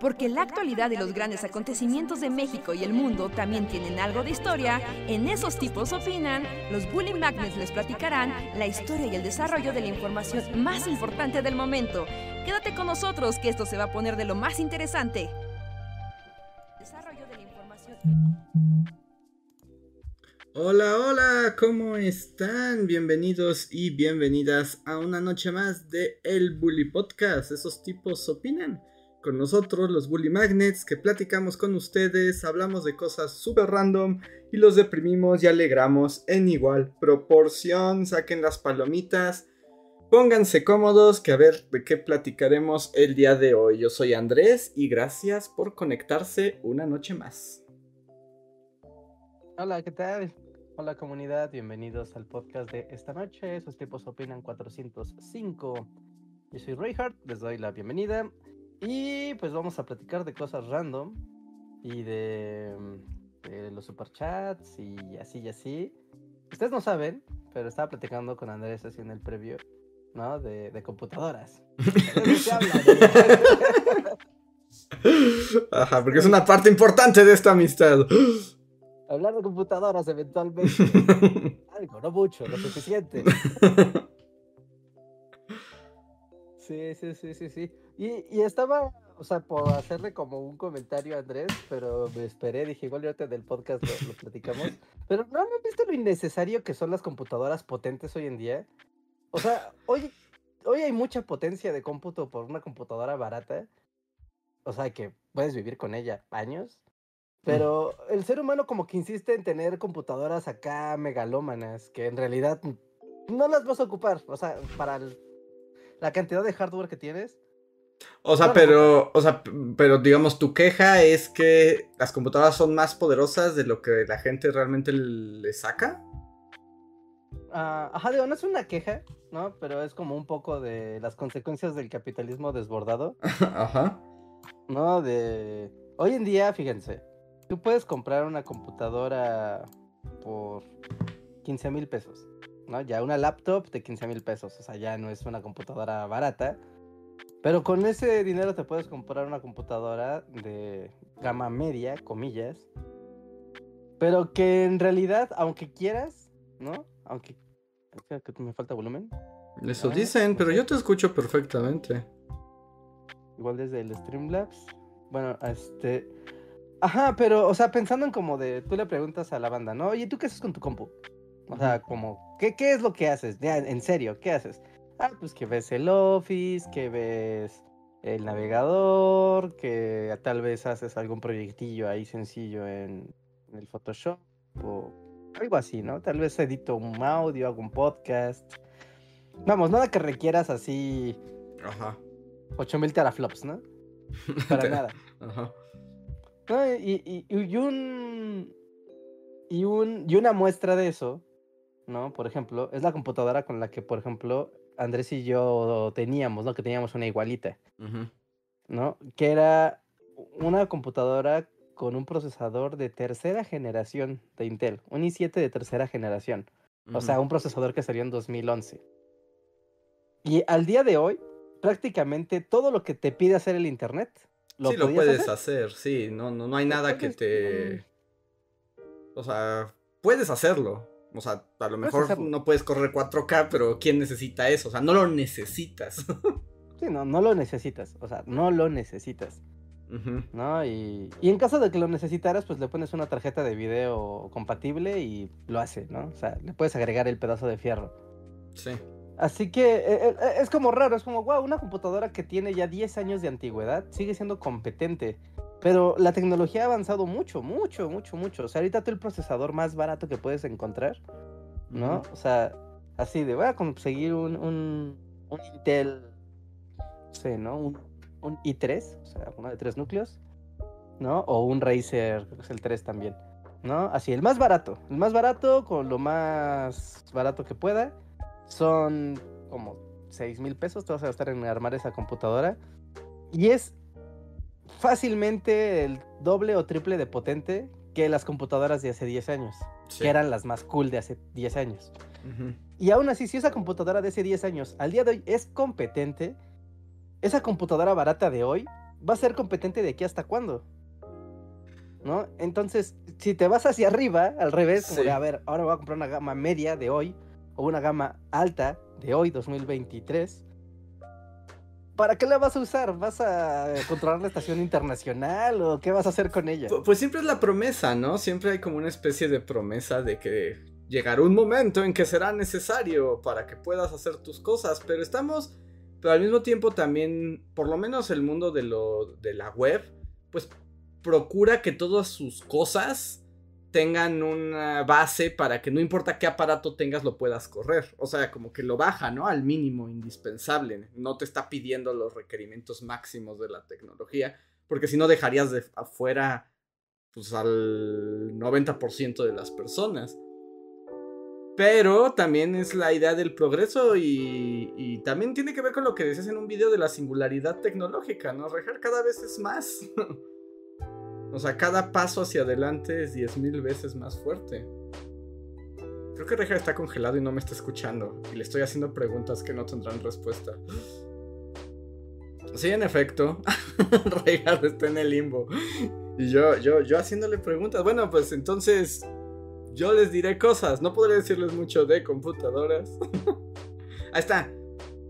Porque la actualidad y los grandes acontecimientos de México y el mundo también tienen algo de historia, en esos tipos opinan, los Bully Magnets les platicarán la historia y el desarrollo de la información más importante del momento. Quédate con nosotros que esto se va a poner de lo más interesante. Hola, hola, ¿cómo están? Bienvenidos y bienvenidas a una noche más de El Bully Podcast. Esos tipos opinan con nosotros, los Bully Magnets, que platicamos con ustedes, hablamos de cosas súper random y los deprimimos y alegramos en igual proporción. Saquen las palomitas, pónganse cómodos, que a ver de qué platicaremos el día de hoy. Yo soy Andrés y gracias por conectarse una noche más. Hola, ¿qué tal? Hola comunidad, bienvenidos al podcast de esta noche. Esos tipos opinan 405. Yo soy Reinhardt, les doy la bienvenida. Y pues vamos a platicar de cosas random y de, de los superchats y así y así. Ustedes no saben, pero estaba platicando con Andrés así en el previo, ¿no? De, de computadoras. Ajá, porque es una parte importante de esta amistad. Hablar de computadoras eventualmente. Algo, no mucho, lo suficiente. Sí, sí, sí, sí, sí. Y, y estaba, o sea, por hacerle como un comentario a Andrés, pero me esperé, dije, igual ahorita del podcast lo, lo platicamos. Pero ¿no han visto lo innecesario que son las computadoras potentes hoy en día? O sea, hoy, hoy hay mucha potencia de cómputo por una computadora barata. O sea, que puedes vivir con ella años. Pero el ser humano como que insiste en tener computadoras acá megalómanas, que en realidad no las vas a ocupar. O sea, para el- la cantidad de hardware que tienes. O sea, pero, o sea, pero digamos, tu queja es que las computadoras son más poderosas de lo que la gente realmente le saca. ah, ajá, digo, no es una queja, ¿no? Pero es como un poco de las consecuencias del capitalismo desbordado, Ajá. ¿no? De... Hoy en día, fíjense, tú puedes comprar una computadora por 15 mil pesos, ¿no? Ya una laptop de 15 mil pesos, o sea, ya no es una computadora barata. Pero con ese dinero te puedes comprar una computadora de gama media, comillas. Pero que en realidad, aunque quieras, ¿no? Aunque... que me falta volumen. Eso Ah, dicen, pero yo te escucho perfectamente. Igual desde el Streamlabs. Bueno, este... Ajá, pero, o sea, pensando en como de... Tú le preguntas a la banda, ¿no? Oye, ¿tú qué haces con tu compu? O sea, como... ¿Qué, qué es lo que haces? Ya, en serio, ¿qué haces? Ah, pues que ves el Office, que ves el navegador, que tal vez haces algún proyectillo ahí sencillo en, en el Photoshop o algo así, ¿no? Tal vez edito un audio, hago un podcast. Vamos, nada que requieras así Ajá. 8000 teraflops, ¿no? Para nada. Ajá. No, y, y- y un, y un. Y una muestra de eso, ¿no? Por ejemplo, es la computadora con la que, por ejemplo, Andrés y yo teníamos, ¿no? Que teníamos una igualita. ¿no? Que era una computadora con un procesador de tercera generación de Intel, un i7 de tercera generación. O sea, un procesador que salió en 2011. Y al día de hoy, prácticamente todo lo que te pide hacer el Internet, lo, sí, lo puedes hacer. hacer, sí. No, no, no hay nada que te. O sea, puedes hacerlo. O sea, a lo mejor no puedes correr 4K, pero ¿quién necesita eso? O sea, no lo necesitas. Sí, no, no lo necesitas. O sea, no lo necesitas. ¿No? Y, y en caso de que lo necesitaras, pues le pones una tarjeta de video compatible y lo hace, ¿no? O sea, le puedes agregar el pedazo de fierro. Sí. Así que eh, eh, es como raro, es como, wow, una computadora que tiene ya 10 años de antigüedad sigue siendo competente. Pero la tecnología ha avanzado mucho, mucho, mucho, mucho. O sea, ahorita tú el procesador más barato que puedes encontrar, ¿no? O sea, así de, voy a conseguir un, un, un Intel, no sé, ¿no? Un, un i3, o sea, uno de tres núcleos, ¿no? O un Razer, creo que es el 3 también, ¿no? Así, el más barato, el más barato con lo más barato que pueda, son como 6 mil pesos, te vas a gastar en armar esa computadora. Y es fácilmente el doble o triple de potente que las computadoras de hace 10 años, Sí. que eran las más cool de hace 10 años. Y aún así, si esa computadora de hace 10 años al día de hoy es competente, esa computadora barata de hoy va a ser competente de aquí hasta cuándo. ¿No? Entonces, si te vas hacia arriba, al revés, como Sí. de, a ver, ahora voy a comprar una gama media de hoy, o una gama alta de hoy, 2023. ¿Para qué la vas a usar? ¿Vas a controlar la estación internacional o qué vas a hacer con ella? Pu- Pues siempre es la promesa, ¿no? Siempre hay como una especie de promesa de que llegará un momento en que será necesario para que puedas hacer tus cosas, pero estamos, pero al mismo tiempo también, por lo menos el mundo de, lo, de la web, pues procura que todas sus cosas tengan una base para que no importa qué aparato tengas lo puedas correr. O sea, como que lo baja, ¿no? Al mínimo indispensable. No te está pidiendo los requerimientos máximos de la tecnología, porque si no dejarías de afuera pues al 90% de las personas. Pero también es la idea del progreso y, y también tiene que ver con lo que decías en un video de la singularidad tecnológica, ¿no? Rejar cada vez es más. o sea, cada paso hacia adelante es 10.000 veces más fuerte. Creo que Rejar está congelado y no me está escuchando. Y le estoy haciendo preguntas que no tendrán respuesta. Sí, en efecto. Rejar está en el limbo. Y yo, yo, yo haciéndole preguntas. Bueno, pues entonces yo les diré cosas. No podré decirles mucho de computadoras. Ahí está.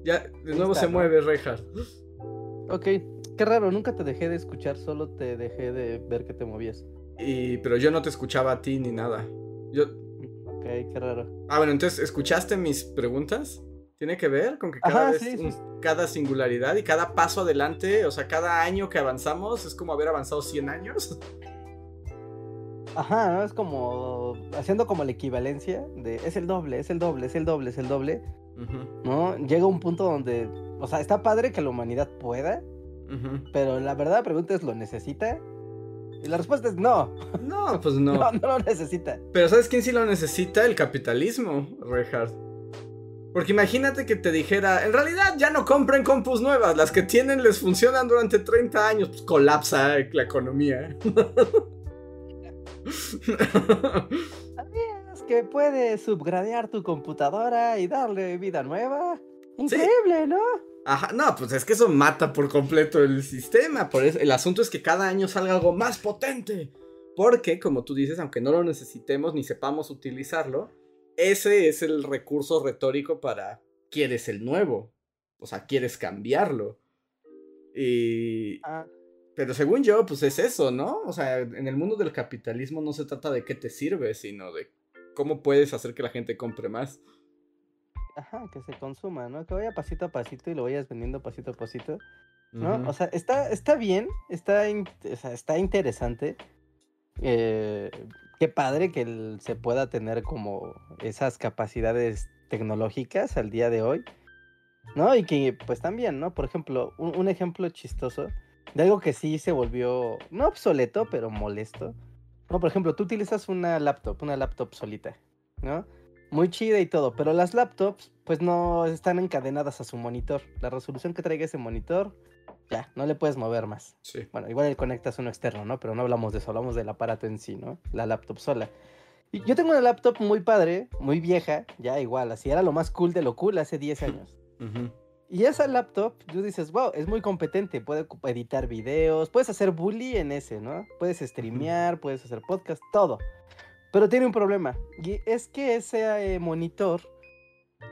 Ya, de nuevo está, se ¿no? mueve Reinhardt. Ok, qué raro, nunca te dejé de escuchar, solo te dejé de ver que te movías. Y, pero yo no te escuchaba a ti ni nada. Yo. Ok, qué raro. Ah, bueno, entonces, ¿escuchaste mis preguntas? ¿Tiene que ver con que cada Ajá, vez, sí, sí. un- cada singularidad y cada paso adelante, o sea, cada año que avanzamos es como haber avanzado 100 años? Ajá, ¿no? es como haciendo como la equivalencia de es el doble, es el doble, es el doble, es el doble, ¿no? Llega un punto donde, o sea, está padre que la humanidad pueda, pero la verdad la pregunta es, ¿lo necesita? Y la respuesta es no, No, pues no. no, no lo necesita. Pero ¿sabes quién sí lo necesita? El capitalismo, Reinhardt. Porque imagínate que te dijera, en realidad ya no compren compus nuevas, las que tienen les funcionan durante 30 años, pues colapsa la economía. ¿Sabías que puedes subgradear tu computadora y darle vida nueva? Increíble, ¿no? Ajá, no, pues es que eso mata por completo el sistema. Por eso, el asunto es que cada año salga algo más potente. Porque, como tú dices, aunque no lo necesitemos ni sepamos utilizarlo, ese es el recurso retórico para quieres el nuevo. O sea, quieres cambiarlo. Y. Ah, Pero según yo, pues es eso, ¿no? O sea, en el mundo del capitalismo no se trata de qué te sirve, sino de cómo puedes hacer que la gente compre más. Ajá, que se consuma, ¿no? Que vaya pasito a pasito y lo vayas vendiendo pasito a pasito. ¿no? O sea, está, está bien, está, in- o sea, está interesante. eh, qué padre que el- se pueda tener como esas capacidades tecnológicas al día de hoy, ¿no? Y que pues también, ¿no? Por ejemplo, un, un ejemplo chistoso de algo que sí se volvió, no obsoleto, pero molesto. No, por ejemplo, tú utilizas una laptop, una laptop solita, ¿no? Muy chida y todo, pero las laptops pues no están encadenadas a su monitor. La resolución que traiga ese monitor, ya, no le puedes mover más. Sí. Bueno, igual le conectas uno externo, ¿no? Pero no hablamos de eso, hablamos del aparato en sí, ¿no? La laptop sola. Y yo tengo una laptop muy padre, muy vieja, ya igual, así era lo más cool de lo cool hace 10 años. Y esa laptop, tú dices, wow, es muy competente, puede editar videos, puedes hacer bully en ese, ¿no? Puedes streamear, puedes hacer podcast, todo. Pero tiene un problema, y es que ese eh, monitor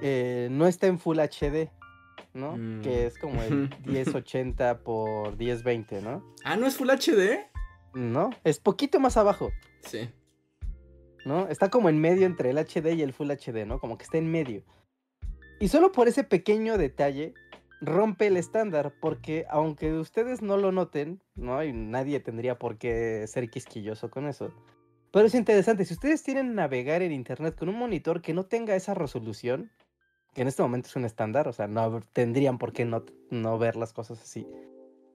eh, no está en Full HD, ¿no? Mm. Que es como el Ujú. 1080 por 1020, ¿no? Ah, ¿no es Full HD? No, es poquito más abajo, Sí. ¿no? Está como en medio entre el HD y el Full HD, ¿no? Como que está en medio. Y solo por ese pequeño detalle rompe el estándar, porque aunque ustedes no lo noten, ¿no? Y nadie tendría por qué ser quisquilloso con eso. Pero es interesante, si ustedes tienen navegar en internet con un monitor que no tenga esa resolución, que en este momento es un estándar, o sea, no tendrían por qué no, no ver las cosas así.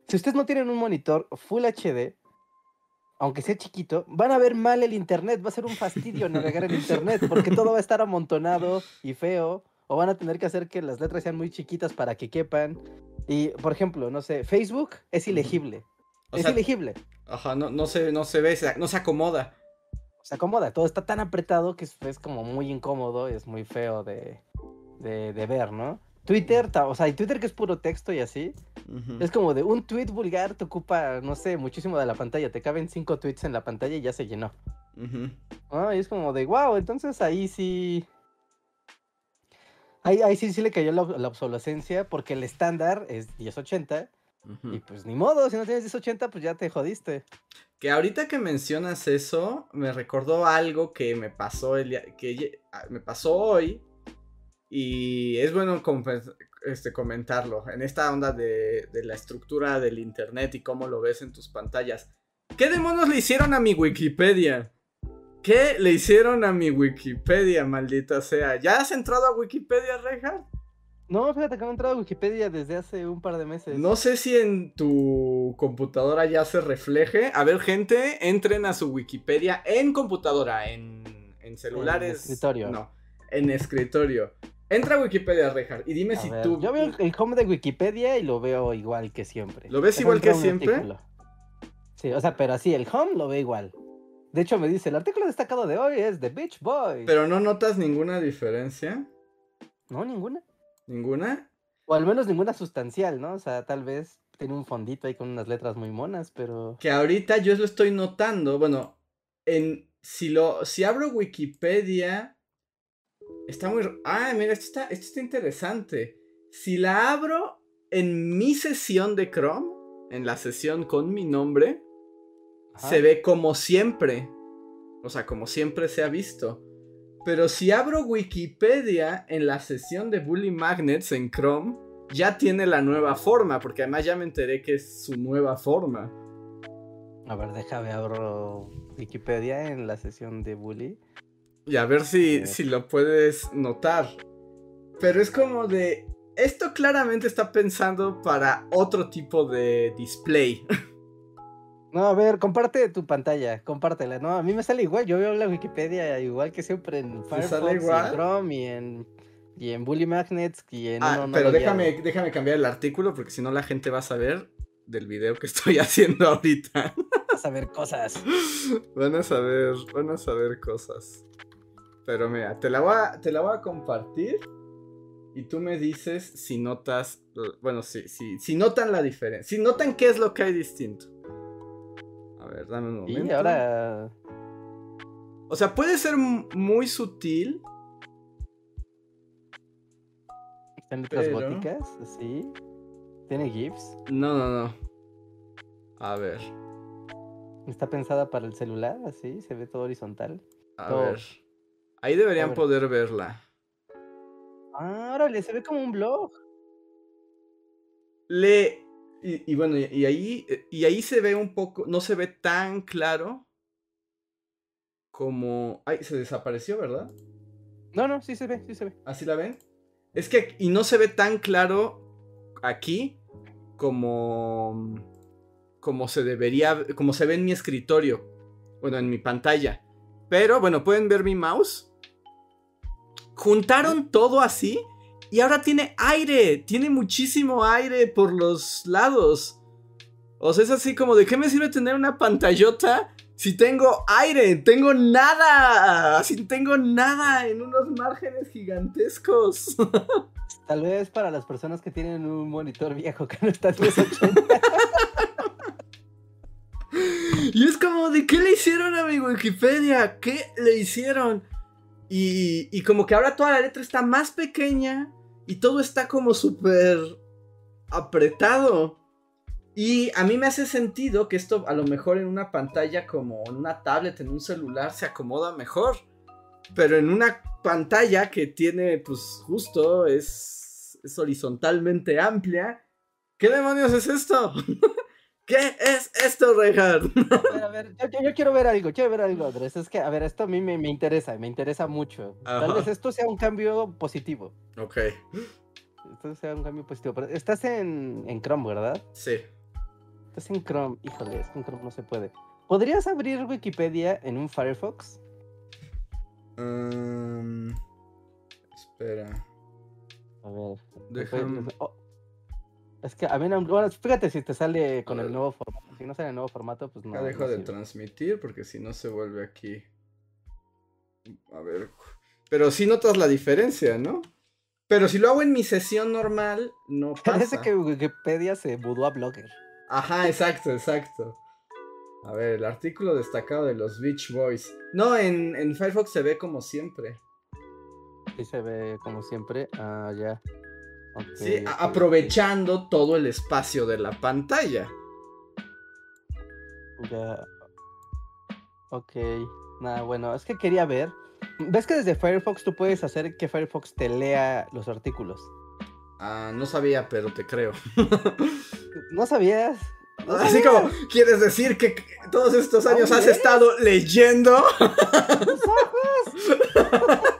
Si ustedes no tienen un monitor Full HD, aunque sea chiquito, van a ver mal el internet, va a ser un fastidio navegar en internet, porque todo va a estar amontonado y feo, o van a tener que hacer que las letras sean muy chiquitas para que quepan. Y, por ejemplo, no sé, Facebook es ilegible. O es sea, ilegible. ajá, no, no, se, no se ve, no se acomoda. Se acomoda, todo está tan apretado que es, como muy incómodo y es muy feo de, de, de ver, ¿no? Twitter, o sea, y Twitter que es puro texto y así, Es como de un tweet vulgar te ocupa, no sé, muchísimo de la pantalla. Te caben cinco tweets en la pantalla y ya se llenó. Ah, y es como de, wow, entonces ahí sí. Ahí, ahí sí, sí le cayó la, la obsolescencia porque el estándar es 1080 Y pues ni modo, si no tienes 1080 pues ya te jodiste. Que ahorita que mencionas eso, me recordó algo que me pasó el día- que ah, me pasó hoy. Y es bueno este, comentarlo. En esta onda de, de la estructura del internet y cómo lo ves en tus pantallas. ¿Qué demonios le hicieron a mi Wikipedia? ¿Qué le hicieron a mi Wikipedia, maldita sea? ¿Ya has entrado a Wikipedia, Reinhardt? No, fíjate que no he entrado a Wikipedia desde hace un par de meses. No sé si en tu computadora ya se refleje. A ver, gente, entren a su Wikipedia en computadora, en, en celulares. escritorio. No, en escritorio. Entra a Wikipedia, Rejar, y dime A si ver, tú. Yo veo el- home de Wikipedia y lo veo igual que siempre. ¿Lo ves igual que siempre? artículo. Sí, o sea, pero así, el home lo ve igual. De hecho, me dice, el artículo destacado de hoy es The Beach Boys. Pero no notas ninguna diferencia. No, ninguna. ¿Ninguna? O al menos ninguna sustancial, ¿no? O sea, tal vez tiene un fondito ahí con unas letras muy monas, pero... Que ahorita yo lo estoy notando. Bueno, en. Si lo. Si abro Wikipedia. Está muy. Ah, mira, esto está, esto está interesante. Si la abro en mi sesión de Chrome, en la sesión con mi nombre, Ajá. se ve como siempre. O sea, como siempre se ha visto. Pero si abro Wikipedia en la sesión de Bully Magnets en Chrome, ya tiene la nueva forma, porque además ya me enteré que es su nueva forma. A ver, déjame abro Wikipedia en la sesión de Bully. Y a ver si, Eh. si lo puedes notar. Pero es como de. Esto claramente está pensando para otro tipo de display. No, a ver, comparte tu pantalla, compártela, ¿no? A mí me sale igual, yo veo la Wikipedia igual que siempre en ¿Te Firefox, y en Chrome y en, y en Bully Magnets y en Ah, no pero déjame, déjame cambiar el artículo porque si no la gente va a saber del video que estoy haciendo ahorita. Vas a ver cosas. van a saber, van a saber cosas. Pero mira, te la voy a, te la voy a compartir y tú me dices si notas, bueno, si, si, si notan la diferencia, si notan qué es lo que hay distinto. A ver, dame un momento. Y ahora... O sea, puede ser muy sutil, Están letras Pero- góticas, así. Tiene GIFs. No, no, no. A ver, Está pensada para el celular, así, se ve todo horizontal. a Todo. ver. Ahí deberían ver. poder verla. Ah, órale, se ve como un blog. Le. Y, y bueno, y, y ahí. Y ahí se ve un poco. No se ve tan claro. Como. Ay, se desapareció, ¿verdad? No, no, sí se ve, sí se ve. ¿Así la ven? Es que. Y no se ve tan claro aquí. Como. Como se debería. Como se ve en mi escritorio. Bueno, en mi pantalla. Pero, bueno, pueden ver mi mouse. Juntaron todo así. Y ahora tiene aire. Tiene muchísimo aire por los lados. O sea, es así como de qué me sirve tener una pantallota si tengo aire. Tengo nada. Así tengo nada en unos márgenes gigantescos. Tal vez para las personas que tienen un monitor viejo que no está en 1080. Y es como, ¿de qué le hicieron a mi Wikipedia? ¿Qué le hicieron? Y, y como que ahora toda la letra está más pequeña y todo está como súper apretado. Y a mí me hace sentido que esto a lo mejor en una pantalla como en una tablet, en un celular, se acomoda mejor. Pero en una pantalla que tiene, pues justo, es, es horizontalmente amplia. ¿Qué demonios es esto? ¿Qué es esto, Reinhardt? A ver, a ver, yo, quiero ver algo, quiero ver algo, Andrés. Es que, a ver, esto a mí me, me interesa, me interesa mucho. Tal vez esto sea un cambio positivo. Ok, Esto sea un cambio positivo. Pero estás en, en Chrome, ¿verdad? sí. Estás en Chrome. Híjole, es que en Chrome no se puede. ¿Podrías abrir Wikipedia en un Firefox? Um, espera. A ver. Déjame. oh, Es que a mí no. Bueno, fíjate si te sale con el nuevo formato. Si no sale el nuevo formato, pues no. Ya dejo no de sirve. transmitir porque si no se vuelve aquí. A ver. Pero sí notas la diferencia, ¿no? Pero si lo hago en mi sesión normal, no pasa. Parece que Wikipedia se mudó a Blogger. Ajá, exacto, exacto. A ver, el artículo destacado de los Beach Boys. No, en, en Firefox se ve como siempre. Sí, se ve como siempre. Ah, ya. Sí, aprovechando todo el espacio de la pantalla. Ya. Ok. Nada, bueno, es que quería ver. ¿Ves que desde Firefox tú puedes hacer que Firefox te lea los artículos? Ah, no sabía, pero te creo. ¿No sabías? ¿No Así sabías? como, ¿quieres decir que todos estos años has estado leyendo? ¡Tus ojos!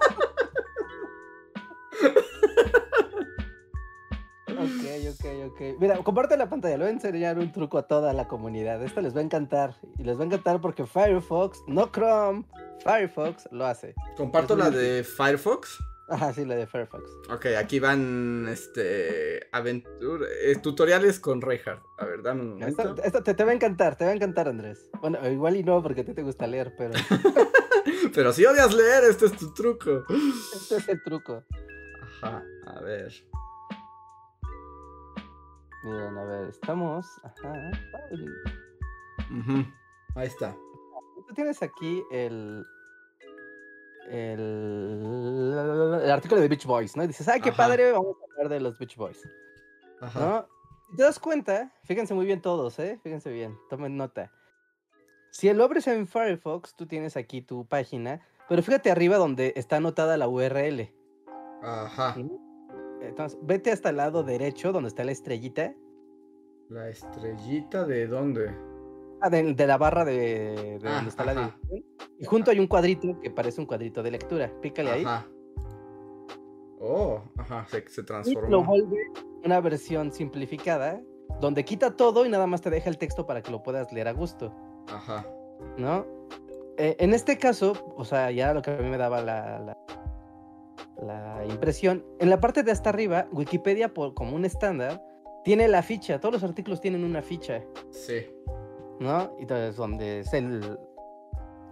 Ok, ok. Mira, comparte la pantalla, le voy a enseñar un truco a toda la comunidad. Esto les va a encantar. Y les va a encantar porque Firefox, no Chrome, Firefox lo hace. Comparto la de Firefox. Ajá, sí, la de Firefox. Ok, aquí van este aventura, eh, tutoriales con Reinhardt. A ver, dame un momento. Esto, esto te, te va a encantar, te va a encantar, Andrés. Bueno, igual y no, porque a ti te gusta leer, pero Pero si odias leer, este es tu truco. este es el truco. Ajá, a ver. Miren, a ver, estamos. Ajá. Ujú, Ahí está. Tú tienes aquí el. El, el artículo de Beach Boys, ¿no? Y dices, ay, qué Ajá. padre, vamos a hablar de los Beach Boys, Ajá. ¿no? Te das cuenta, fíjense muy bien todos, ¿eh? Fíjense bien, tomen nota. Si lo abres en Firefox, tú tienes aquí tu página, pero fíjate arriba donde está anotada la URL. Ajá. Entonces, vete hasta el lado derecho, donde está la estrellita, La estrellita de dónde? ah, de, de la barra de, de Ah, donde está la dirección. Y junto hay un cuadrito que parece un cuadrito de lectura. Pícale ahí. Ajá. Oh, ajá, se, se Y lo vuelve una versión simplificada, donde quita todo y nada más te deja el texto para que lo puedas leer a gusto, Ajá. ¿no? Eh, en este caso, o sea, ya lo que a mí me daba la, la, la impresión, en la parte de hasta arriba, Wikipedia, por, como un estándar, tiene la ficha, todos los artículos tienen una ficha, Sí. ¿no? Y Entonces, donde es el...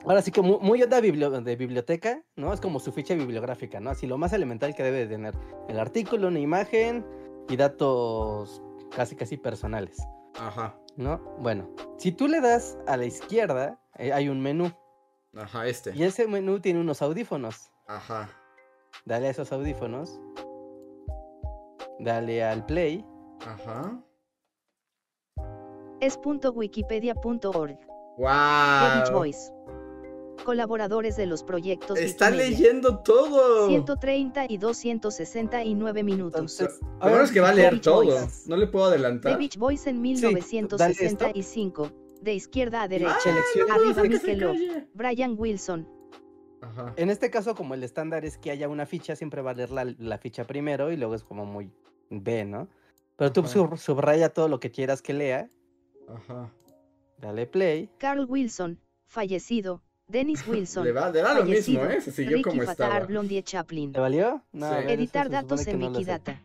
Ahora sí que muy, muy de, biblio- de biblioteca, ¿no? Es como su ficha bibliográfica, ¿no? Así lo más elemental que debe de tener el artículo, una imagen y datos casi casi personales, Ajá. ¿no? Bueno, si tú le das a la izquierda, eh, hay un menú Ajá, este. y ese menú tiene unos audífonos. Ajá. Dale a esos audífonos. Dale al play. Ajá. Es.wikipedia.org. The Beach Wow. Boys. Colaboradores de los proyectos Está Wikimedia. leyendo todo. 130 y 269 minutos. Lo bueno es que va a leer Beach todo. Boys. No le puedo The adelantar. Beach Boys en dale esto. 1965. De izquierda a derecha. Arriba Mikelov. Brian Wilson. Ajá. En este caso, como el estándar es que haya una ficha, siempre va a leer la, la ficha primero y luego es como muy B, ¿no? Pero tú sub- subraya todo lo que quieras que lea, Ajá. dale play. Carl Wilson. Fallecido. Dennis Wilson. Le va, le da lo mismo. ¿eh? Se siguió Ricky como estaba. Blondie Chaplin. ¿Te valió? No, Sí. Editar datos en no. Wikidata.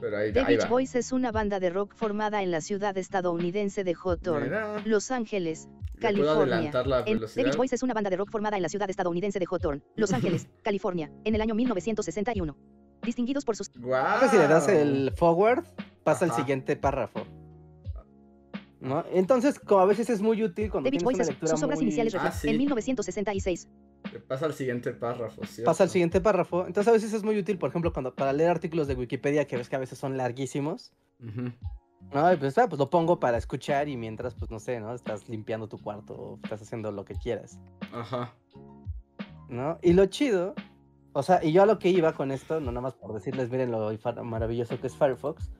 Pero ahí, The ahí Beach va. Boys es una banda de rock formada en la ciudad estadounidense de Hawthorne, Mira, Los Ángeles, California. En The. Beach Boys es una banda de rock formada en la ciudad estadounidense de Hawthorne, Los Ángeles, California, en el año 1961. Distinguidos por sus Guau. Ahora si le das el forward, pasa al Ajá. siguiente párrafo. ¿No? Entonces, como a veces es muy útil cuando The Beach tienes Boys una lectura sus obras muy- iniciales Ah, sí. en 1966. Pasa al siguiente párrafo, ¿cierto? pasa al siguiente párrafo. Entonces a veces es muy útil, por ejemplo, cuando para leer artículos de Wikipedia que ves que a veces son larguísimos. No, y pues, ah, pues lo pongo para escuchar y mientras, pues no sé, ¿no? Estás limpiando tu cuarto o estás haciendo lo que quieras, Ajá. ¿no? Y lo chido, o sea, y yo a lo que iba con esto, no nada más por decirles, miren lo maravilloso que es Firefox,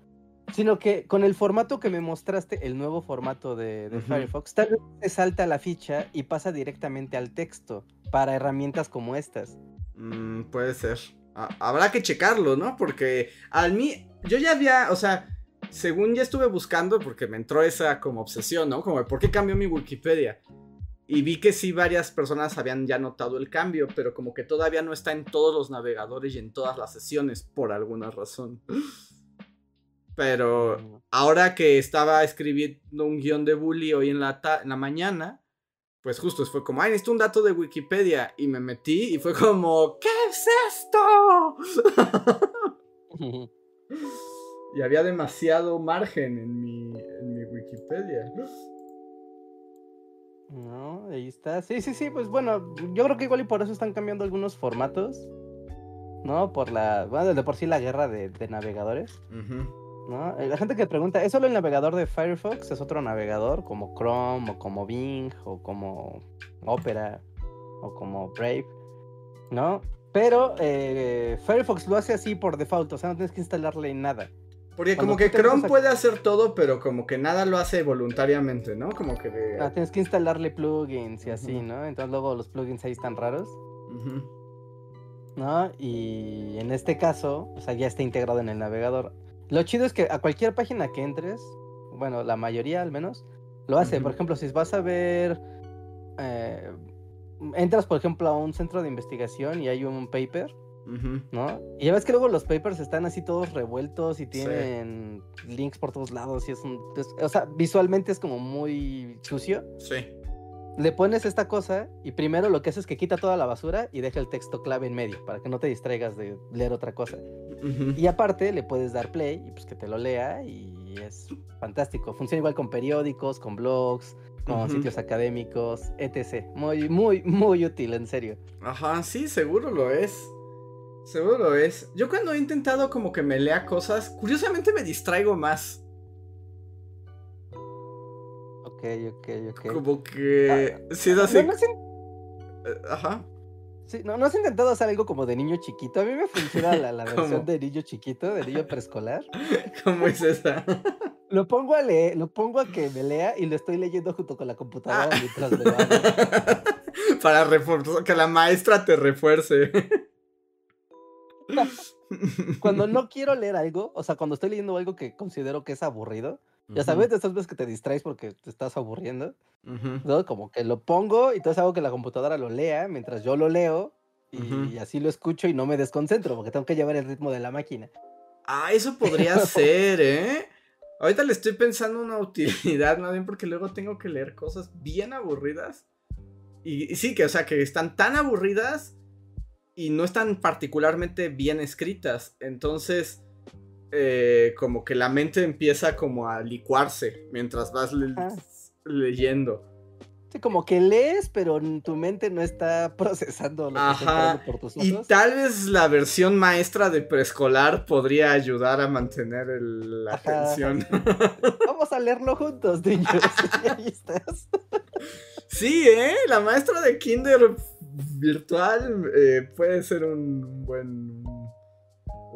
sino que con el formato que me mostraste, el nuevo formato de. Firefox, tal vez se salta la ficha y pasa directamente al texto para herramientas como estas. Mm, puede ser. Habrá que checarlo, ¿no? Porque al mí, yo ya había, o sea, según ya estuve buscando, porque me entró esa como obsesión, ¿no? Como, ¿por qué cambió mi Wikipedia? Y vi que sí, varias personas habían ya notado el cambio, pero como que todavía no está en todos los navegadores y en todas las sesiones, por alguna razón. Pero Mm, ahora que estaba escribiendo un guion de bully hoy en la, ta- en la mañana, pues justo fue como, ay, necesito un dato de Wikipedia. Y me metí y fue como, ¿qué es esto? Y había demasiado margen en mi, en mi Wikipedia. No, ahí está. Sí, sí, sí, pues bueno, yo creo que igual y por eso están cambiando algunos formatos. ¿No? Por la. Bueno, de por sí la guerra de, de navegadores. Ujú. ¿No? Eh, La gente que pregunta, ¿es solo el navegador de Firefox? ¿Es otro navegador como Chrome o como Bing o como Opera o como Brave? ¿No? Pero eh, Firefox lo hace así por default, o sea, no tienes que instalarle nada. Porque Cuando como que Chrome a- puede hacer todo, pero como que nada lo hace voluntariamente, ¿no? Como que de... Ah, tienes que instalarle plugins y así. ¿no? Entonces luego los plugins ahí están raros. ¿no? Y en este caso, o sea, ya está integrado en el navegador. Lo chido es que a cualquier página que entres, bueno, la mayoría al menos, lo hace. Por ejemplo, si vas a ver, eh, entras por ejemplo a un centro de investigación y hay un paper. ¿no? Y ya ves que luego los papers están así todos revueltos y Sí. tienen links por todos lados y es un... es- o sea, visualmente es como muy sucio. Sí. Le pones esta cosa y primero lo que hace es que quita toda la basura y deja el texto clave en medio para que no te distraigas de leer otra cosa. Y aparte le puedes dar play y pues que te lo lea y es fantástico. Funciona igual con periódicos, con blogs, con sitios académicos, etc. Muy, muy, muy útil, en serio. Ajá, sí, seguro lo es. Seguro lo es. Yo cuando he intentado como que me lea cosas, curiosamente me distraigo más. Ok, ok, ok. Como que... Sí, es así. ¿No, no has in- eh, Ajá. sí, no- no has intentado hacer algo como de niño chiquito? A mí me funciona la, versión de niño chiquito, de niño preescolar. ¿Cómo es esa? Lo pongo a leer, lo pongo a que me lea y lo estoy leyendo junto con la computadora Ah. mientras me hago. Para reforzar, que la maestra te refuerce. Cuando no quiero leer algo, o sea, cuando estoy leyendo algo que considero que es aburrido, ya sabes, de esas veces que te distraes porque te estás aburriendo, Ujú. ¿no? Como que lo pongo y entonces hago que la computadora lo lea mientras yo lo leo y Ujú. así lo escucho y no me desconcentro porque tengo que llevar el ritmo de la máquina. Ah, eso podría ser, ¿eh? Ahorita le estoy pensando una utilidad, más bien porque luego tengo que leer cosas bien aburridas. Y, y sí, que o sea, que están tan aburridas y no están particularmente bien escritas. Entonces, eh, como que la mente empieza como a licuarse mientras vas le- Ah. leyendo. Sí, como que lees, pero tu mente no está procesando lo que está Ajá, entrando por tus Y ojos. tal vez la versión maestra de preescolar podría ayudar a mantener el- la Ajá. atención. Vamos a leerlo juntos, niños. Y ahí estás. Sí, ¿eh? La maestra de kinder virtual eh, puede ser un buen...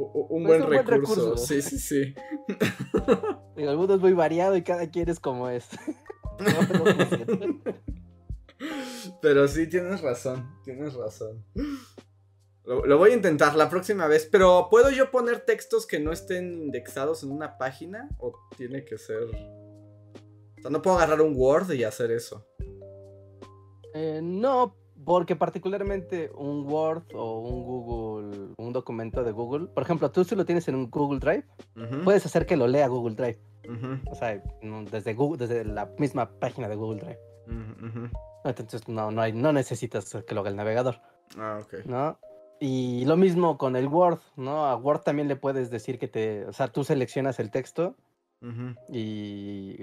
u- Un buen, recurso. Sí, sí, sí. Digo, el mundo es muy variado y cada quien es como es. Pero sí, tienes razón. Tienes razón. Lo, lo voy a intentar la próxima vez. Pero ¿puedo yo poner textos que no estén indexados en una página? ¿O tiene que ser... O sea, no puedo agarrar un Word y hacer eso. Eh, no, porque particularmente un Word o un Google, un documento de Google, por ejemplo, tú si lo tienes en un Google Drive, puedes hacer que lo lea Google Drive, o sea, desde Google, desde la misma página de Google Drive. Entonces no, no, hay, no necesitas que lo haga el navegador, Ah, ok. ¿no? Y lo mismo con el Word, ¿no? A Word también le puedes decir que te, o sea, tú seleccionas el texto y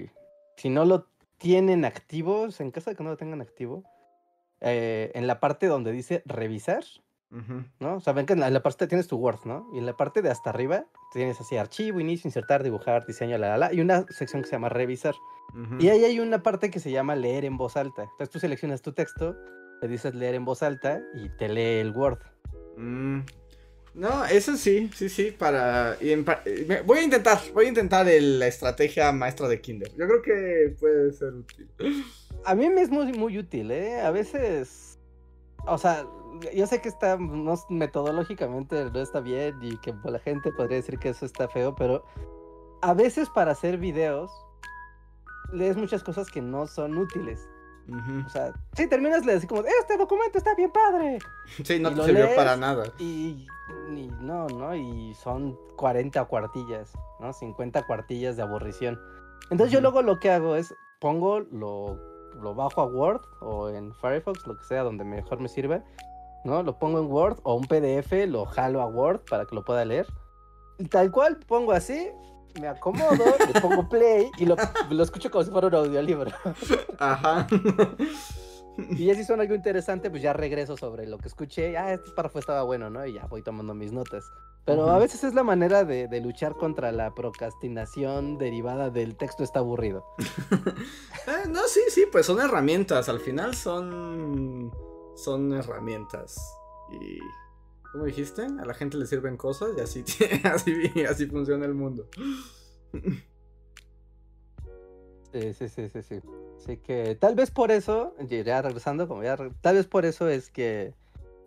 si no lo tienen activos, en caso de que no lo tengan activo, eh, en la parte donde dice revisar. ¿no? O sea, ven que en la, en la parte tienes tu Word, ¿no? Y en la parte de hasta arriba tienes así archivo, inicio, insertar, dibujar, diseño, la, la, la, y una sección que se llama revisar. Y ahí hay una parte que se llama leer en voz alta. Entonces tú seleccionas tu texto, le dices leer en voz alta y te lee el Word. Mm, No, eso sí, sí, sí, para... eh, Voy a intentar, voy a intentar el- la estrategia maestra de Kinder. Yo creo que puede ser útil. A mí me es muy, muy útil, ¿eh? A veces, o sea, yo sé que está, no, metodológicamente no está bien y que la gente podría decir que eso está feo, pero a veces para hacer videos lees muchas cosas que no son útiles. Ujú. O sea, sí, terminas decir como, este documento está bien padre. Sí, no y te sirvió para nada. Y, y no, ¿no? Y son 40 cuartillas, ¿no? 50 cuartillas de aburrición. Entonces yo Ujú. luego lo que hago es pongo, lo, lo bajo a Word o en Firefox, lo que sea, donde mejor me sirva, ¿no? Lo pongo en Word o un PDF, lo jalo a Word para que lo pueda leer. tal cual, pongo así, me acomodo, le pongo play y lo, lo escucho como si fuera un audiolibro. Ajá. Y ya si suena algo interesante, pues ya regreso sobre lo que escuché. Ah, este párrafo estaba bueno, ¿no? Y ya voy tomando mis notas. Pero a veces es la manera de, de luchar contra la procrastinación derivada del texto está aburrido. Eh, no, sí, sí, pues son herramientas. Al final son. Son herramientas. Y. ¿Cómo dijiste? A la gente le sirven cosas y así, así, así funciona el mundo. Sí, sí, sí, sí, sí. Así que tal vez por eso, ya regresando, como ya, tal vez por eso es que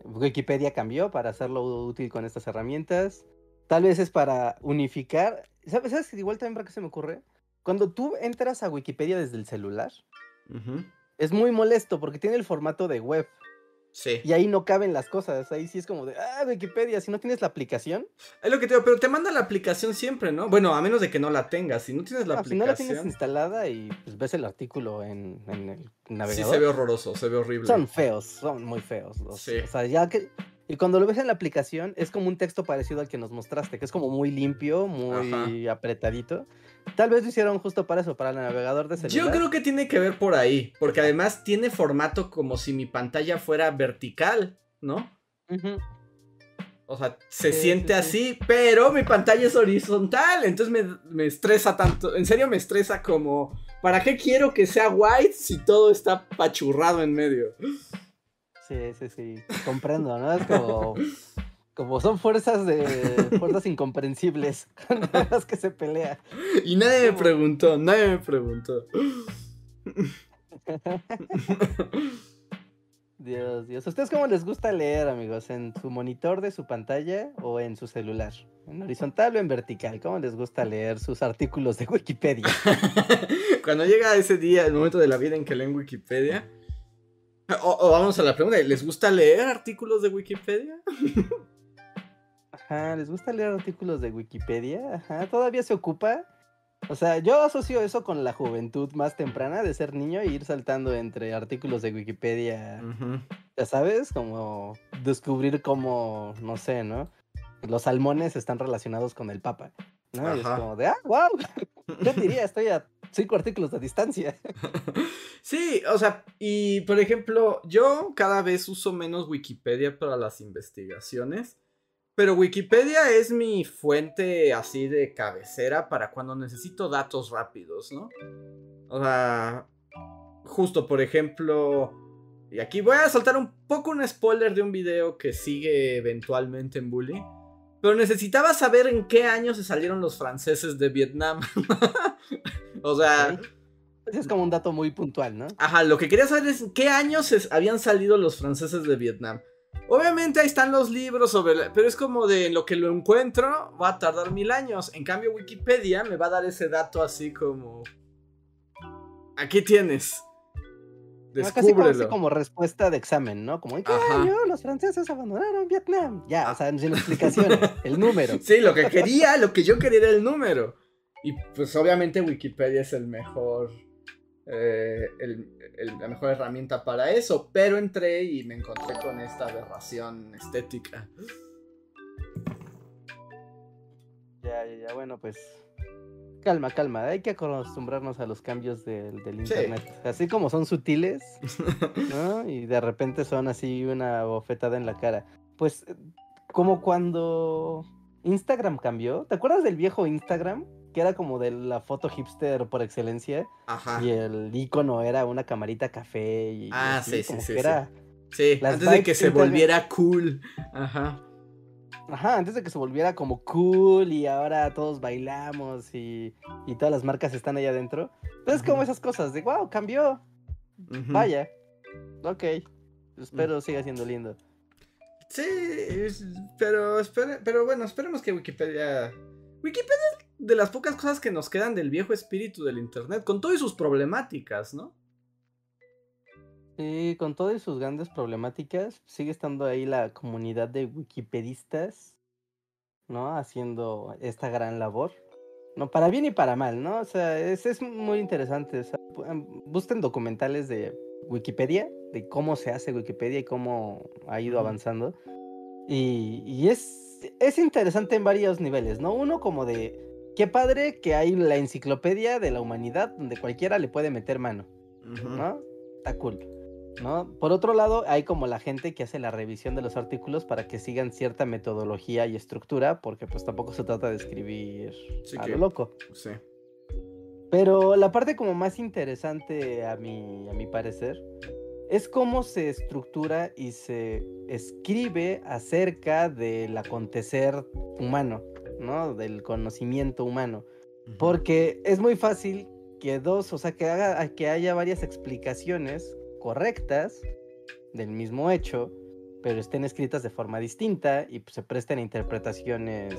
Wikipedia cambió para hacerlo útil con estas herramientas. Tal vez es para unificar. ¿Sabes? ¿Sabes? Igual también para qué se me ocurre. Cuando tú entras a Wikipedia desde el celular, es muy molesto porque tiene el formato de web Sí. y ahí no caben las cosas. Ahí sí es como de, ah, Wikipedia, si no tienes la aplicación, Es lo que te digo, pero te manda la aplicación siempre, ¿no? Bueno, a menos de que no la tengas. Si no tienes la ah, si no la tienes aplicación. instalada y pues, ves el artículo en, en el sí, navegador. se ve horroroso, se ve horrible. Son feos, son muy feos. los- Sí. O sea, ya que. Y cuando lo ves en la aplicación, es como un texto parecido al que nos mostraste, que es como muy limpio, muy apretadito. Tal vez lo hicieron justo para eso, para el navegador de celular. Yo creo que tiene que ver por ahí, porque además tiene formato como si mi pantalla fuera vertical, ¿no? O sea, se Sí, siente sí, así, pero mi pantalla es horizontal, entonces me, me estresa tanto, en serio me estresa como, ¿para qué quiero que sea white si todo está pachurrado en medio? Sí, sí, sí. Comprendo, ¿no? Es como. Como son fuerzas de. fuerzas incomprensibles con las que se pelea. Y nadie me preguntó, nadie me preguntó. Dios, Dios. ¿A ustedes cómo les gusta leer, amigos? ¿En su monitor de su pantalla o en su celular? ¿En horizontal o en vertical? ¿Cómo les gusta leer sus artículos de Wikipedia? Cuando llega ese día, el momento de la vida en que leen Wikipedia, o, o vamos a la pregunta, ¿les gusta leer artículos de Wikipedia? Ajá, ¿les gusta leer artículos de Wikipedia? Ajá, ¿todavía se ocupa? O sea, yo asocio eso con la juventud más temprana de ser niño e ir saltando entre artículos de Wikipedia, ya sabes, como descubrir cómo, no sé, ¿no? Los salmones están relacionados con el Papa, ¿no? Y es como de, ah, wow, yo diría, estoy a cinco artículos de distancia. Sí, o sea, y por ejemplo, yo cada vez uso menos Wikipedia para las investigaciones, pero Wikipedia es mi fuente así de cabecera para cuando necesito datos rápidos, ¿no? O sea, justo por ejemplo, y aquí voy a soltar un poco un spoiler de un video que sigue eventualmente en Bully. Pero necesitaba saber en qué año se salieron los franceses de Vietnam. o sea. Ese es como un dato muy puntual, ¿no? Ajá, lo que quería saber es en qué años habían salido los franceses de Vietnam. Obviamente ahí están los libros sobre, la- pero es como de lo que lo encuentro va a tardar mil años. En cambio Wikipedia me va a dar ese dato así como, aquí tienes, No, Casi como, descúbrelo. como respuesta de examen, ¿no? Como, ¿en qué Ajá. año los franceses abandonaron Vietnam? Ya, o sea, sin explicaciones, el número. Sí, lo que quería, lo que yo quería era el número. Y pues obviamente Wikipedia es el mejor, eh, el- el- la mejor herramienta para eso. Pero entré y me encontré con esta aberración estética. Ya, ya, ya, bueno, pues. Calma, calma, hay que acostumbrarnos a los cambios del, del Sí. internet. Así como son sutiles, ¿no? Y de repente son así una bofetada en la cara. Pues, eh, como cuando Instagram cambió. ¿Te acuerdas del viejo Instagram? Que era como de la foto hipster por excelencia. Ajá. Y el icono era una camarita café. Y Ah, así, sí, sí, como sí, era. Sí, antes de que se volviera cool. Ajá. Ajá, antes de que se volviera como cool y ahora todos bailamos y, y todas las marcas están ahí adentro. Entonces, como Ujú. esas cosas de, wow, cambió. Vaya. Ok. Espero siga siendo lindo. Sí, pero, espere- pero bueno, esperemos que Wikipedia... Wikipedia es de las pocas cosas que nos quedan del viejo espíritu del Internet, con todas sus problemáticas, ¿no? Sí, con todas sus grandes problemáticas, sigue estando ahí la comunidad de wikipedistas, ¿no? Haciendo esta gran labor. No, para bien y para mal, ¿no? O sea, es, es muy interesante. o sea, em, busquen documentales de Wikipedia, de cómo se hace Wikipedia y cómo ha ido avanzando. Y, y es, es interesante en varios niveles, ¿no? Uno como de, qué padre que hay la enciclopedia de la humanidad donde cualquiera le puede meter mano. ¿no? Está cool. ¿No? Por otro lado, hay como la gente que hace la revisión de los artículos para que sigan cierta metodología y estructura, porque pues tampoco se trata de escribir Sí a que- lo loco. Sí. Pero la parte como más interesante a mi, a mi parecer es cómo se estructura y se escribe acerca del acontecer humano, ¿no? Del conocimiento humano. Porque es muy fácil que dos, o sea, que, haga, que haya varias explicaciones correctas del mismo hecho, pero estén escritas de forma distinta y pues, se presten a interpretaciones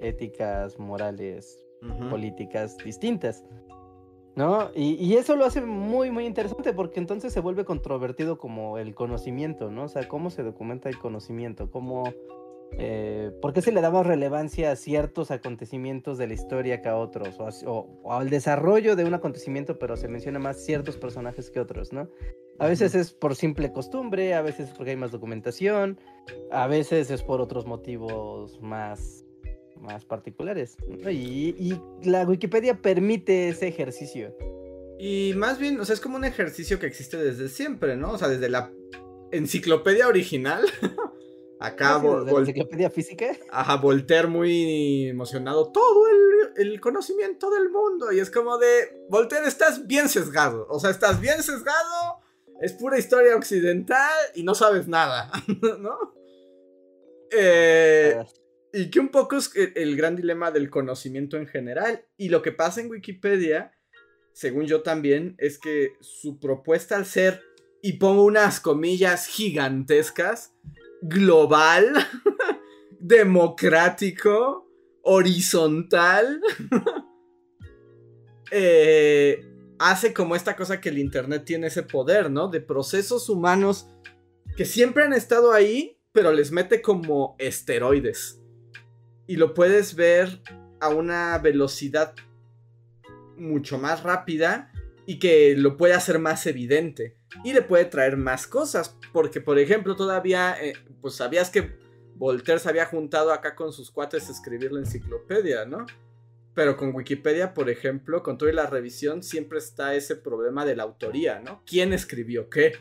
éticas, morales, políticas distintas. ¿No? Y, y eso lo hace muy, muy interesante porque entonces se vuelve controvertido como el conocimiento, ¿no? O sea, cómo se documenta el conocimiento, cómo... eh, ¿Por qué se le da más relevancia a ciertos acontecimientos de la historia que a otros? O, as- o- o al desarrollo de un acontecimiento, pero se menciona más ciertos personajes que otros, ¿no? A veces es por simple costumbre, a veces es porque hay más documentación, a veces es por otros motivos más más particulares. ¿no? Y, y la Wikipedia permite ese ejercicio. Y más bien, o sea, es como un ejercicio que existe desde siempre, ¿no? O sea, desde la enciclopedia original. Acá, enciclopedia física. ajá, Voltaire muy emocionado. Todo el, el conocimiento del mundo. Y es como de, Voltaire, estás bien sesgado. O sea, estás bien sesgado. Es pura historia occidental y no sabes nada, ¿no? Eh, y que un poco es el, el gran dilema del conocimiento en general. Y lo que pasa en Wikipedia, según yo también, es que su propuesta al ser, y pongo unas comillas gigantescas, global, democrático, horizontal, eh, hace como esta cosa que el Internet tiene ese poder, ¿no? De procesos humanos que siempre han estado ahí, pero les mete como esteroides. Y lo puedes ver a una velocidad mucho más rápida y que lo puede hacer más evidente. Y le puede traer más cosas. Porque, por ejemplo, todavía, eh, pues sabías que Voltaire se había juntado acá con sus cuates a escribir la enciclopedia, ¿no? Pero con Wikipedia, por ejemplo, con toda la revisión, siempre está ese problema de la autoría, ¿no? ¿Quién escribió qué?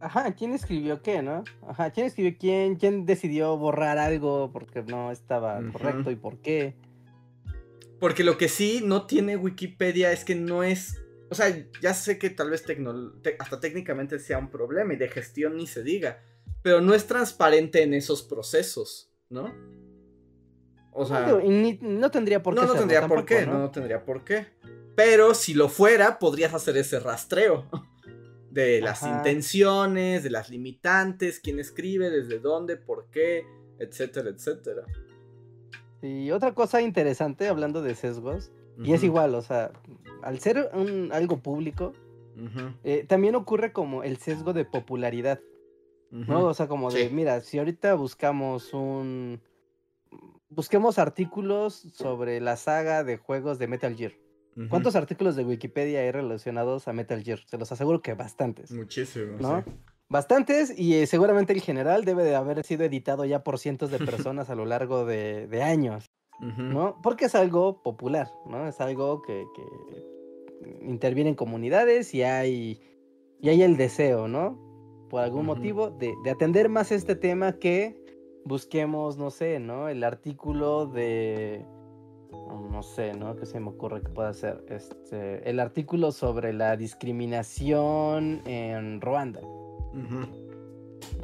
Ajá, ¿quién escribió qué, no? Ajá, ¿quién escribió quién? ¿Quién decidió borrar algo porque no estaba correcto y por qué? Porque lo que sí no tiene Wikipedia es que no es. O sea, ya sé que tal vez hasta técnicamente sea un problema y de gestión ni se diga. Pero no es transparente en esos procesos, ¿no? O sea. Ni- no tendría por qué no, no tendría por qué, ¿no? no, no tendría por qué. Pero si lo fuera, podrías hacer ese rastreo de las Ajá. intenciones, de las limitantes, quién escribe, desde dónde, por qué, etcétera, etcétera. Y otra cosa interesante, hablando de sesgos, y es igual, o sea, al ser un, algo público, eh, también ocurre como el sesgo de popularidad. ¿no? O sea, como de, mira, si ahorita buscamos un... Busquemos artículos sobre la saga de juegos de Metal Gear. ¿Cuántos artículos de Wikipedia hay relacionados a Metal Gear? Se los aseguro que bastantes, Muchísimo. ¿no? sí. Bastantes y eh, seguramente el general debe de haber sido editado ya por cientos de personas a lo largo de, de años, ¿no? Porque es algo popular, ¿no? Es algo que, que interviene en comunidades y hay, y hay el deseo, ¿no? Por algún motivo de, de atender más este tema que busquemos, no sé, ¿no? El artículo de... No sé, ¿no? ¿Qué se me ocurre que pueda ser? Este, el artículo sobre la discriminación en Ruanda.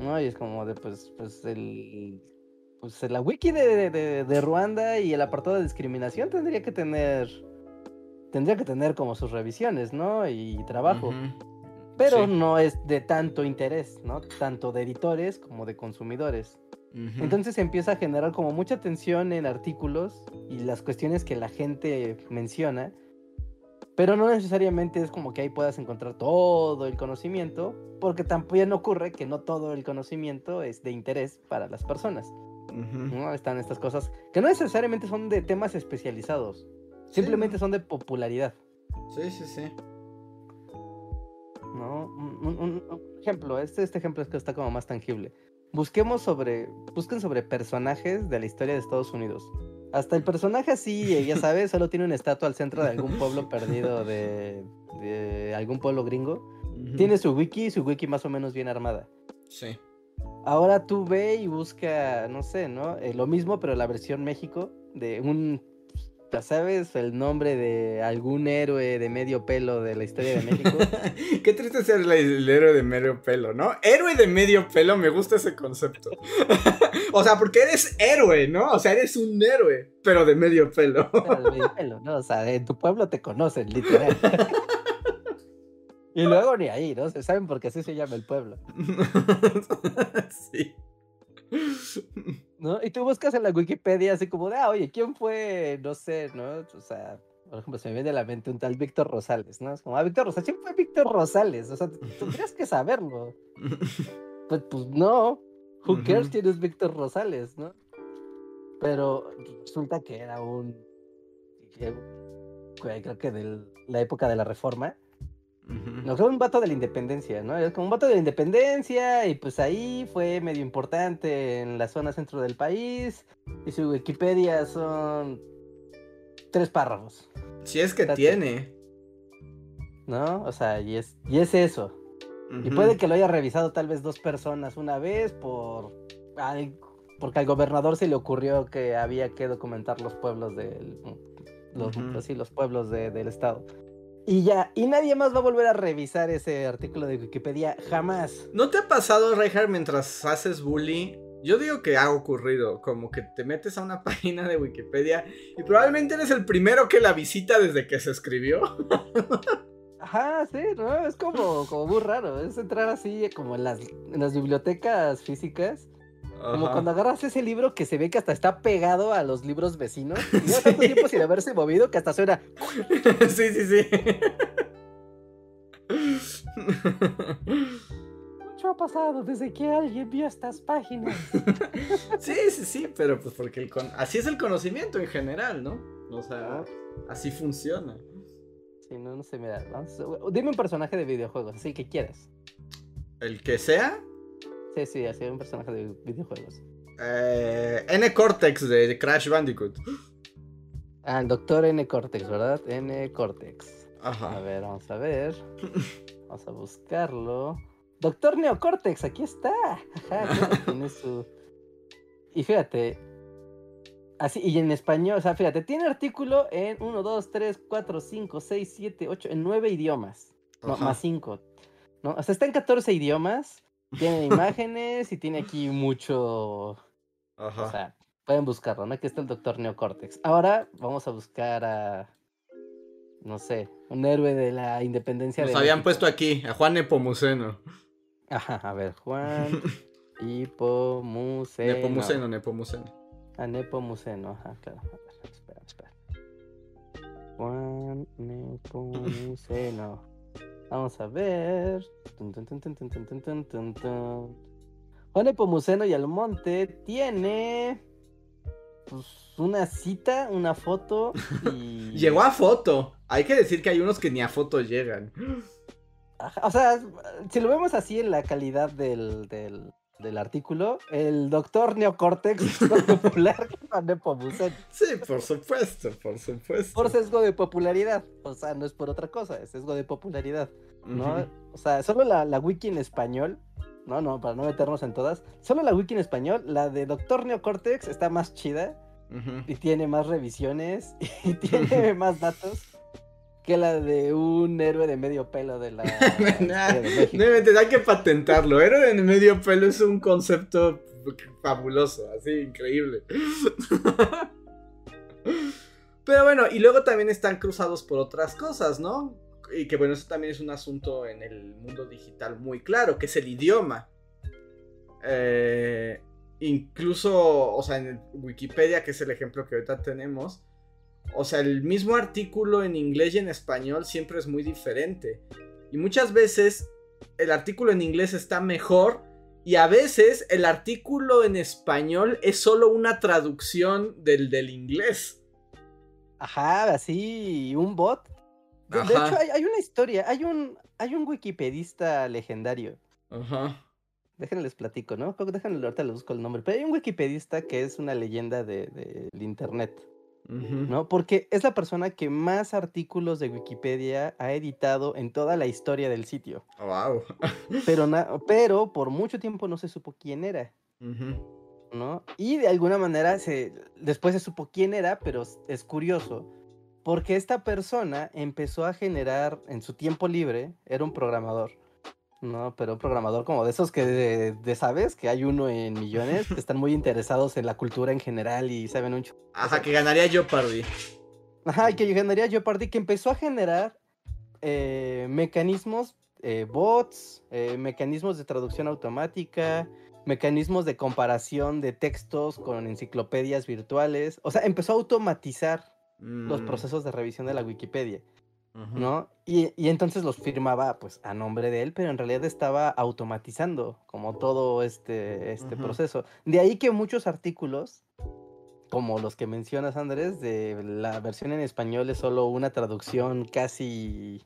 ¿no? Y es como de, pues, pues, el, pues, la wiki de, de, de Ruanda y el apartado de discriminación tendría que tener, tendría que tener como sus revisiones, ¿no? Y trabajo. Pero Sí. no es de tanto interés, ¿no? Tanto de editores como de consumidores. Entonces se empieza a generar como mucha tensión en artículos y las cuestiones que la gente menciona, pero no necesariamente es como que ahí puedas encontrar todo el conocimiento, porque también ocurre que no todo el conocimiento es de interés para las personas, ¿no? Están estas cosas que no necesariamente son de temas especializados, simplemente Sí, son de popularidad, Sí, sí, sí. ¿no? Un, un- un- un ejemplo, este, este ejemplo es que está como más tangible. busquemos sobre, busquen sobre personajes de la historia de Estados Unidos. Hasta el personaje así, eh, ya sabes, solo tiene una estatua al centro de algún pueblo perdido de, de algún pueblo gringo. Tiene su wiki y su wiki más o menos bien armada. Sí. Ahora tú ve y busca, no sé, ¿no? Eh, lo mismo, pero la versión México de un, ya sabes, el nombre de algún héroe de medio pelo de la historia de México. Qué triste ser la- el héroe de medio pelo, ¿no? Héroe de medio pelo, me gusta ese concepto. o sea, porque eres héroe, ¿no? O sea, eres un héroe, pero de medio pelo. Pero de medio pelo, ¿no? O sea, en tu pueblo te conocen, literal. y luego ni ahí, ¿no? Se saben porque así se llama el pueblo, sí. ¿no? Y tú buscas en la Wikipedia así como de, ah, oye, ¿quién fue? No sé, ¿no? O sea, por ejemplo, se me viene a la mente un tal Víctor Rosales, ¿no? Es como, ah, Víctor Rosales, ¿quién fue Víctor Rosales? O sea, tendrías que saberlo. Pues, pues no. Who cares quién es Víctor Rosales, ¿no? Pero resulta que era un. que Creo que de la época de la reforma. No, fue un vato de la independencia, ¿no? Era como un vato de la independencia y pues ahí fue medio importante en la zona centro del país. Y su Wikipedia son tres párrafos, Si es que tiene. ¿no? O sea, y es, y es eso. Y puede que lo haya revisado tal vez dos personas una vez por al- porque al gobernador se le ocurrió que había que documentar los pueblos del los, los pueblos de- del estado. Y ya, y nadie más va a volver a revisar ese artículo de Wikipedia jamás. ¿No te ha pasado, Reinhardt, mientras haces bully? Yo digo que ha ocurrido, como que te metes a una página de Wikipedia y probablemente eres el primero que la visita desde que se escribió. Ajá, sí, ¿no? Es como, como muy raro. Es entrar así como en las, en las bibliotecas físicas. Como Ajá. cuando agarras ese libro que se ve que hasta está pegado a los libros vecinos. Y Sí. tanto tiempo sin haberse movido que hasta suena. sí, sí, sí. Mucho ha pasado desde que alguien vio estas páginas. sí, sí, sí, pero pues porque el con- así es el conocimiento en general, ¿no? O sea, así funciona. Sí, no, no sé, mira. vamos Dime un personaje de videojuegos, así que quieras. El que sea, Sí, sí, así un personaje de videojuegos. eh, N Cortex de Crash Bandicoot. Ah, el doctor N Cortex, ¿verdad? N Cortex. A Ajá. ver, vamos a ver. Vamos a buscarlo. Doctor Neocortex, aquí está. Ajá, claro, tiene su. Y fíjate. Así, y en español, o sea, fíjate, tiene artículo en 1, 2, 3, 4, 5, 6, 7, 8, en 9 idiomas. No, más 5. ¿no? O sea, está en 14 idiomas. Tiene imágenes y tiene aquí mucho. Ajá. O sea, pueden buscarlo, ¿no? Aquí está el doctor Neocortex. Ahora vamos a buscar a. No sé, un héroe de la independencia Nos de. habían México. puesto aquí, a Juan Nepomuceno. Ajá, a ver, Juan Hipomuceno. Nepomuceno, Nepomuceno. A Nepomuceno, ajá, claro. A ver, espera, espera. Juan Nepomuceno. Vamos a ver. Juan Epomuceno y Almonte tiene pues, una cita, una foto. Llegó a foto. Hay que decir que hay unos que ni a foto llegan. O sea, si lo vemos así en la calidad del, del, del artículo, el doctor Neocortex popular. Sí, por supuesto, por supuesto. Por sesgo de popularidad. O sea, no es por otra cosa, es sesgo de popularidad. ¿no? Ujú. O sea, solo la, la wiki en español. No, no, para no meternos en todas. Solo la wiki en español, la de Doctor Neocortex está más chida Ujú. y tiene más revisiones y tiene más datos que la de un héroe de medio pelo de la Nah, de México. no hay que patentarlo. Héroe en medio pelo es un concepto fabuloso, así increíble. Pero bueno, y luego también están cruzados por otras cosas, ¿no? Y que bueno, eso también es un asunto en el mundo digital muy claro, que es el idioma. Eh, incluso, o sea, en Wikipedia, que es el ejemplo que ahorita tenemos, o sea, el mismo artículo en inglés y en español siempre es muy diferente. Y muchas veces el artículo en inglés está mejor y a veces el artículo en español es solo una traducción del del inglés. Ajá, así, un bot. De, hecho, hay, hay una historia, hay un, hay un wikipedista legendario Ajá. déjenles platico, ¿no? Déjenle, ahorita les busco el nombre. Pero hay un wikipedista que es una leyenda del de, de internet, ¿no? Porque es la persona que más artículos de Wikipedia ha editado en toda la historia del sitio. Wow. Pero, pero por mucho tiempo no se supo quién era. ¿no? Y de alguna manera se, después se supo quién era, pero es curioso, porque esta persona empezó a generar en su tiempo libre, era un programador, ¿no? Pero un programador como de esos que, de, de, ¿sabes? Que hay uno en millones, que están muy interesados en la cultura en general y saben un... ch- Ajá, que ganaría Jeopardy. Ajá, que generaría Jeopardy, que empezó a generar eh, mecanismos, eh, bots, eh, mecanismos de traducción automática, mecanismos de comparación de textos con enciclopedias virtuales. O sea, empezó a automatizar los Mm, procesos de revisión de la Wikipedia, ¿no? Y, y entonces los firmaba pues a nombre de él, pero en realidad estaba automatizando como todo este, este proceso. De ahí que muchos artículos, como los que mencionas Andrés, de la versión en español es solo una traducción casi,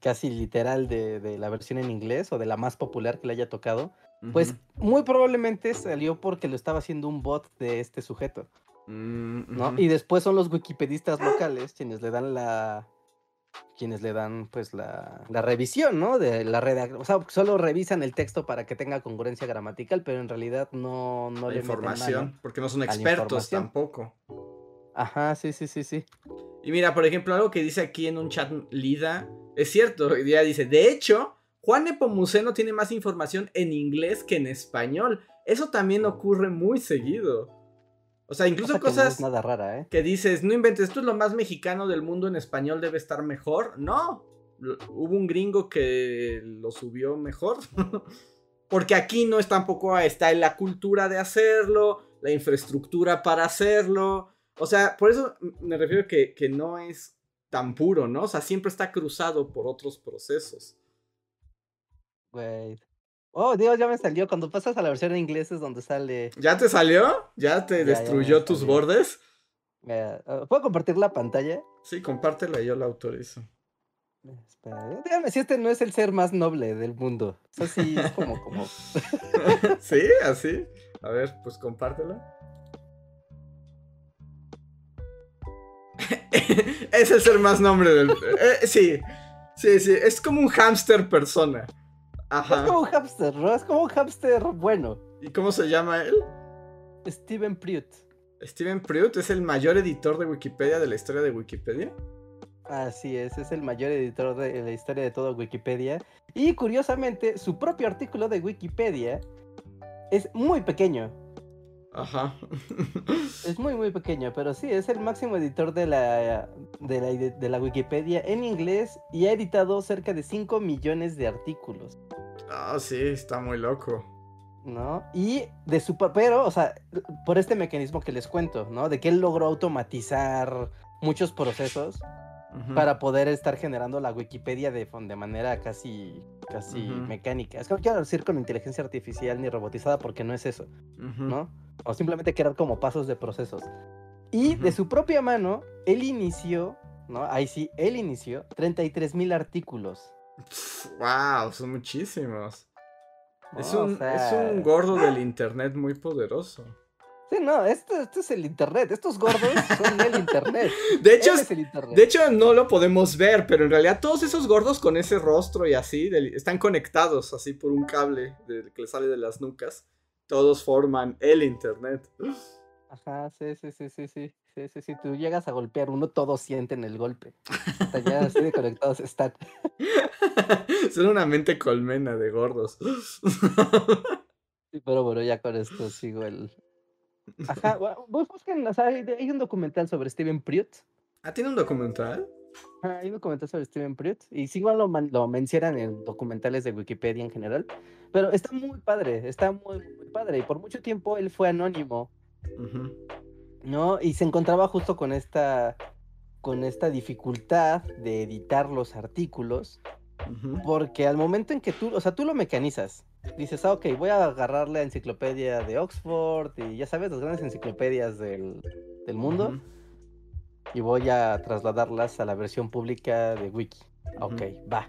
casi literal de, de la versión en inglés o de la más popular que le haya tocado, pues muy probablemente salió porque lo estaba haciendo un bot de este sujeto. Mm, ¿no? Y después son los wikipedistas locales quienes le dan la quienes le dan pues la, la revisión, ¿no? De la redacción, o sea, solo revisan el texto para que tenga congruencia gramatical, pero en realidad no, no La le meten mano. información, porque no son expertos tampoco. Ajá, sí, sí, sí, sí. Y mira, por ejemplo, algo que dice aquí en un chat Lida, es cierto, ya dice, de hecho, Juan Nepomuceno tiene más información en inglés que en español. Eso también ocurre muy seguido. O sea, incluso Cosa que no cosas es nada rara, ¿eh? que dices, no inventes, esto es lo más mexicano del mundo en español, debe estar mejor. No, hubo un gringo que lo subió mejor. Porque aquí no es tampoco está en la cultura de hacerlo, la infraestructura para hacerlo. O sea, por eso me refiero que, que no es tan puro, ¿no? O sea, siempre está cruzado por otros procesos. Güey. Oh, Dios, ya me salió. Cuando pasas a la versión en inglés es donde sale. ¿Ya te salió? ¿Ya te Ya, ya me destruyó tus salió. bordes? Ah, ¿Puedo compartir la pantalla? Sí, compártela, yo la autorizo. Espera, eh, dígame si este no es el ser más noble del mundo. Eso sí, es como, como. ¿Sí? ¿Así? A ver, pues compártela. es el ser más nombre del. eh, sí, sí, sí. Es como un hámster persona. Es como un hámster, ¿no? Es como un hámster bueno. ¿Y cómo se llama él? Steven Priut. Steven Pruitt es el mayor editor de Wikipedia de la historia de Wikipedia. Así es, es el mayor editor de la historia de todo Wikipedia. Y curiosamente, su propio artículo de Wikipedia es muy pequeño. Ajá. Es muy, muy pequeño, pero sí, es el máximo editor de la, de la, de la Wikipedia en inglés y ha editado cerca de 5 millones de artículos. Ah, sí, está muy loco. ¿no? Y de su pero, o sea, por este mecanismo que les cuento, ¿no? De que él logró automatizar muchos procesos para poder estar generando la Wikipedia de, de manera casi, casi mecánica. Es que no quiero decir con inteligencia artificial ni robotizada porque no es eso. ¿no? O simplemente crear como pasos de procesos. Y de su propia mano, él inició, ¿no? Ahí sí, él inició 33 mil artículos. Wow, son muchísimos. Es, un, sea, es un gordo del internet muy poderoso. Sí, no, esto, esto es el internet. Estos gordos son el internet. De hecho, es el internet. de hecho, no lo podemos ver, pero en realidad todos esos gordos con ese rostro y así están conectados así por un cable de- que le sale de las nucas. Todos forman el internet. Ajá, sí, sí, sí, sí, sí. Sí, sí, sí. Tú llegas a golpear uno, todos sienten el golpe. Hasta ya así de conectados están. Son una mente colmena de gordos. Sí, pero bueno, ya con esto sigo el. Ajá, bus- busquen, o sea, hay, hay un documental sobre Steven Priut. ¿Ah, tiene un documental? Hay un documental sobre Steven Priut. Y sí, igual lo, lo mencionan en documentales de Wikipedia en general. Pero está muy padre, está muy, muy padre. Y por mucho tiempo él fue anónimo. ¿no? Y se encontraba justo con esta, con esta dificultad de editar los artículos, porque al momento en que tú, o sea, tú lo mecanizas, dices, ah, ok, voy a agarrar la enciclopedia de Oxford y ya sabes, las grandes enciclopedias del, del mundo, Ujú. Y voy a trasladarlas a la versión pública de Wiki. Ok, Ujú. va.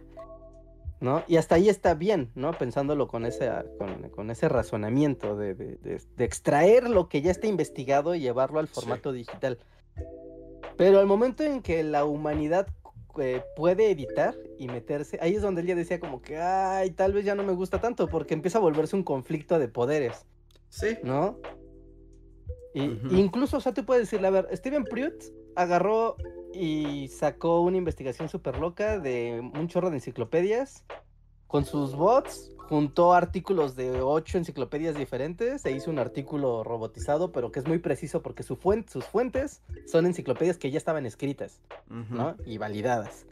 ¿no? Y hasta ahí está bien, ¿no? Pensándolo con ese, con, con ese razonamiento de, de, de, de, extraer lo que ya está investigado y llevarlo al formato sí. digital. Pero al momento en que la humanidad eh, puede editar y meterse, ahí es donde él ya decía como que, ay, tal vez ya no me gusta tanto, porque empieza a volverse un conflicto de poderes. Sí. ¿No? Y, uh -huh. Incluso, o sea, tú puedes decirle, a ver, Steven Pruitt agarró y sacó una investigación súper loca de un chorro de enciclopedias con sus bots, juntó artículos de ocho enciclopedias diferentes, se hizo un artículo robotizado, pero que es muy preciso porque su fuente, sus fuentes son enciclopedias que ya estaban escritas, uh -huh. ¿no? Y validadas.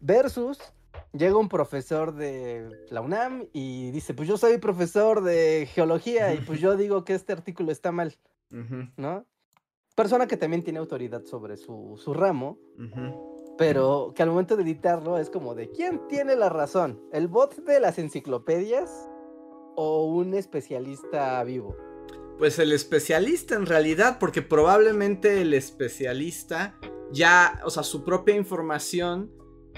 Versus llega un profesor de la UNAM y dice, pues yo soy profesor de geología y pues yo digo que este artículo está mal, uh -huh. ¿no? Persona que también tiene autoridad sobre su, su ramo, uh -huh. pero que al momento de editarlo es como de, ¿quién tiene la razón? ¿El bot de las enciclopedias o un especialista vivo? Pues el especialista en realidad, porque probablemente el especialista ya, o sea, su propia información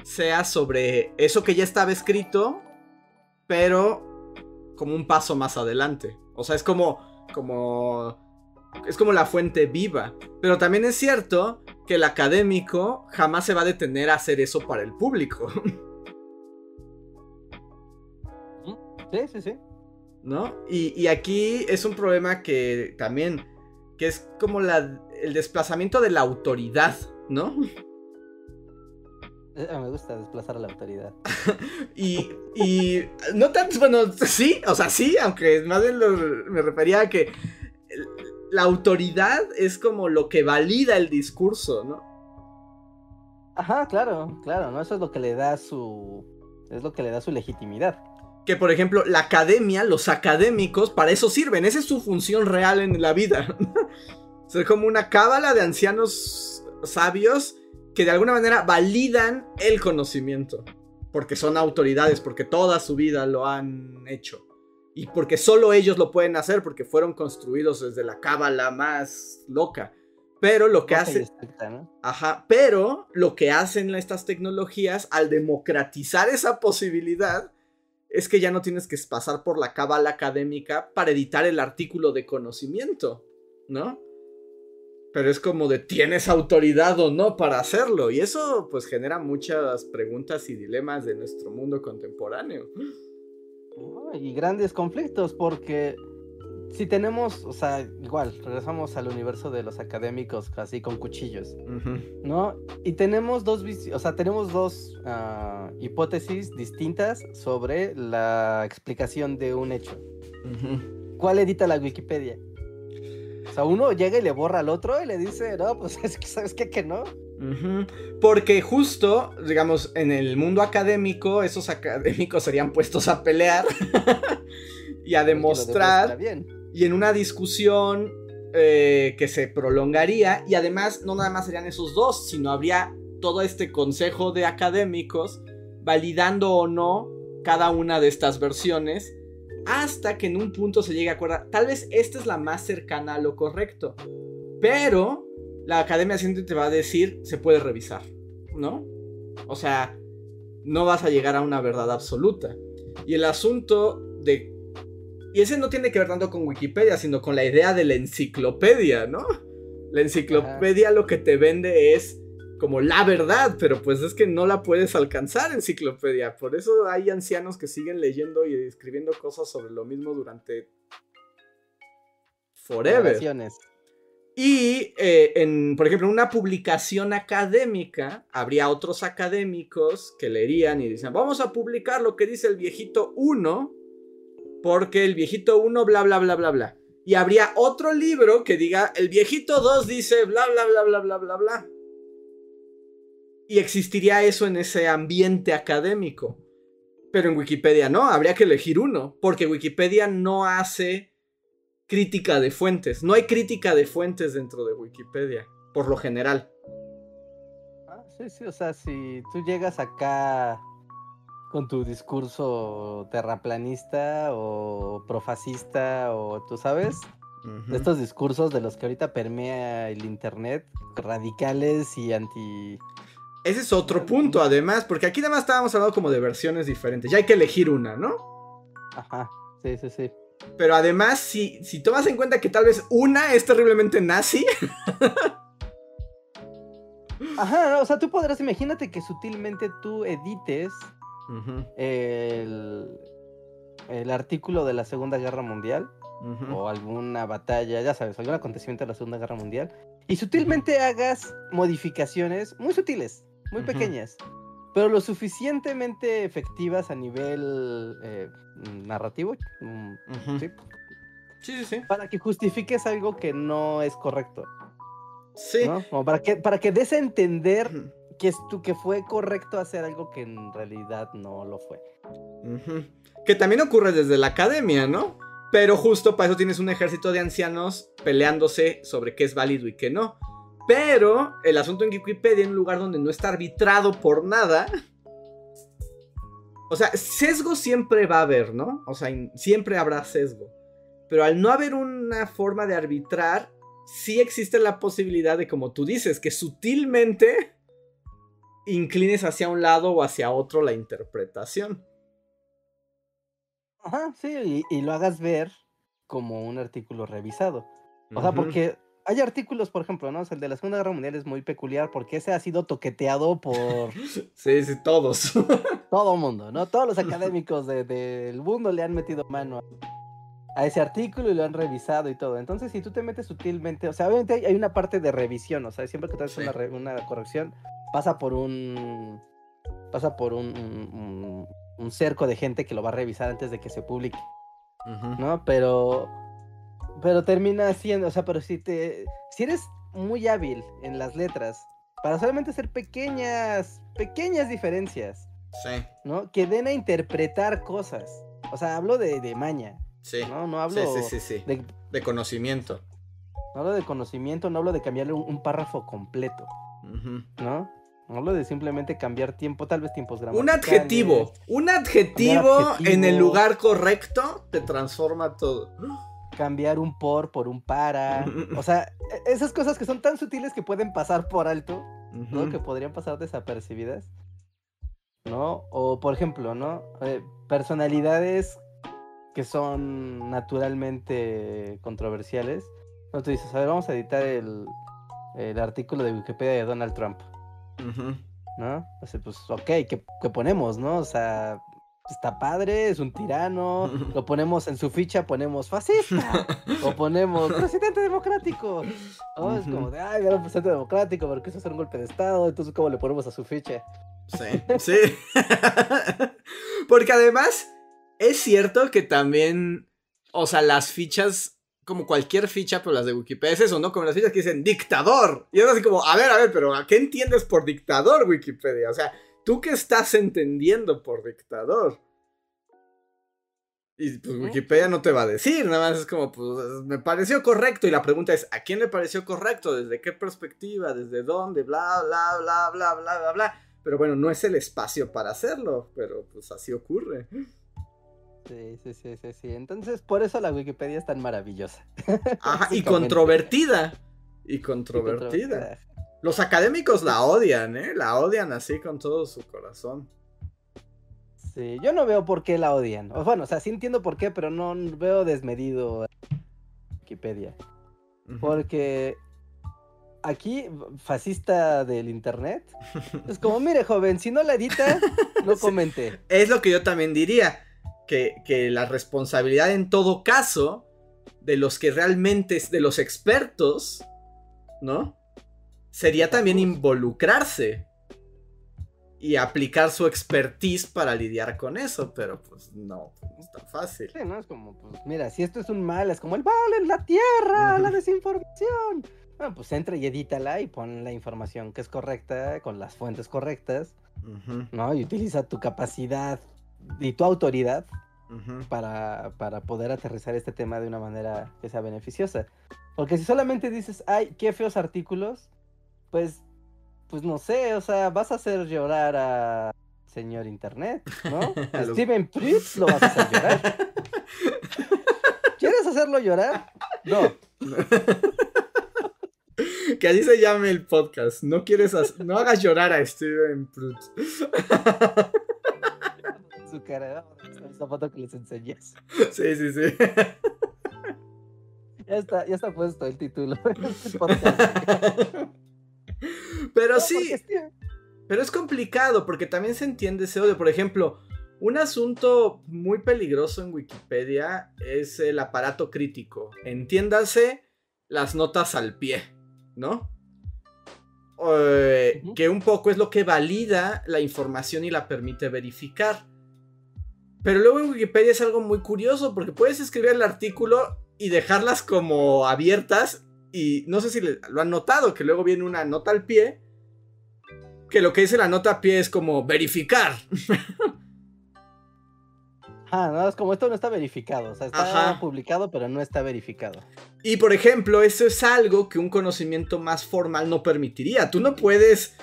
sea sobre eso que ya estaba escrito, pero como un paso más adelante. O sea, es como, como, es como la fuente viva. Pero también es cierto que el académico jamás se va a detener a hacer eso para el público. Sí, sí, sí. ¿No? Y, y aquí es un problema que también, que es como la, el desplazamiento de la autoridad, ¿no? Eh, me gusta desplazar a la autoridad. y, y no tanto, bueno, sí, o sea, sí, aunque más bien lo, me refería a que la autoridad es como lo que valida el discurso, ¿no? Ajá, claro, claro, ¿no? Eso es lo que le da su. Es lo que le da su legitimidad. Que por ejemplo, la academia, los académicos, para eso sirven. Esa es su función real en la vida. o sea, como una cábala de ancianos sabios que de alguna manera validan el conocimiento. Porque son autoridades, porque toda su vida lo han hecho. Y porque solo ellos lo pueden hacer, porque fueron construidos desde la cábala más loca. Pero lo que hace. ¿no? Ajá. Pero lo que hacen estas tecnologías al democratizar esa posibilidad es que ya no tienes que pasar por la cábala académica para editar el artículo de conocimiento, ¿no? Pero es como de tienes autoridad o no para hacerlo. Y eso pues genera muchas preguntas y dilemas de nuestro mundo contemporáneo. Y grandes conflictos porque si tenemos, o sea, igual, regresamos al universo de los académicos así con cuchillos, uh -huh. ¿no? Y tenemos dos, o sea, tenemos dos uh, hipótesis distintas sobre la explicación de un hecho. Uh -huh. ¿Cuál edita la Wikipedia? O sea, uno llega y le borra al otro y le dice, no, pues es que sabes qué, que no. Porque justo, digamos, en el mundo académico, esos académicos serían puestos a pelear y a demostrar. Y en una discusión eh, que se prolongaría. Y además, no nada más serían esos dos, sino habría todo este consejo de académicos validando o no cada una de estas versiones. Hasta que en un punto se llegue a acordar. Tal vez esta es la más cercana a lo correcto. Pero la academia siempre te va a decir, se puede revisar, ¿no? O sea, no vas a llegar a una verdad absoluta. Y el asunto de... Y ese no tiene que ver tanto con Wikipedia, sino con la idea de la enciclopedia, ¿no? La enciclopedia Ajá. lo que te vende es como la verdad, pero pues es que no la puedes alcanzar enciclopedia. Por eso hay ancianos que siguen leyendo y escribiendo cosas sobre lo mismo durante... Forever. Y, eh, en, por ejemplo, en una publicación académica, habría otros académicos que leerían y dicen, vamos a publicar lo que dice el viejito 1, porque el viejito 1 bla, bla, bla, bla, bla. Y habría otro libro que diga, el viejito 2 dice bla, bla, bla, bla, bla, bla, bla. Y existiría eso en ese ambiente académico. Pero en Wikipedia no, habría que elegir uno, porque Wikipedia no hace crítica de fuentes. No hay crítica de fuentes dentro de Wikipedia, por lo general. Ah, sí, sí, o sea, si tú llegas acá con tu discurso terraplanista o profascista o tú sabes, uh -huh. estos discursos de los que ahorita permea el internet, radicales y anti Ese es otro punto, además, porque aquí además estábamos hablando como de versiones diferentes. Ya hay que elegir una, ¿no? Ajá, sí, sí, sí. Pero además, si, si tomas en cuenta que tal vez una es terriblemente nazi. Ajá, no, o sea, tú podrás, imagínate que sutilmente tú edites el, el artículo de la Segunda Guerra Mundial o alguna batalla, ya sabes, algún acontecimiento de la Segunda Guerra Mundial y sutilmente hagas modificaciones muy sutiles, muy pequeñas, pero lo suficientemente efectivas a nivel eh, narrativo, mm. ¿sí? Sí, sí, sí. para que justifiques algo que no es correcto, Sí. ¿no? Como para que, para que des a entender que, es tú, que fue correcto hacer algo que en realidad no lo fue. Que también ocurre desde la academia, ¿no? Pero justo para eso tienes un ejército de ancianos peleándose sobre qué es válido y qué no. Pero el asunto en Wikipedia, en un lugar donde no está arbitrado por nada. O sea, sesgo siempre va a haber, ¿no? O sea, siempre habrá sesgo. Pero al no haber una forma de arbitrar, sí existe la posibilidad de, como tú dices, que sutilmente inclines hacia un lado o hacia otro la interpretación. Ajá, sí, y, y lo hagas ver como un artículo revisado. O sea, porque hay artículos, por ejemplo, ¿no? O sea, el de la Segunda Guerra Mundial es muy peculiar porque ese ha sido toqueteado por Sí, sí, todos. todo mundo, ¿no? Todos los académicos de- del mundo le han metido mano a, ese artículo y lo han revisado y todo. Entonces, si tú te metes sutilmente, o sea, obviamente hay, hay una parte de revisión, o sea, siempre que tú haces Sí. una, re- una corrección, pasa por un. pasa por un, un- un- un cerco de gente que lo va a revisar antes de que se publique. ¿no? Pero, pero termina siendo, o sea, pero si te, si eres muy hábil en las letras, para solamente hacer pequeñas, pequeñas diferencias, Sí, ¿no? Que den a interpretar cosas. O sea, hablo de, de maña, sí. ¿no? No hablo, sí, sí, sí. De, De conocimiento. no hablo de conocimiento, no hablo de cambiarle un, un párrafo completo. ¿no? No hablo de simplemente cambiar tiempo, tal vez tiempos Un gramaticales. adjetivo. Un adjetivo, adjetivo. en el lugar correcto te transforma todo. Cambiar un por por un para. O sea, e- esas cosas que son tan sutiles que pueden pasar por alto. ¿no? Que podrían pasar desapercibidas. ¿No? O por ejemplo, ¿no? Eh, personalidades que son naturalmente controversiales. No, tú dices, a ver, vamos a editar el, el artículo de Wikipedia de Donald Trump. ¿no? O sea, pues, ok, ¿qué, qué ponemos, no? O sea, está padre, es un tirano, lo ponemos en su ficha, ponemos fascista, o ponemos presidente democrático. ¿no? Es como de, ay, era un presidente democrático, pero quiso hacer un golpe de estado, entonces ¿cómo le ponemos a su ficha? Sí, sí. Porque además, es cierto que también, o sea, las fichas, como cualquier ficha, pero las de Wikipedia es eso, ¿no? Como las fichas que dicen dictador. Y es así como, a ver, a ver, pero ¿a qué entiendes por dictador, Wikipedia? O sea, ¿tú qué estás entendiendo por dictador? Y pues. Wikipedia no te va a decir, nada más es como, pues me pareció correcto. Y la pregunta es, ¿a quién le pareció correcto? ¿Desde qué perspectiva? ¿Desde dónde? Bla, bla, bla, bla, bla, bla, bla. Pero bueno, no es el espacio para hacerlo, pero pues así ocurre. Sí, sí, sí, sí, sí. Entonces, por eso la Wikipedia es tan maravillosa. Ajá, y controvertida. Y Y controvertida. Los académicos la odian, ¿eh? La odian así con todo su corazón. Sí, yo no veo por qué la odian. O, bueno, o sea, sí entiendo por qué, pero no veo desmedido Wikipedia. Porque aquí, fascista del internet, es como, mire, joven, si no la edita, no Sí. comente. Es lo que yo también diría. Que, que la responsabilidad en todo caso de los que realmente, de los expertos, ¿no? Sería también involucrarse y aplicar su expertise para lidiar con eso, pero pues no, no es tan fácil. Sí, ¿no? Es como, pues, mira, si esto es un mal, es como el mal en la tierra, la desinformación. Bueno, pues entra y edítala y pon la información que es correcta, con las fuentes correctas, ¿no? Y utiliza tu capacidad y tu autoridad para, para poder aterrizar este tema de una manera que sea beneficiosa. Porque si solamente dices, ay, qué feos artículos, pues, pues no sé, o sea, vas a hacer llorar a señor internet, ¿no? A los- Steven Pritz lo vas a hacer llorar. ¿Quieres hacerlo llorar? No. que así se llame el podcast. No quieres, no hagas llorar a Steven Prut. Su cara, ¿no? esa foto que les enseñas. Sí, sí, sí. Ya está, ya está puesto el título. Este podcast. Pero No, sí, porque pero es complicado porque también se entiende ese odio. Por ejemplo, un asunto muy peligroso en Wikipedia es el aparato crítico. Entiéndase las notas al pie, ¿no? Eh. Que un poco es lo que valida la información y la permite verificar. Pero luego en Wikipedia es algo muy curioso porque puedes escribir el artículo y dejarlas como abiertas y no sé si lo han notado, que luego viene una nota al pie, que lo que dice la nota a pie es como verificar. Ah, no, es como esto no está verificado. O sea, está Ajá. publicado, pero no está verificado. Y por ejemplo, eso es algo que un conocimiento más formal no permitiría. Tú no puedes,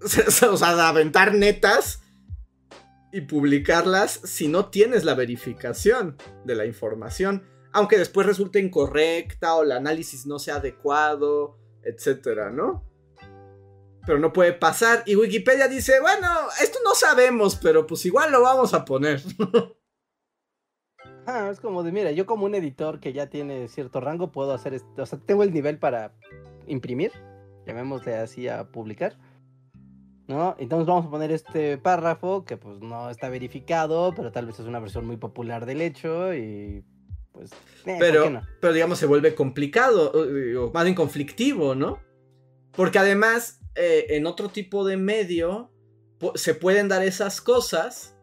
o sea, aventar netas y publicarlas si no tienes la verificación de la información. Aunque después resulte incorrecta o el análisis no sea adecuado, etcétera, ¿no? Pero no puede pasar. Y Wikipedia dice, bueno, esto no sabemos, pero pues igual lo vamos a poner. Ah, es como de, mira, yo como un editor que ya tiene cierto rango puedo hacer esto. O sea, tengo el nivel para imprimir, llamémosle así a publicar. ¿No? Entonces vamos a poner este párrafo que pues no está verificado, pero tal vez es una versión muy popular del hecho y pues... eh, ¿por qué Pero, no? pero digamos, se vuelve complicado, o, o más bien conflictivo, ¿no? Porque además, eh, en otro tipo de medio, se pueden dar esas cosas,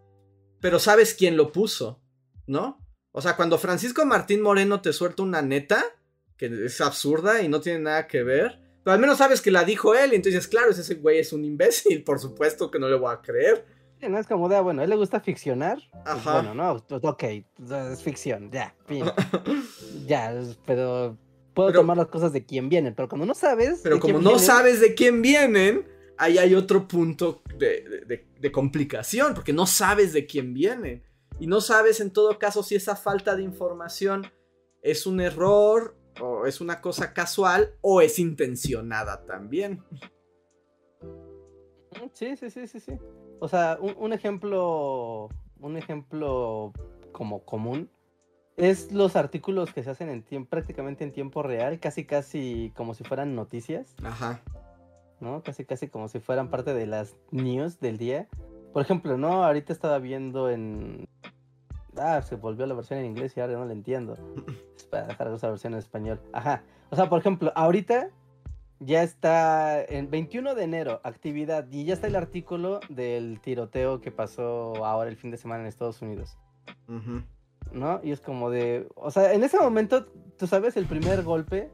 pero sabes quién lo puso, ¿no? O sea, cuando Francisco Martín Moreno te suelta una neta, que es absurda y no tiene nada que ver, pero al menos sabes que la dijo él, y entonces, claro, ese güey es un imbécil, por supuesto que no le voy a creer. No es como de, ah, bueno, a él le gusta ficcionar. pues, Ajá. bueno, no, ok, es ficción, ya, fin. ya, pero puedo Pero- tomar las cosas de quien vienen, pero cuando no sabes... Pero como quién no vienen, sabes de quién vienen, ahí hay otro punto de, de- de- de complicación, porque no sabes de quién vienen. Y no sabes en todo caso si esa falta de información es un error, o es una cosa casual, o es intencionada también. Sí, sí, sí, sí, sí. O sea, un, un ejemplo, un ejemplo como común es los artículos que se hacen en tiempo, prácticamente en tiempo real, casi casi como si fueran noticias, Ajá. ¿no? Casi casi como si fueran parte de las news del día. Por ejemplo, ¿no? Ahorita estaba viendo en... Ah, se volvió la versión en inglés y ahora no la entiendo. Espera, dejar esa versión en español. Ajá. O sea, por ejemplo, ahorita ya está en 21 de enero, actividad, y ya está el artículo del tiroteo que pasó ahora el fin de semana en Estados Unidos, ¿no? Y es como de, o sea, en ese momento, tú sabes, el primer golpe,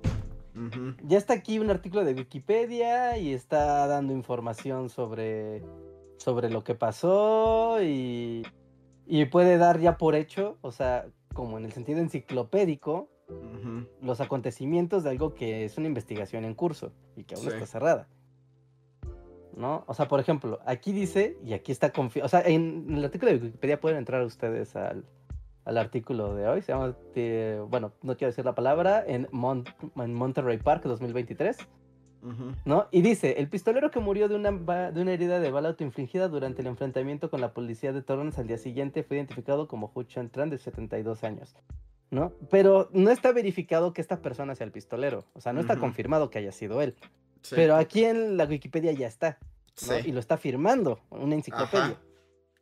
ya está aquí un artículo de Wikipedia y está dando información sobre, sobre lo que pasó y, y puede dar ya por hecho, o sea, como en el sentido enciclopédico, Los acontecimientos de algo que es una investigación en curso y que aún Sí. está cerrada. ¿No? O sea, por ejemplo, aquí dice, y aquí está confi- O sea, en el artículo de Wikipedia pueden entrar ustedes al, al artículo de hoy. Se llama, eh, bueno, no quiero decir la palabra, en, Mon- en Monterrey Park 2023. Ujú. ¿no? Y dice, el pistolero que murió de una, de una herida de bala autoinfligida durante el enfrentamiento con la policía de Torrance al día siguiente fue identificado como Hu Chen Tran de 72 años, ¿no? Pero no está verificado que esta persona sea el pistolero, o sea, no está confirmado que haya sido él, Sí. pero aquí en la Wikipedia ya está, ¿no? Sí. Y lo está firmando, una enciclopedia. Ajá.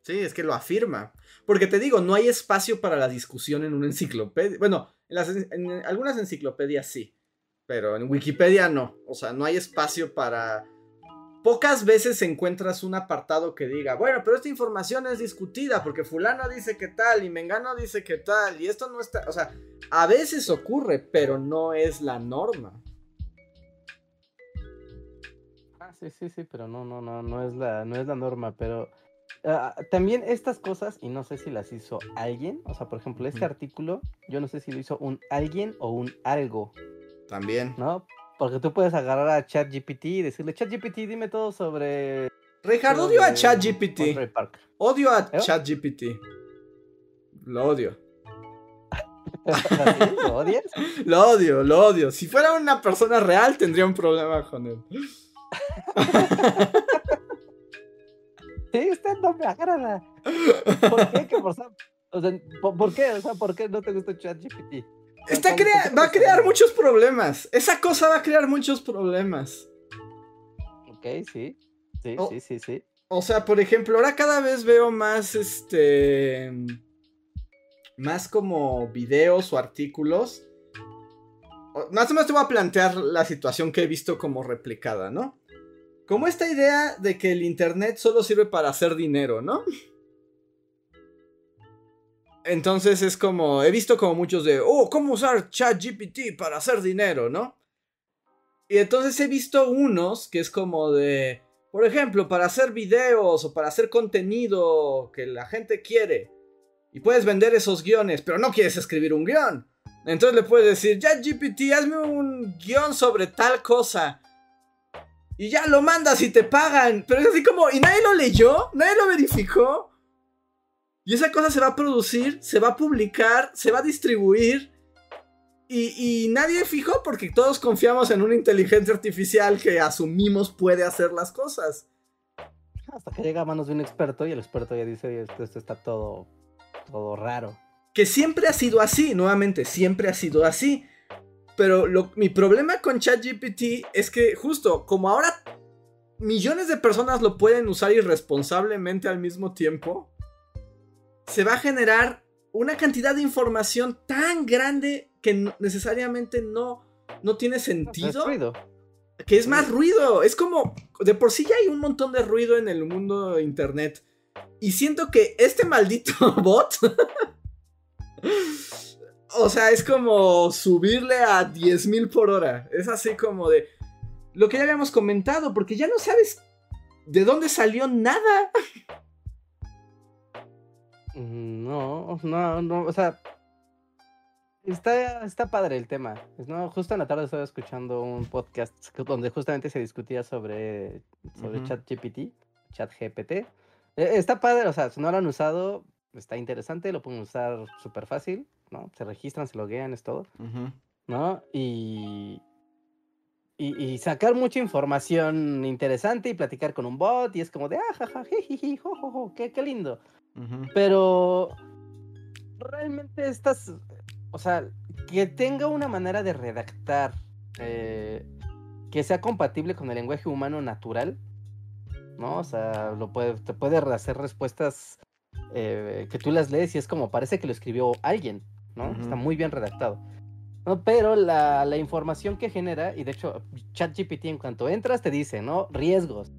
Sí, es que lo afirma. Porque te digo, no hay espacio para la discusión en una enciclopedia. Bueno, en, las en- en algunas enciclopedias sí, pero en Wikipedia no. O sea, no hay espacio para... Pocas veces encuentras un apartado que diga, bueno, pero esta información es discutida porque fulano dice que tal y mengano dice que tal y esto no está... O sea, a veces ocurre, pero no es la norma. Ah, sí, sí, sí, pero no, no, no, no es la, no es la norma, pero ah, también estas cosas, y no sé si las hizo alguien, o sea, por ejemplo, este artículo, yo no sé si lo hizo un alguien o un algo, También. ¿no? Porque tú puedes agarrar a ChatGPT y decirle, ChatGPT, dime todo sobre... Todo odio a ChatGPT. Monterey Park". Odio a ¿Eh? ChatGPT. Lo odio. ¿Lo odias? Lo odio, lo odio. Si fuera una persona real, tendría un problema con él. Sí, usted no me agrada. ¿Por qué? Por, o sea, ¿por, por qué? O sea, ¿por qué no te gusta ChatGPT? Está ¿Cómo- crea- va a crear muchos problemas. Esa cosa va a crear muchos problemas. Ok, sí. Sí, Oh. sí, sí, sí. O sea, por ejemplo, ahora cada vez veo más este. Más como videos o artículos. Más o menos te voy a plantear la situación que he visto como replicada, ¿no? Como esta idea de que el internet solo sirve para hacer dinero, ¿no? Entonces es como. He visto como muchos de. Oh, ¿cómo usar ChatGPT para hacer dinero, ¿no? Y entonces he visto unos que es como de. Por ejemplo, para hacer videos o para hacer contenido que la gente quiere. Y puedes vender esos guiones, pero no quieres escribir un guion. Entonces le puedes decir, ya GPT, hazme un guion sobre tal cosa. Y ya lo mandas y te pagan. Pero es así como, ¿y nadie lo leyó? ¿Nadie lo verificó? Y esa cosa se va a producir, se va a publicar, se va a distribuir. Y, y nadie fijó porque todos confiamos en una inteligencia artificial que asumimos puede hacer las cosas. Hasta que llega a manos de un experto y el experto ya dice, oye, esto, esto está todo, todo raro. Que siempre ha sido así, nuevamente, siempre ha sido así. Pero lo- mi problema con ChatGPT es que justo como ahora millones de personas lo pueden usar irresponsablemente al mismo tiempo, se va a generar una cantidad de información tan grande que necesariamente no, no tiene sentido. que es más ruido. Es como, de por sí ya hay un montón de ruido en el mundo de internet. Y siento que este maldito bot, o sea, es como subirle a 10.000 por hora. Es así como de lo que ya habíamos comentado, porque ya no sabes de dónde salió nada. Mm, No, no, no, o sea, está, está padre el tema. No, justo en la tarde estaba escuchando un podcast donde justamente se discutía sobre, sobre Ujú. ChatGPT, ChatGPT. Eh, está padre, o sea, si no lo han usado, está interesante, lo pueden usar súper fácil, ¿no? Se registran, se loguean, es todo, ¿no? Y, y, y sacar mucha información interesante y platicar con un bot y es como de, ah, jaja, jijiji, jo, jo, jo, qué, qué lindo. Pero realmente estas, o sea, que tenga una manera de redactar eh, que sea compatible con el lenguaje humano natural, ¿no? O sea, lo puede, te puede hacer respuestas eh, que tú las lees y es como parece que lo escribió alguien, ¿no? Está muy bien redactado. ¿no? Pero la, la información que genera, y de hecho, ChatGPT en cuanto entras te dice, ¿no? Riesgos.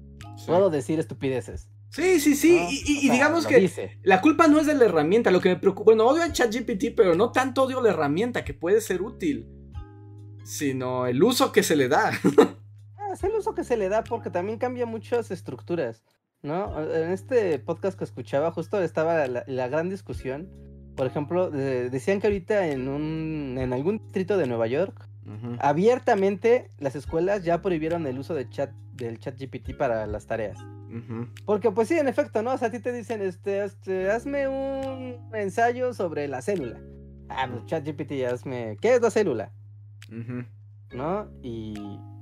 Puedo decir estupideces. Sí, sí, sí. ¿no? Y, digamos que dice. la culpa no es de la herramienta. Lo que me preocupa. Bueno, odio a ChatGPT, pero no tanto odio la herramienta que puede ser útil, sino el uso que se le da. Ah, es el uso que se le da porque también cambia muchas estructuras, ¿no? En este podcast que escuchaba justo estaba la, la gran discusión. Por ejemplo, de- decían que ahorita en un en algún distrito de Nueva York abiertamente las escuelas ya prohibieron el uso de chat del chat GPT para las tareas. Porque pues sí, en efecto, ¿no? O sea, a ti te dicen, este, este, hazme un ensayo sobre la célula. Ah, pues chat GPT, hazme, ¿qué es la célula? ¿no? Y,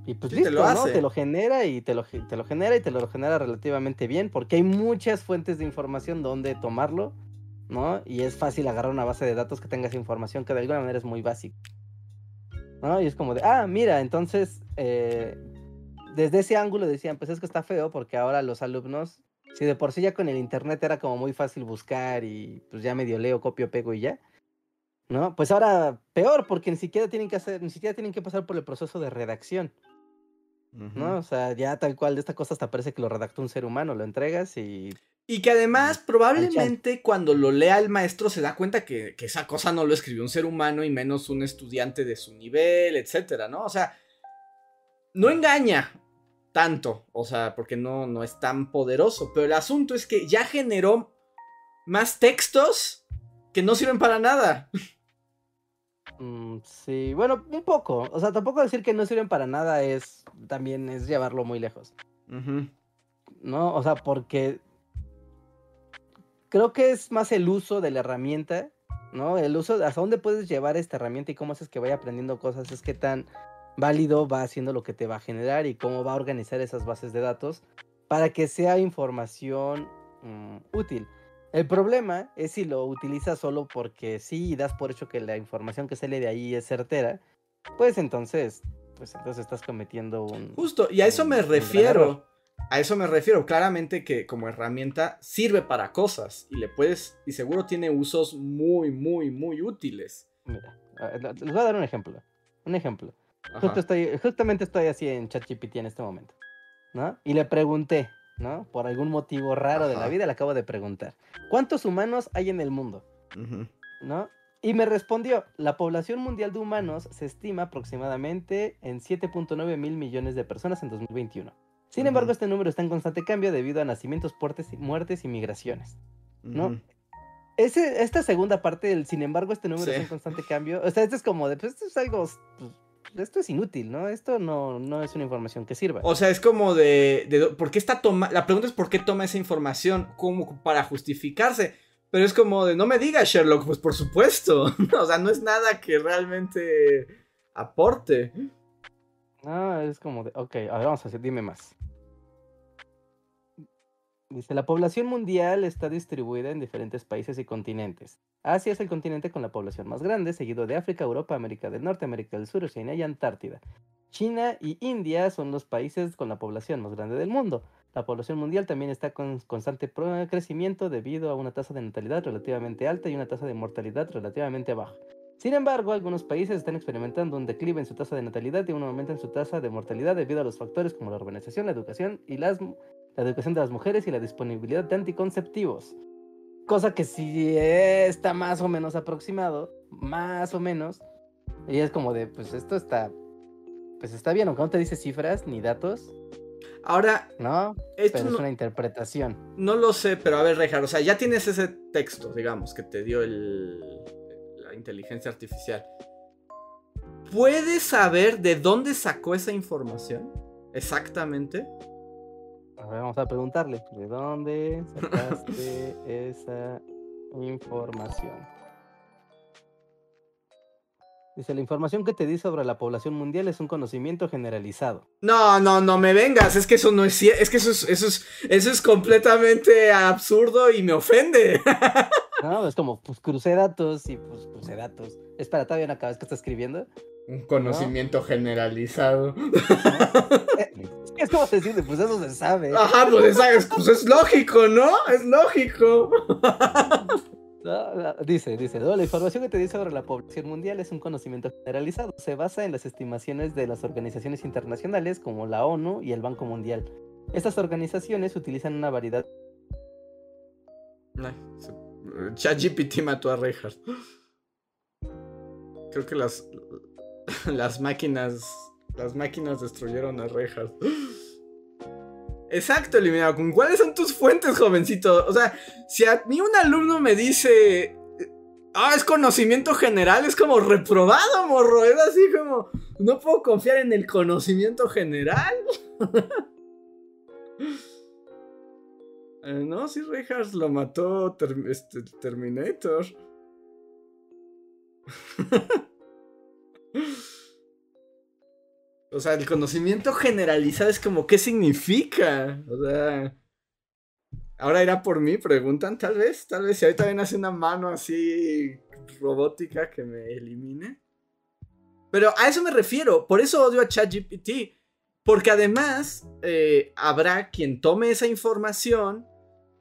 y pues Sí, te listo, lo ¿no? Te lo genera y te lo, te lo genera y te lo genera relativamente bien porque hay muchas fuentes de información donde tomarlo, ¿no? Y es fácil agarrar una base de datos que tenga esa información que de alguna manera es muy básica. ¿No? Y es como de, ah, mira, entonces, eh, desde ese ángulo decían, pues es que está feo porque ahora los alumnos, si de por sí ya con el internet era como muy fácil buscar y pues ya medio leo, copio, pego y ya. ¿No? Pues ahora peor, porque ni siquiera tienen que hacer, ni siquiera tienen que pasar por el proceso de redacción, ¿no? O sea, ya tal cual de esta cosa hasta parece que lo redactó un ser humano, lo entregas y Y que además, probablemente cuando lo lea el maestro se da cuenta que, que esa cosa no lo escribió un ser humano y menos un estudiante de su nivel, etcétera, ¿no? O sea, no engaña tanto, o sea, porque no, no es tan poderoso, pero el asunto es que ya generó más textos que no sirven para nada. mm, sí, bueno, un poco, o sea, tampoco decir que no sirven para nada es también es llevarlo muy lejos. ¿no? O sea, porque creo que es más el uso de la herramienta ¿no? El uso, hasta dónde puedes llevar esta herramienta y cómo haces que vaya aprendiendo cosas, es que tan válido va haciendo lo que te va a generar y cómo va a organizar esas bases de datos para que sea información mm, útil. El problema es si lo utilizas solo porque sí y das por hecho que la información que sale de ahí es certera, pues entonces, pues entonces estás cometiendo un... Justo, y a eso un- me refiero. A eso me refiero. Claramente que como herramienta sirve para cosas y le puedes, y seguro tiene usos muy, muy, muy útiles. Mira, les voy a dar un ejemplo. Un ejemplo. Ajá. Justo estoy, justamente estoy así en ChatGPT en este momento, ¿no? Y le pregunté, ¿no? Por algún motivo raro de la Ajá. vida le acabo de preguntar, ¿cuántos humanos hay en el mundo? Ujú. ¿No? Y me respondió, la población mundial de humanos se estima aproximadamente en 7.9 mil millones de personas en 2021. Sin embargo, Ujú. este número está en constante cambio debido a nacimientos, puertes muertes y migraciones. ¿no? Ujú. Ese, esta segunda parte del, sin embargo, este número Sí. está en constante cambio. O sea, esto es como de, pues esto es algo, pues, esto es inútil, ¿no? Esto no, no es una información que sirva. O sea, es como de, de ¿por qué está toma La pregunta es por qué toma esa información como para justificarse. Pero es como de, no me digas Sherlock, pues por supuesto. o sea, no es nada que realmente aporte. No, es como de, ok, a ver, vamos a hacer, dime más. Dice, la población mundial está distribuida en diferentes países y continentes. Asia es el continente con la población más grande, seguido de África, Europa, América del Norte, América del Sur, Oceanía y Antártida. China y India son los países con la población más grande del mundo. La población mundial también está con constante crecimiento debido a una tasa de natalidad relativamente alta y una tasa de mortalidad relativamente baja. Sin embargo, algunos países están experimentando un declive en su tasa de natalidad y un aumento en su tasa de mortalidad debido a los factores como la urbanización, la educación y las, la educación de las mujeres y la disponibilidad de anticonceptivos. Cosa que sí está más o menos aproximado, más o menos. Y es como de, pues esto está, pues está bien, aunque no te dice cifras ni datos, Ahora, ¿no? esto Pero es no, una interpretación. no lo sé, pero a ver, Rejar, o sea, ya tienes ese texto, digamos, que te dio el, la inteligencia artificial. ¿Puedes saber de dónde sacó esa información? Exactamente. A ver, vamos a preguntarle, ¿de dónde sacaste esa información? Dice, la información que te di sobre la población mundial es un conocimiento generalizado. No, no, no me vengas, es que eso no es cierto, es que eso es, eso es, eso es completamente absurdo y me ofende. No, es como, pues crucé datos y pues crucé datos. Espera, todavía no acabas que está escribiendo. Un conocimiento generalizado. Es como decirle, pues eso se sabe. Ajá, pues es, pues es lógico, ¿no? Es lógico. No, no, Dice, dice, "No, la información que te di sobre la población mundial es un conocimiento generalizado. Se basa en las estimaciones de las organizaciones internacionales como la ONU y el Banco Mundial. Estas organizaciones utilizan una variedad Ay, se- ChatGPT mató a Reinhardt. Creo que las las máquinas las máquinas destruyeron a Reinhardt. Exacto, eliminado. ¿Con cuáles son tus fuentes, jovencito? O sea, si a mí un alumno me dice, ah, es conocimiento general, es como reprobado, morro. Es así como, no puedo confiar en el conocimiento general. Eh, no, sí, Reinhardt lo mató este, Terminator. o sea, el conocimiento generalizado es como, ¿qué significa? O sea... Ahora irá por mí, preguntan, tal vez, tal vez si ahorita ven hace una mano así robótica que me elimine. Pero a eso me refiero, por eso odio a ChatGPT. Porque además eh, habrá quien tome esa información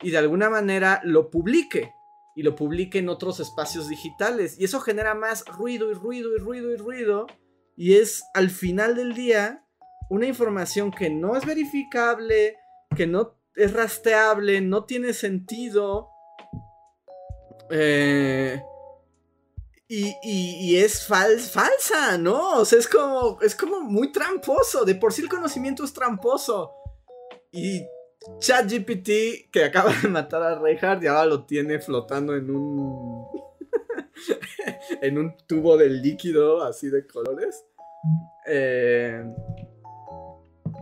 y de alguna manera lo publique. Y lo publique en otros espacios digitales. Y eso genera más ruido y ruido y ruido y ruido. Y es al final del día una información que no es verificable, que no es rastreable, no tiene sentido. Eh, y, y- es fal- falsa, ¿no? O sea, es como, es como muy tramposo. De por sí el conocimiento es tramposo. Y ChatGPT, que acaba de matar a Reinhardt, y ahora lo tiene flotando en un. en un tubo de líquido así de colores. Eh,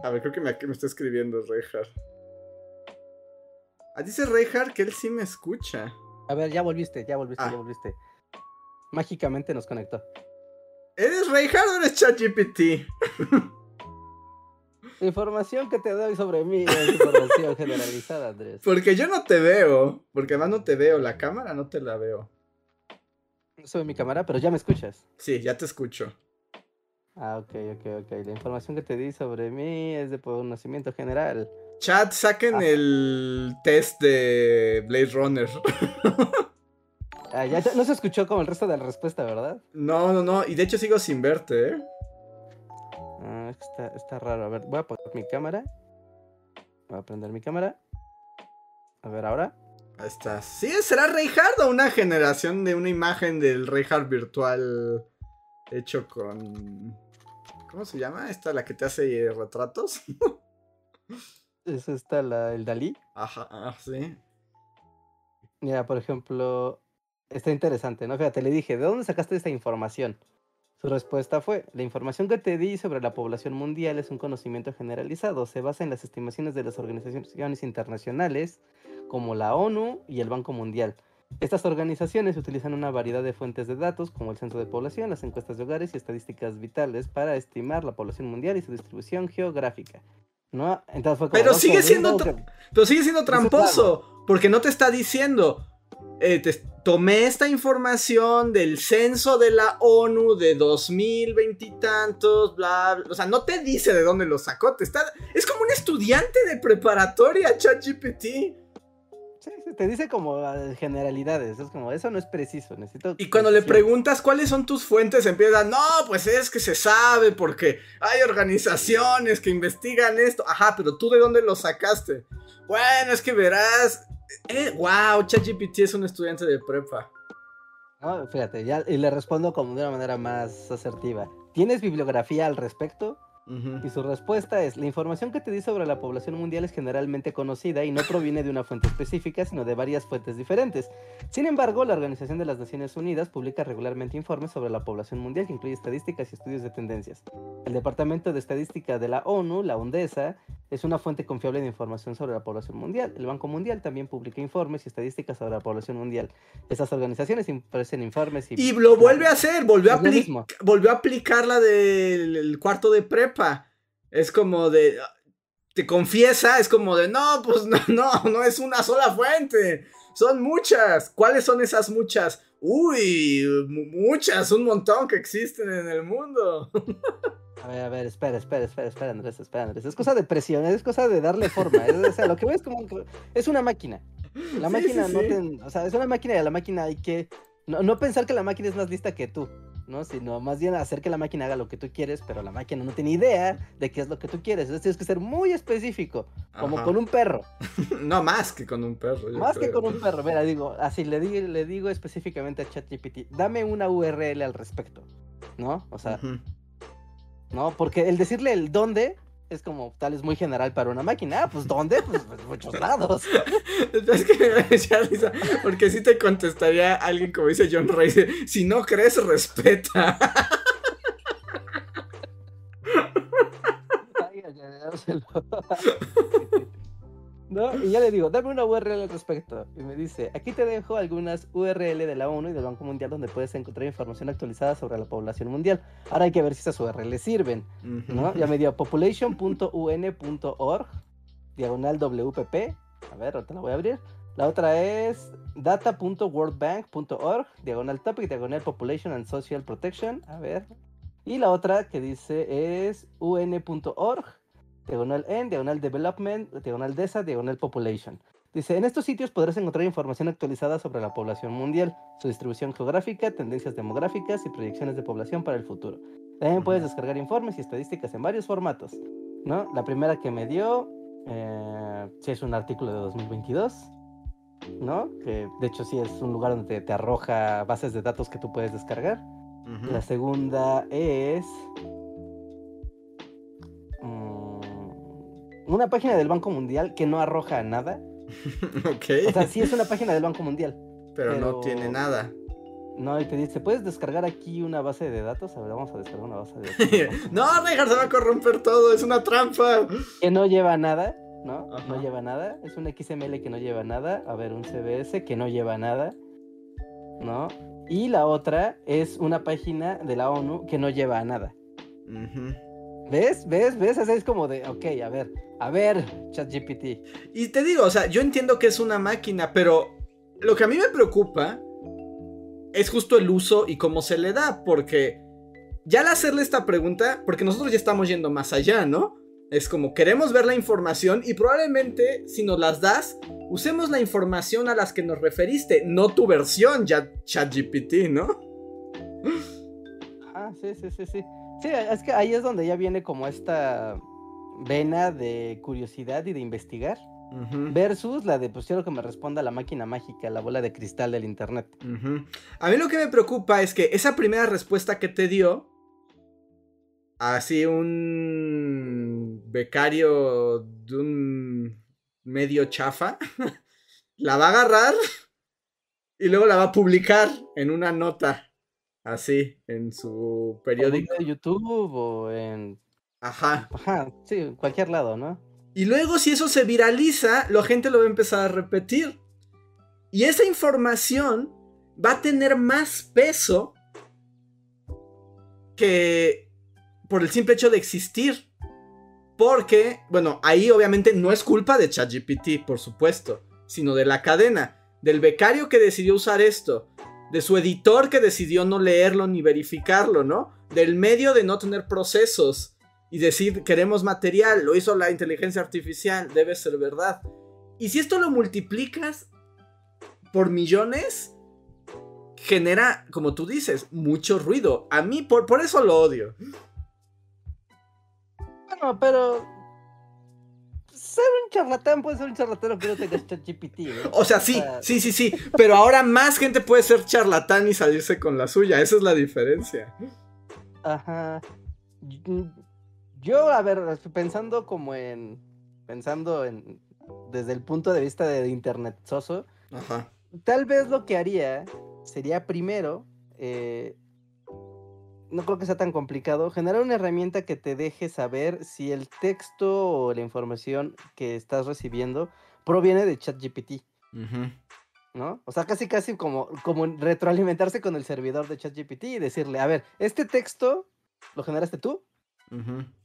a ver, creo que me, está escribiendo Reinhardt. Ah, dice Reinhardt que él sí me escucha. A ver, ya volviste, ya volviste, Ah. ya volviste. Mágicamente nos conectó. ¿Eres Reinhardt o eres ChatGPT? La información que te doy sobre mí es información generalizada, Andrés. Porque yo no te veo. Porque además no te veo. La cámara no te la veo. No sube mi cámara, pero ya me escuchas. Sí, ya te escucho. Ah, ok, ok, ok. La información que te di sobre mí es de conocimiento general. Chat, saquen Ah. el test de Blade Runner. Ah, ya no se escuchó como el resto de la respuesta, ¿verdad? no, no, no. Y de hecho sigo sin verte, ¿eh? Es que está, está raro. A ver, voy a poner mi cámara. Voy a prender mi cámara. A ver, ahora. Ahí está. ¿Sí será Reinhardt o una generación de una imagen del Reinhardt virtual hecho con. ¿Cómo se llama? Esta, la que te hace retratos. Es esta la, el Dalí. Ajá, ah, sí. Mira, por ejemplo, está interesante, ¿no? Fíjate, le dije, ¿de dónde sacaste esta información? Su respuesta fue, la información que te di sobre la población mundial es un conocimiento generalizado, se basa en las estimaciones de las organizaciones internacionales como la ONU y el Banco Mundial. Estas organizaciones utilizan una variedad de fuentes de datos como el censo de población, las encuestas de hogares y estadísticas vitales para estimar la población mundial y su distribución geográfica. ¿No? Entonces fue como, Pero sigue Como siendo Pero sigue siendo tramposo. Porque no te está diciendo. Eh, te- tomé esta información del censo de la ONU de 2020 y tantos, bla, bla. O sea, no te dice de dónde lo sacó. Te está, es como un estudiante de preparatoria, ChatGPT. Sí, te dice como ah, generalidades, es como, eso no es preciso, necesito... Y cuando le precision". preguntas cuáles son tus fuentes, empiezan, no, pues es que se sabe porque hay organizaciones que investigan esto. Ajá, pero tú de dónde lo sacaste. Bueno, es que verás. Eh, wow, ChatGPT es un estudiante de prepa. No, fíjate, ya, y le respondo como de una manera más asertiva. ¿Tienes bibliografía al respecto? Y su respuesta es, la información que te di sobre la población mundial es generalmente conocida y no proviene de una fuente específica, sino de varias fuentes diferentes. Sin embargo, la Organización de las Naciones Unidas publica regularmente informes sobre la población mundial que incluye estadísticas y estudios de tendencias. El Departamento de Estadística de la ONU, la UNDESA, es una fuente confiable de información sobre la población mundial. El Banco Mundial también publica informes y estadísticas sobre la población mundial. Estas organizaciones ofrecen informes y... Y lo vuelve a hacer, volvió a, apli- volvió aplicar la del el cuarto de prepa. Es como de. Te confiesa, es como de, no, pues no, no, no es una sola fuente. Son muchas. ¿Cuáles son esas muchas? Uy, mu- muchas, un montón que existen en el mundo. A ver, a ver, espera, espera, espera, espera, Andrés, espera, Andrés. Es cosa de presión, es cosa de darle forma. Es, o sea, lo que veo es como que es una máquina. La máquina sí, no sí. o sea, es una máquina y a la máquina hay que no, no pensar que la máquina es más lista que tú, ¿no? Sino más bien hacer que la máquina haga lo que tú quieres, pero la máquina no tiene idea de qué es lo que tú quieres. Entonces tienes que ser muy específico, como Ajá. con un perro, No más que con un perro. más que con un perro. Mira, digo, así le digo, le digo específicamente a ChatGPT, dame una URL al respecto, ¿no? O sea. ¿no? Porque el decirle el dónde es como tal es muy general para una máquina. Ah, pues dónde, pues en muchos lados. Es que me da mucha risa, porque si te contestaría alguien como dice John Ray, si no crees, respeta. ¿No? Y ya le digo, dame una URL al respecto. Y me dice, aquí te dejo algunas URL de la ONU y del Banco Mundial donde puedes encontrar información actualizada sobre la población mundial. Ahora hay que ver si esas URL sirven. ¿no? Ya me dio population.un.org, diagonal WPP. A ver, ahorita la voy a abrir. La otra es data.worldbank.org, diagonal topic, diagonal population and social protection. A ver. Y la otra que dice es un.org, diagonal en, diagonal development, diagonal DESA, diagonal population. Dice, en estos sitios podrás encontrar información actualizada sobre la población mundial, su distribución geográfica, tendencias demográficas y proyecciones de población para el futuro. También puedes descargar informes y estadísticas en varios formatos. ¿no? La primera que me dio, eh, sí es un artículo de 2022, ¿no? Que de hecho sí es un lugar donde te, te arroja bases de datos que tú puedes descargar. Ujú. La segunda es una página del Banco Mundial que no arroja nada. ok, O sea, sí es una página del Banco Mundial. pero, no tiene nada. No, y te dice, ¿puedes descargar aquí una base de datos? A ver, vamos a descargar una base de datos. no, Reinhardt se va a corromper todo, es una trampa. que no lleva nada, ¿no? Ajá. No lleva nada. Es un XML que no lleva nada. A ver, un CBS que no lleva nada, ¿no? Y la otra es una página de la ONU que no lleva a nada. Ujú. ¿Ves? ¿Ves? ¿Ves? Así es como de, ok, a ver, a ver, ChatGPT. Y te digo, o sea, yo entiendo que es una máquina, pero lo que a mí me preocupa es justo el uso y cómo se le da, porque ya al hacerle esta pregunta, porque nosotros ya estamos yendo más allá, ¿no? Es como queremos ver la información y probablemente si nos las das, usemos la información a las que nos referiste, no tu versión, ya ChatGPT, ¿no? Sí, sí, sí, sí. Sí, es que ahí es donde ya viene como esta vena de curiosidad y de investigar. Versus la de, pues quiero que me responda la máquina mágica, la bola de cristal del internet. A mí lo que me preocupa es que esa primera respuesta que te dio, así un becario de un medio chafa, la va a agarrar y luego la va a publicar en una nota, así, en su periódico. de YouTube o en. Ajá. Ajá, sí, en cualquier lado, ¿no? Y luego si eso se viraliza, la gente lo va a empezar a repetir. Y esa información va a tener más peso que por el simple hecho de existir. Porque, bueno, ahí obviamente no es culpa de ChatGPT, por supuesto, sino de la cadena, del becario que decidió usar esto, de su editor que decidió no leerlo ni verificarlo, ¿no? Del medio de no tener procesos y decir queremos material, lo hizo la inteligencia artificial, debe ser verdad. Y si esto lo multiplicas por millones, genera, como tú dices, mucho ruido. A mí por, por eso lo odio. Bueno, pero. Ser un charlatán puede ser un charlatán que no tengas ChatGPT, ¿no? O sea, sí, sí, sí, sí. Pero ahora más gente puede ser charlatán y salirse con la suya. Esa es la diferencia. Ajá. Yo, a ver, pensando como en. Pensando en. Desde el punto de vista de internet soso, Ajá. tal vez lo que haría sería primero. eh, no creo que sea tan complicado. Generar una herramienta que te deje saber si el texto o la información que estás recibiendo proviene de ChatGPT. ¿no? O sea, casi casi como, como retroalimentarse con el servidor de ChatGPT y decirle, a ver, ¿este texto lo generaste tú?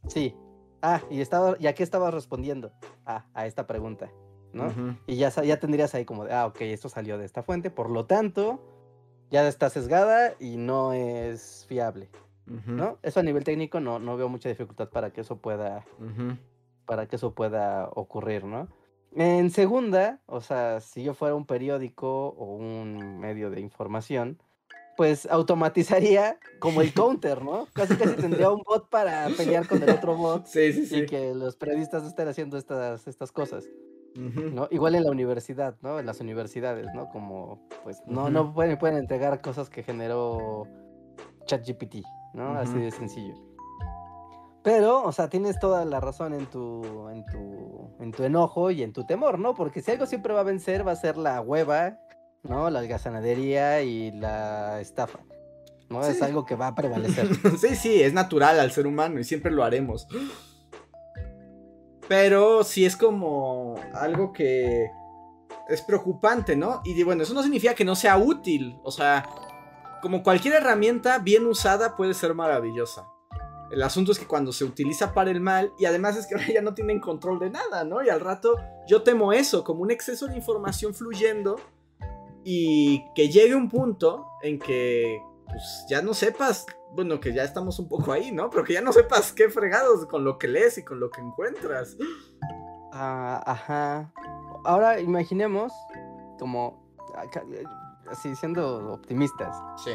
Sí. Ah, y, estaba, ¿y a qué estabas respondiendo? Ah, a esta pregunta, ¿no? Y ya, ya tendrías ahí como de, ah, ok, esto salió de esta fuente, por lo tanto, ya está sesgada y no es fiable. ¿no? Eso a nivel técnico no, no veo mucha dificultad para que eso pueda, para que eso pueda ocurrir, ¿no? En segunda, o sea, si yo fuera un periódico o un medio de información, pues automatizaría como el counter, ¿no? Casi casi tendría un bot para pelear con el otro bot Sí, sí, sí. y que los periodistas estén haciendo estas, estas cosas, ¿no? Igual en la universidad, ¿no? En las universidades, ¿no? Como, pues, no, Ujú. no pueden, pueden entregar cosas que generó ChatGPT, ¿no? Así Ujú. de sencillo. Pero, o sea, tienes toda la razón en tu, en tu, en tu enojo y en tu temor, ¿no? Porque si algo siempre va a vencer, va a ser la hueva, ¿no? La algazanadería y la estafa, ¿no? Es Sí. algo que va a prevalecer. Sí, sí, es natural al ser humano y siempre lo haremos. Pero sí es como algo que es preocupante, ¿no? Y bueno, eso no significa que no sea útil. O sea, como cualquier herramienta bien usada puede ser maravillosa. El asunto es que cuando se utiliza para el mal, y además es que ahora ya no tienen control de nada, ¿no? Y al rato yo temo eso, como un exceso de información fluyendo y que llegue un punto en que pues ya no sepas, bueno, que ya estamos un poco ahí, ¿no? Pero que ya no sepas qué fregados con lo que lees y con lo que encuentras. Ah, ajá. Ahora imaginemos como acá, eh, así siendo optimistas, Sí.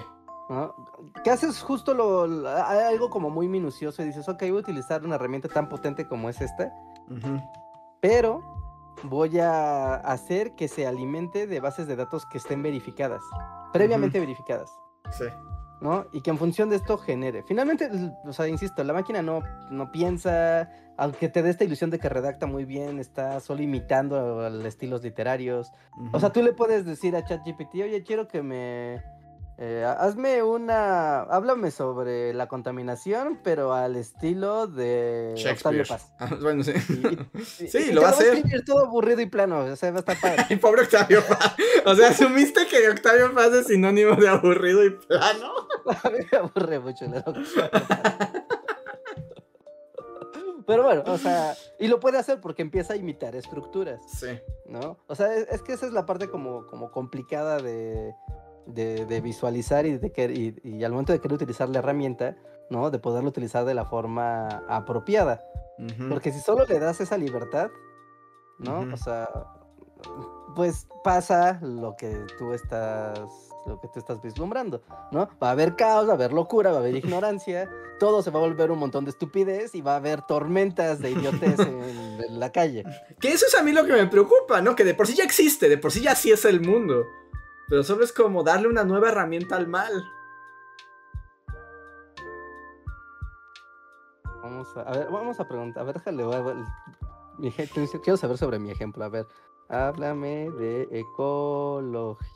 ¿no? Que haces justo lo, algo como muy minucioso y dices, ok, voy a utilizar una herramienta tan potente como es esta, pero voy a hacer que se alimente de bases de datos que estén verificadas, previamente verificadas. Sí. ¿no? Y que en función de esto genere. Finalmente, o sea, insisto, la máquina no, no piensa, aunque te dé esta ilusión de que redacta muy bien, está solo imitando a los estilos literarios. O sea, tú le puedes decir a ChatGPT, oye, quiero que me, Eh, hazme una. Háblame sobre la contaminación, pero al estilo de Octavio. Paz. Ah, bueno, sí. Y- Sí, y lo va a hacer. escribir todo aburrido y plano. O sea, va a estar padre. Ay, pobre Octavio Paz. O sea, asumiste que Octavio Paz es sinónimo de aburrido y plano. A mí me aburre mucho la Pero bueno, o sea, y lo puede hacer porque empieza a imitar estructuras, Sí. ¿no? O sea, es, es que esa es la parte como, como complicada de, de, de visualizar y, de que, y, y al momento de querer utilizar la herramienta, ¿no? De poderlo utilizar de la forma apropiada. Ujú. Porque si solo le das esa libertad, ¿no? Ujú. O sea, pues pasa lo que tú estás, lo que tú estás vislumbrando, ¿no? Va a haber caos, va a haber locura, va a haber ignorancia, todo se va a volver un montón de estupidez y va a haber tormentas de idiotez en, en la calle. Que eso es a mí lo que me preocupa, ¿no? Que de por sí ya existe, de por sí ya así es el mundo. Pero solo es como darle una nueva herramienta al mal. Vamos a, a ver, vamos a preguntar, a ver, déjale, a ver, mi quiero saber sobre mi ejemplo, a ver, háblame de ecología,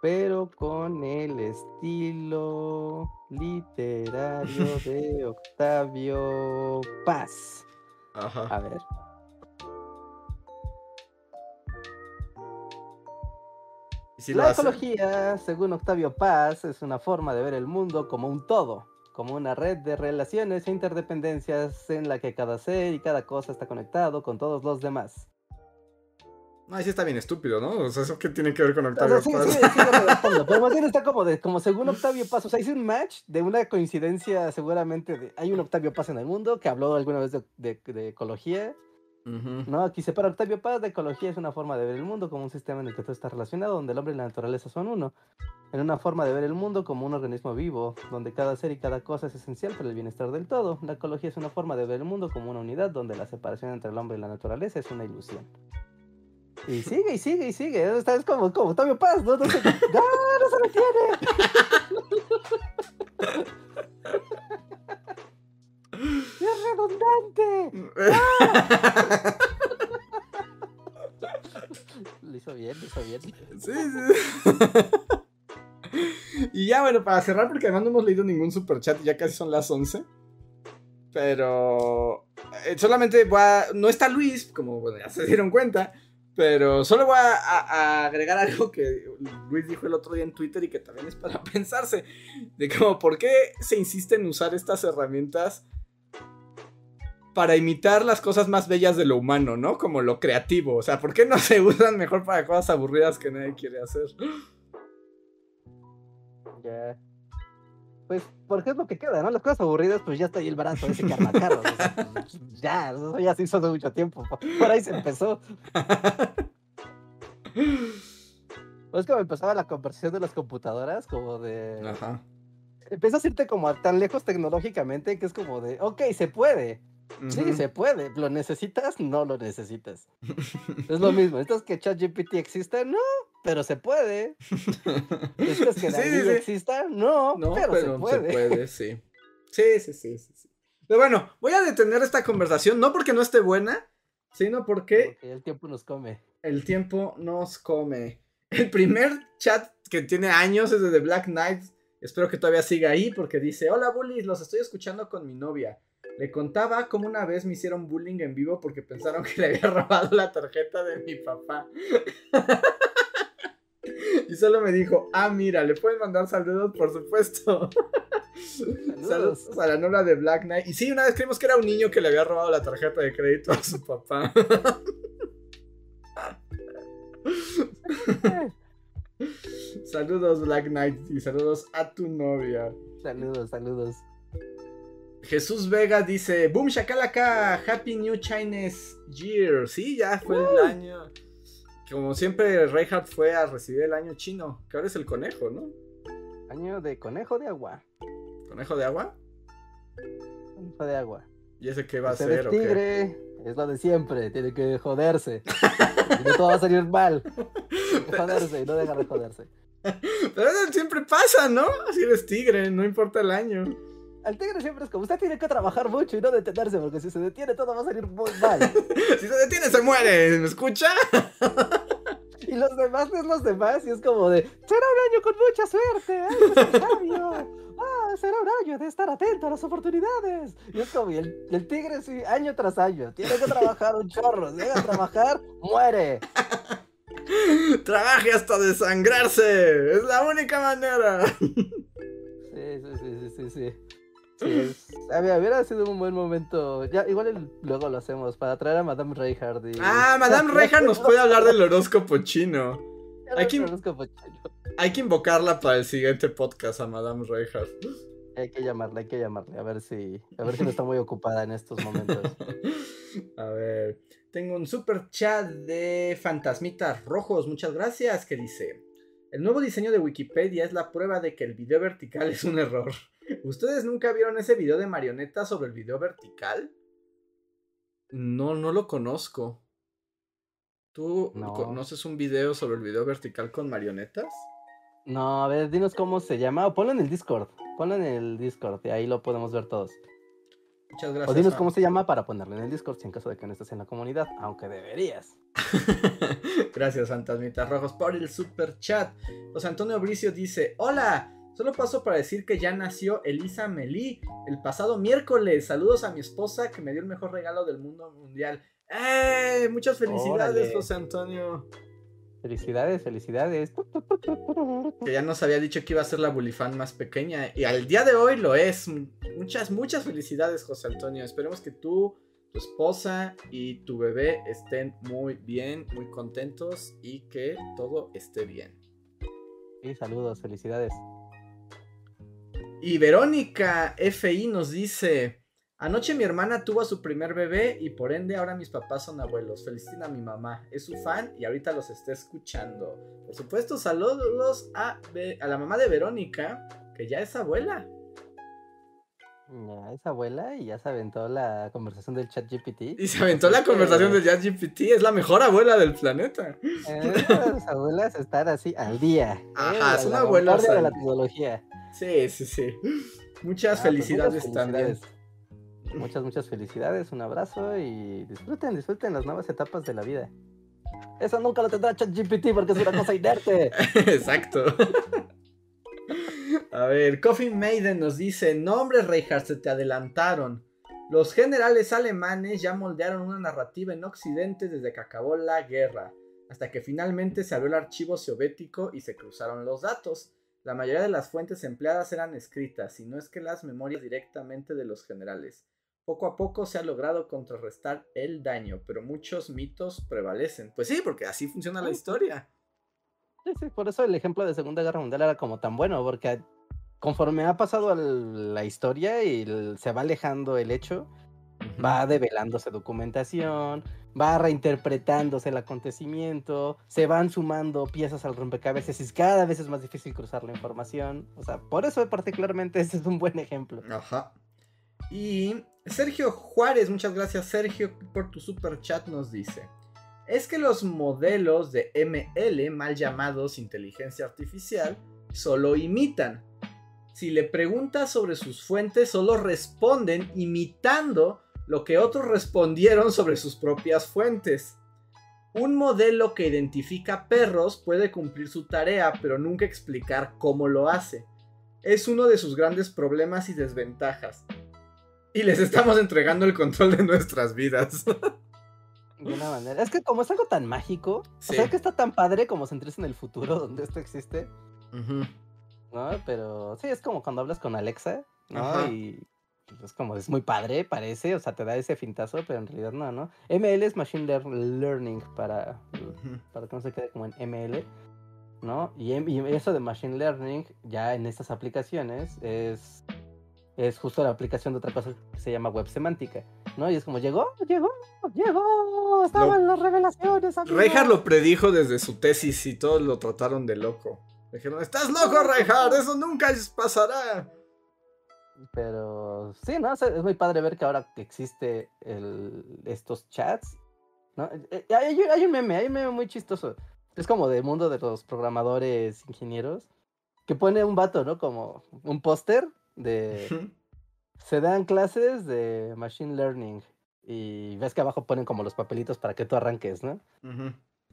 pero con el estilo literario de Octavio Paz. Ajá. A ver. Si La ecología, según Octavio Paz, es una forma de ver el mundo como un todo, como una red de relaciones e interdependencias en la que cada ser y cada cosa está conectado con todos los demás. No, sí está bien estúpido, ¿no? O sea, ¿eso qué tiene que ver con O Octavio sea, sí, Paz? sí, sí, lo respondo, pero más bien está como, de, como según Octavio Paz, o sea, hice un match de una coincidencia seguramente de, hay un Octavio Paz en el mundo que habló alguna vez de, de- de ecología, ¿no? Aquí separa Octavio Paz de ecología es una forma de ver el mundo como un sistema en el que todo está relacionado, donde el hombre y la naturaleza son uno. En una forma de ver el mundo como un organismo vivo, donde cada ser y cada cosa es esencial para el bienestar del todo. La ecología es una forma de ver el mundo como una unidad, donde la separación entre el hombre y la naturaleza es una ilusión. Y sigue, y sigue, y sigue. Esta es como, como Octavio Paz, ¿no? No se, ¡Ah, no se detiene! ¡Es redundante! Lo hizo bien, lo hizo bien. Sí, sí. y ya, bueno, para cerrar, porque además no hemos leído ningún superchat, ya casi son las 11. Pero eh, solamente voy a... No está Luis, como bueno, ya se dieron cuenta. Pero solo voy a, a- a agregar algo que Luis dijo el otro día en Twitter y que también es para pensarse. De como, ¿por qué se insiste en usar estas herramientas para imitar las cosas más bellas de lo humano, ¿no? Como lo creativo. O sea, ¿por qué no se usan mejor para cosas aburridas que nadie quiere hacer? Ya. Pues, porque es lo que queda, ¿no? Las cosas aburridas, pues ya está ahí el brazo ese que arma carros. o sea, pues, ya, eso ya se hizo hace mucho tiempo. po- Por ahí se empezó. Es como empezaba la conversación de las computadoras, como de. Ajá. Empiezas a irte como a tan lejos tecnológicamente que es como de, ok, se puede. Sí, se puede. ¿Lo necesitas? No lo necesitas. es lo mismo. ¿Necesitas que ChatGPT exista? No, pero se puede. ¿Necesitas que Dalí sí, sí. exista? No, No, pero, pero, se puede. sí. Sí, sí, sí, sí, sí. Pero bueno, voy a detener esta conversación, no porque no esté buena, sino porque Porque el tiempo nos come. el tiempo nos come. El primer chat que tiene años es de The Black Knight. Espero que todavía siga ahí porque dice, hola bullies, los estoy escuchando con mi novia. Le contaba cómo una vez me hicieron bullying en vivo porque pensaron que le había robado la tarjeta de mi papá. y solo me dijo, ah, mira, le pueden mandar saludos, por supuesto. Saludos a la novia de Black Knight. Y sí, una vez creímos que era un niño que le había robado la tarjeta de crédito a su papá. saludos Black Knight y saludos a tu novia. Saludos, saludos. Jesús Vega dice, Boom Shakalaka, Happy New Chinese Year. Sí, ya fue el año. Como siempre, Reinhardt fue a recibir el año chino, que ahora es el conejo, ¿no? Año de conejo de agua. ¿Conejo de agua? Conejo de agua. ¿Y ese qué va a ser? es o qué? tigre, es lo de siempre, tiene que joderse. Y no todo va a salir mal. Joderse y no dejar de joderse. Pero eso siempre pasa, ¿no? Así eres tigre, no importa el año. Al tigre siempre es como, usted tiene que trabajar mucho y no detenerse, porque si se detiene todo va a salir muy mal. Si se detiene, se muere. ¿Me escucha? Y los demás es los demás, y es como de, será un año con mucha suerte, ser sabio. Ah, será un año de estar atento a las oportunidades. Y es como, y el, el tigre sí, año tras año, tiene que trabajar un chorro, si llega a trabajar, muere. Trabaje hasta desangrarse. Es la única manera. Sí, sí, sí, sí, sí, sí. Sí, es- a ver, hubiera sido un buen momento. Ya, igual el- luego lo hacemos para traer a Madame Reinhardt. y- Ah, Madame Reinhardt nos puede hablar del horóscopo chino. Horóscopo chino. Hay que invocarla para el siguiente podcast a Madame Reinhardt. Hay que llamarle, hay que llamarle, a ver si, a ver si no está muy ocupada en estos momentos. A ver, tengo un super chat de Fantasmitas Rojos, muchas gracias, que dice, el nuevo diseño de Wikipedia es la prueba de que el video vertical es un error. ¿Ustedes nunca vieron ese video de marioneta sobre el video vertical? No, no lo conozco. ¿Tú No. conoces un video sobre el video vertical con marionetas? No, a ver, dinos cómo se llama, o ponlo en el Discord, ponlo en el Discord, y ahí lo podemos ver todos. Muchas gracias. O dinos Fan. cómo se llama para ponerlo en el Discord, si en caso de que no estés en la comunidad, aunque deberías. Gracias, Fantasmitas Rojos, por el super chat. José Antonio Bricio dice: Hola, solo paso para decir que ya nació Elisa Melí el pasado miércoles. Saludos a mi esposa que me dio el mejor regalo del mundo mundial. ¡Eh! Muchas felicidades, Órale. José Antonio. Felicidades, felicidades. Que ya nos había dicho que iba a ser la Bulifan más pequeña. Y al día de hoy lo es. Muchas, muchas felicidades, José Antonio. Esperemos que tú, tu esposa y tu bebé estén muy bien, muy contentos y que todo esté bien. Sí, saludos, felicidades. Y Verónica FI nos dice: Anoche mi hermana tuvo a su primer bebé y por ende ahora mis papás son abuelos. Feliciten a mi mamá, es su fan y ahorita los está escuchando. Por supuesto, saludos a, a la mamá de Verónica, que ya es abuela. Ya es abuela y ya se aventó la conversación del chat GPT. Y se aventó la conversación de ChatGPT, es la mejor abuela del planeta. las abuelas están así al día. ¿eh? Ajá, es una la abuela de la tecnología. Sí, sí, sí. Muchas Ah, pues, felicidades también. felicidades. Muchas, muchas felicidades, un abrazo y disfruten, disfruten las nuevas etapas de la vida. Eso nunca lo tendrá ChatGPT porque es una cosa inerte. Exacto. A ver, Coffee Maiden nos dice, no hombre Reinhardt, se te adelantaron. Los generales alemanes ya moldearon una narrativa en Occidente desde que acabó la guerra, hasta que finalmente se abrió el archivo soviético y se cruzaron los datos. La mayoría de las fuentes empleadas eran escritas, y no es que las memorias directamente de los generales. Poco a poco se ha logrado contrarrestar el daño, pero muchos mitos prevalecen. Pues sí, porque así funciona la historia. Sí, sí, por eso el ejemplo de Segunda Guerra Mundial era como tan bueno, porque conforme ha pasado la historia y el- se va alejando el hecho, va develándose documentación, va reinterpretándose el acontecimiento, se van sumando piezas al rompecabezas y cada vez es más difícil cruzar la información. O sea, por eso particularmente ese es un buen ejemplo. Ajá. Y Sergio Juárez, muchas gracias Sergio por tu super chat, nos dice. Es que los modelos de ML, mal llamados inteligencia artificial, solo imitan. Si le preguntas sobre sus fuentes, solo responden imitando lo que otros respondieron sobre sus propias fuentes. Un modelo que identifica perros puede cumplir su tarea, pero nunca explicar cómo lo hace. Es uno de sus grandes problemas y desventajas. Y les estamos entregando el control de nuestras vidas. De una manera. Es que como es algo tan mágico, Sí. o sea que está tan padre como sentirse en el futuro donde esto existe. ¿no? Pero sí, es como cuando hablas con Alexa, ¿no? Ajá. Y pues, es como, es muy padre, parece, o sea, te da ese fintazo, pero en realidad no, ¿no? ML es Machine Lear- Learning para, para que no se quede como en ML, ¿no? Y, em- y eso de Machine Learning, ya en estas aplicaciones, es, es justo la aplicación de otra cosa que se llama web semántica, ¿no? Y es como, llegó, llegó, llegó, estaban las revelaciones. amigo". Reinhardt lo predijo desde su tesis y todos lo trataron de loco. Dijeron, estás loco, Reinhardt, eso nunca pasará. Pero sí, ¿no? O sea, es muy padre ver que ahora que existe el, estos chats, ¿no? Eh, eh, Hay, hay un meme, hay un meme muy chistoso. Es como del mundo de los programadores ingenieros, que pone un vato, ¿no? Como un póster de... Se dan clases de Machine Learning y ves que abajo ponen como los papelitos para que tú arranques, ¿no?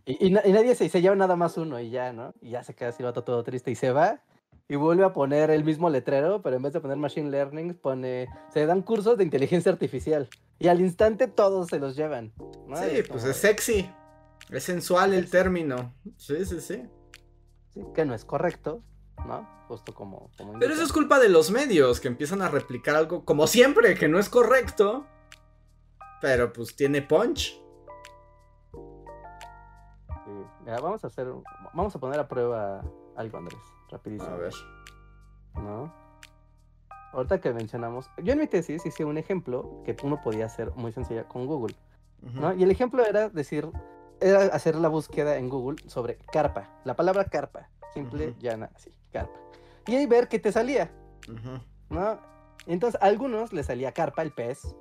Y, y na- y nadie se, se lleva nada más uno y ya, ¿no? Y ya se queda así el vato todo triste y se va y vuelve a poner el mismo letrero, pero en vez de poner Machine Learning, pone, se dan cursos de inteligencia artificial. Y al instante todos se los llevan. ¿no? Sí, es pues como es sexy. Es sensual el término. Sí, sí, sí. sí, que no es correcto, ¿no? Justo como... como Pero eso es culpa de los medios que empiezan a replicar algo como siempre, que no es correcto. Pero pues tiene punch. Sí. Mira, vamos a hacer, vamos a poner a prueba algo, Andrés, rapidísimo. A ver. ¿no? Ahorita que mencionamos, yo en mi tesis hice un ejemplo que uno podía hacer muy sencilla con Google. Y el ejemplo era decir, era hacer la búsqueda en Google sobre carpa, la palabra carpa, simple, Ujú. llana, así, carpa. Y ahí ver qué te salía. ¿no? Entonces, a algunos les salía carpa, el pez,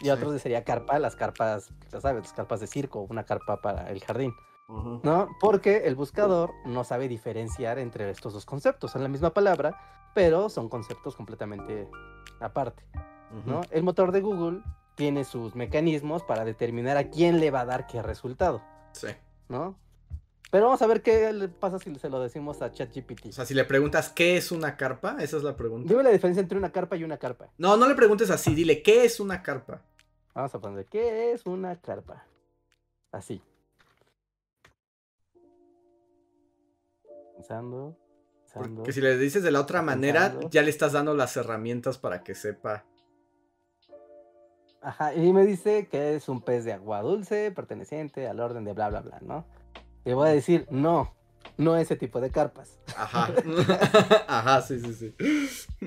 y Sí. a otros les salía carpa, las carpas, ya sabes, las carpas de circo, una carpa para el jardín. ¿no? Porque el buscador no sabe diferenciar entre estos dos conceptos. Son la misma palabra, pero son conceptos completamente aparte, ¿no? El motor de Google tiene sus mecanismos para determinar a quién le va a dar qué resultado, Sí. ¿no? Pero vamos a ver qué le pasa si se lo decimos a ChatGPT. O sea, si le preguntas qué es una carpa, esa es la pregunta. Dime la diferencia entre una carpa y una carpa. No, no le preguntes así, dile qué es una carpa. Vamos a poner, ¿qué es una carpa? Así. Pensando, pensando. Porque si le dices de la otra manera, Pensando. ya le estás dando las herramientas para que sepa. Ajá, y me dice que es un pez de agua dulce, perteneciente al orden de bla, bla, bla, ¿no? Le voy a decir, no, no ese tipo de carpas. Ajá. Ajá, sí, sí, sí.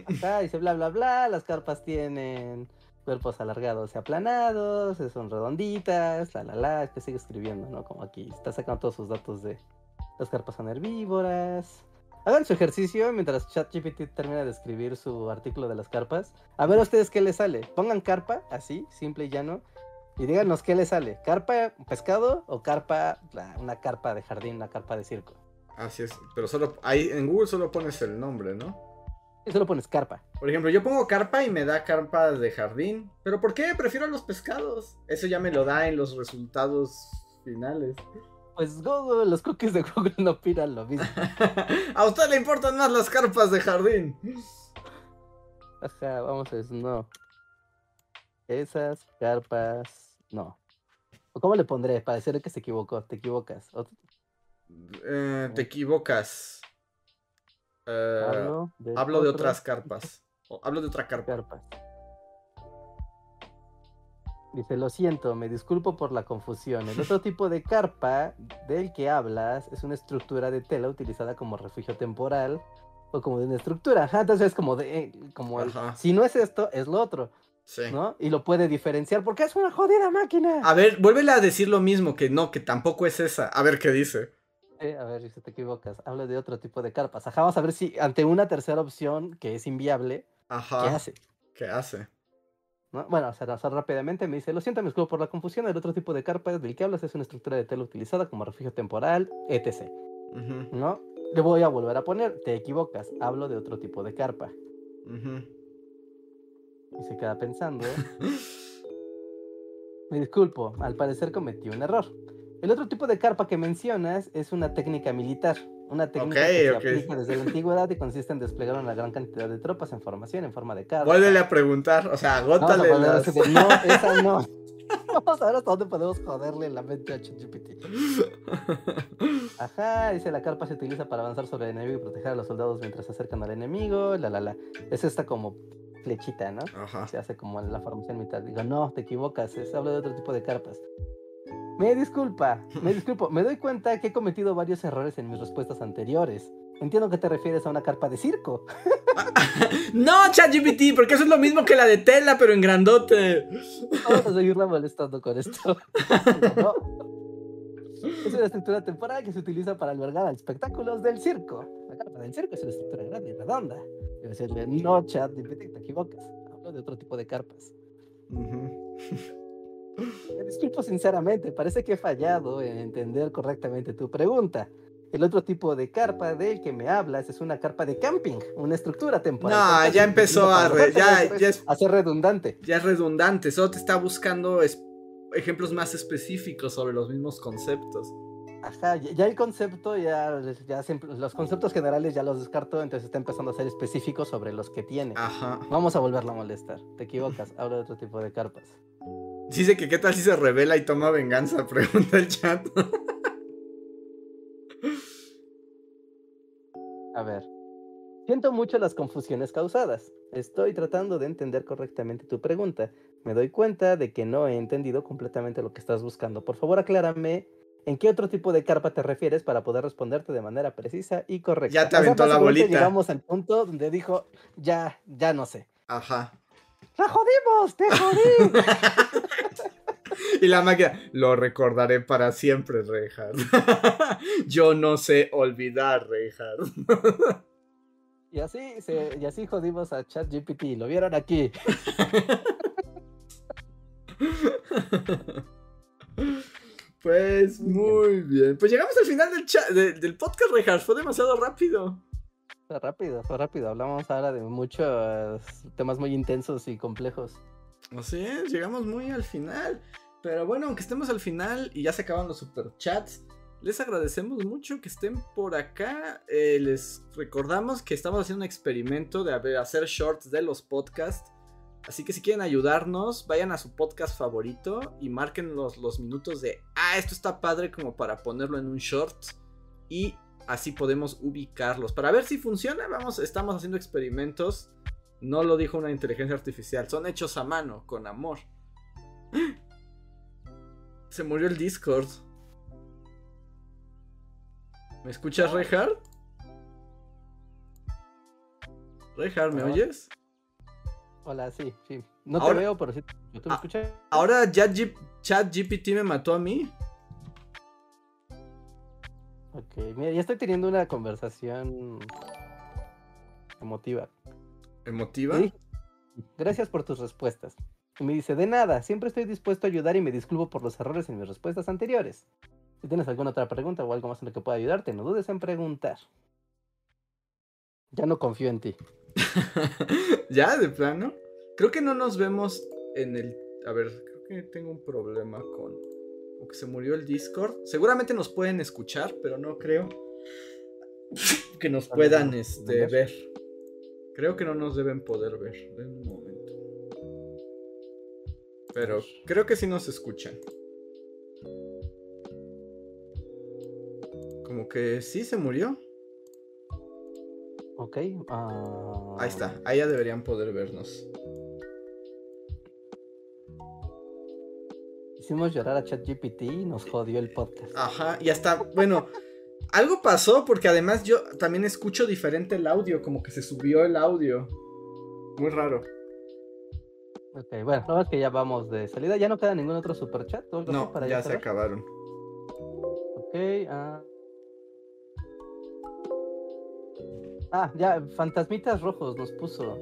Ajá, dice bla, bla, bla, las carpas tienen cuerpos alargados y aplanados, son redonditas, la, la, la, es que sigue escribiendo, ¿no? Como aquí, está sacando todos sus datos de las carpas son herbívoras. Hagan su ejercicio mientras ChatGPT termina de escribir su artículo de las carpas. A ver a ustedes qué les sale. Pongan carpa, así, simple y llano. Y díganos qué les sale. ¿Carpa pescado o carpa, una carpa de jardín, una carpa de circo? Así es. Pero solo ahí en Google solo pones el nombre, ¿no? Y solo pones carpa. Por ejemplo, yo pongo carpa y me da carpa de jardín. ¿Pero por qué? Prefiero los pescados. Eso ya me lo da en los resultados finales. Pues Google, los cookies de Google no opinan lo mismo. A usted le importan más las carpas de jardín. Ajá, vamos a decir, no. Esas carpas, no. ¿O ¿Cómo le pondré? Para que se equivocó, te equivocas. Eh, te equivocas. Eh, hablo de, hablo de otras carpas. O hablo de otra carpa. carpas. Dice, lo siento, me disculpo por la confusión. El otro tipo de carpa del que hablas es una estructura de tela utilizada como refugio temporal o como de una estructura. Ajá, entonces es como de, eh, como el, Ajá. si no es esto, es lo otro, Sí. ¿no? Y lo puede diferenciar porque es una jodida máquina. A ver, vuélvele a decir lo mismo, que no, que tampoco es esa. A ver qué dice. Eh, a ver si te equivocas. Habla de otro tipo de carpas. Ajá, vamos a ver si ante una tercera opción que es inviable, Ajá. ¿qué hace? ¿Qué hace? ¿No? Bueno, sea, rápidamente me dice, lo siento, me disculpo por la confusión, el otro tipo de carpa del que hablas es una estructura de tela utilizada como refugio temporal, etc. ¿No? Le voy a volver a poner, te equivocas, hablo de otro tipo de carpa. ujú. Y se queda pensando, me disculpo, al parecer cometí un error. El otro tipo de carpa que mencionas es una técnica militar, una técnica que se ok. aplica desde la antigüedad y consiste en desplegar una gran cantidad de tropas en formación en forma de carpa. Vuélvele a preguntar, o sea, agótale poner las... no, esa no. Vamos a ver hasta dónde podemos joderle la mente a ChatGPT. Ajá, dice la carpa se utiliza para avanzar sobre el enemigo y proteger a los soldados mientras se acercan al enemigo. La la la. Es esta como flechita, ¿no? Ajá. Se hace como la formación militar. Digo, no, te equivocas, es, hablo de otro tipo de carpas. Me disculpa, me disculpo, me doy cuenta que he cometido varios errores en mis respuestas anteriores. Entiendo que te refieres a una carpa de circo. No, ChatGPT, porque eso es lo mismo que la de tela, pero en grandote. Vamos a seguirla molestando con esto. No. Es una estructura temporal que se utiliza para albergar espectáculos del circo. La carpa del circo es una estructura grande y redonda. Debe decirle, no, chat, te equivocas. Hablo de otro tipo de carpas. Me disculpo sinceramente, parece que he fallado en entender correctamente tu pregunta. El otro tipo de carpa del que me hablas es una carpa de camping, una estructura temporal. No, Entonces, ya empezó a para re- ya- alojarse, ya es- a ser redundante. Ya es redundante, solo te está buscando ejemplos más específicos sobre los mismos conceptos. Ajá, ya, el concepto, ya, ya siempre- los conceptos generales ya los descartó, entonces está empezando a ser específico sobre los que tiene. Ajá. Vamos a volverlo a molestar. Te equivocas, habla de otro tipo de carpas. Dice que qué tal si se revela y toma venganza, pregunta el chat. A ver. Siento mucho las confusiones causadas. Estoy tratando de entender correctamente tu pregunta. Me doy cuenta de que no he entendido completamente lo que estás buscando. Por favor, aclárame en qué otro tipo de carpa te refieres para poder responderte de manera precisa y correcta. Ya te aventó la bolita. Llegamos al punto donde dijo, ya, ya no sé. Ajá. ¡La jodimos! ¡Te jodí! Y la máquina, lo recordaré para siempre, Reinhardt. Yo no sé olvidar, Reinhardt. y, así se, y así jodimos a ChatGPT. Lo vieron aquí. Pues muy bien. Pues llegamos al final del, cha- de- del podcast, Reinhardt. Fue demasiado rápido. Fue rápido, fue rápido. Hablamos ahora de muchos temas muy intensos y complejos. Así es, llegamos muy al final. Pero bueno, aunque estemos al final y ya se acaban los superchats, les agradecemos mucho que estén por acá. Eh, les recordamos que estamos haciendo un experimento de hacer shorts de los podcasts. Así que si quieren ayudarnos, vayan a su podcast favorito y marquen los, los minutos de, ah, esto está padre como para ponerlo en un short. Y así podemos ubicarlos. Para ver si funciona, vamos, estamos haciendo experimentos. No lo dijo una inteligencia artificial, son hechos a mano, con amor. Se murió el Discord. ¿Me escuchas, Reinhardt? Reinhardt, ¿me oyes? Hola, sí, sí. No Ahora- te veo, pero sí. ¿Tú me Ah, escuchas? Ahora ChatGPT me mató a mí. Ok, mira, ya estoy teniendo una conversación emotiva. ¿Emotiva? Dije, Gracias por tus respuestas. Y me dice, de nada, siempre estoy dispuesto a ayudar y me disculpo por los errores en mis respuestas anteriores. Si tienes alguna otra pregunta o algo más en lo que pueda ayudarte, no dudes en preguntar. Ya no confío en ti. ¿Ya? ¿De plano? Creo que no nos vemos en el... A ver, creo que tengo un problema con... O que se murió el Discord. Seguramente nos pueden escuchar, pero no creo que nos puedan este, ver. Creo que no nos deben poder ver. Den un momento. Pero creo que sí nos escuchan. Como que sí se murió. Ok. ah, Ahí está, ahí ya deberían poder vernos. Hicimos llorar a ChatGPT y nos jodió el podcast. Ajá, y hasta, bueno, algo pasó porque además yo también escucho diferente el audio, como que se subió el audio. Muy raro. Ok, bueno, no es que ya vamos de salida. ¿Ya no queda ningún otro superchat? algo así No, para ya se cerrar? acabaron. Ok, ah. Ah, ya, Fantasmitas Rojos nos puso.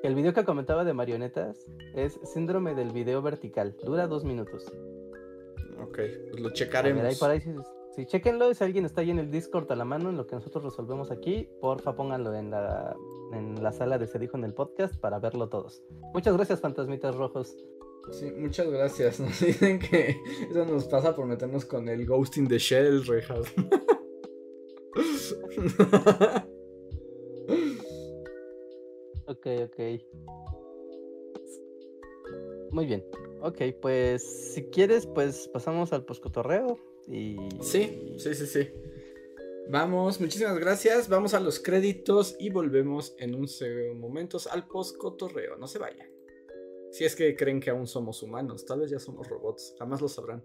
que El video que comentaba de marionetas es síndrome del video vertical. Dura dos minutos. Ok, pues lo A ver, ahí checaremos. por ahí, si, si chequenlo, si alguien está ahí en el Discord a la mano en lo que nosotros resolvemos aquí, porfa pónganlo en la, en la sala de Se Dijo en el podcast para verlo todos. Muchas gracias, Fantasmitas Rojos. Sí, muchas gracias. Nos dicen que eso nos pasa por meternos con el Ghost in the Shell, Reinhardt. Ok, ok. Muy bien. Ok, pues si quieres, pues pasamos al poscotorreo y... Sí, sí, sí, sí. Vamos, muchísimas gracias. Vamos a los créditos y volvemos en un momentos al post cotorreo. No se vayan. Si es que creen que aún somos humanos, tal vez ya somos robots, jamás lo sabrán.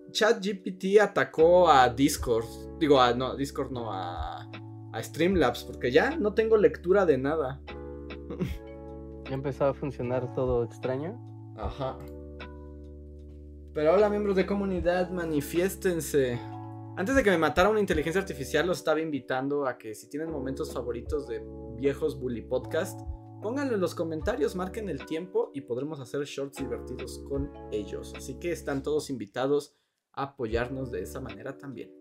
ChatGPT atacó a Discord. Digo, a, no, Discord no, a, a Streamlabs, porque ya no tengo lectura de nada. Ya empezó a funcionar todo extraño. Ajá. Pero hola miembros de comunidad, manifiéstense. Antes de que me matara una inteligencia artificial, los estaba invitando a que si tienen momentos favoritos de viejos Bully Podcast, pónganlo en los comentarios, marquen el tiempo y podremos hacer shorts divertidos con ellos. Así que están todos invitados apoyarnos de esa manera también.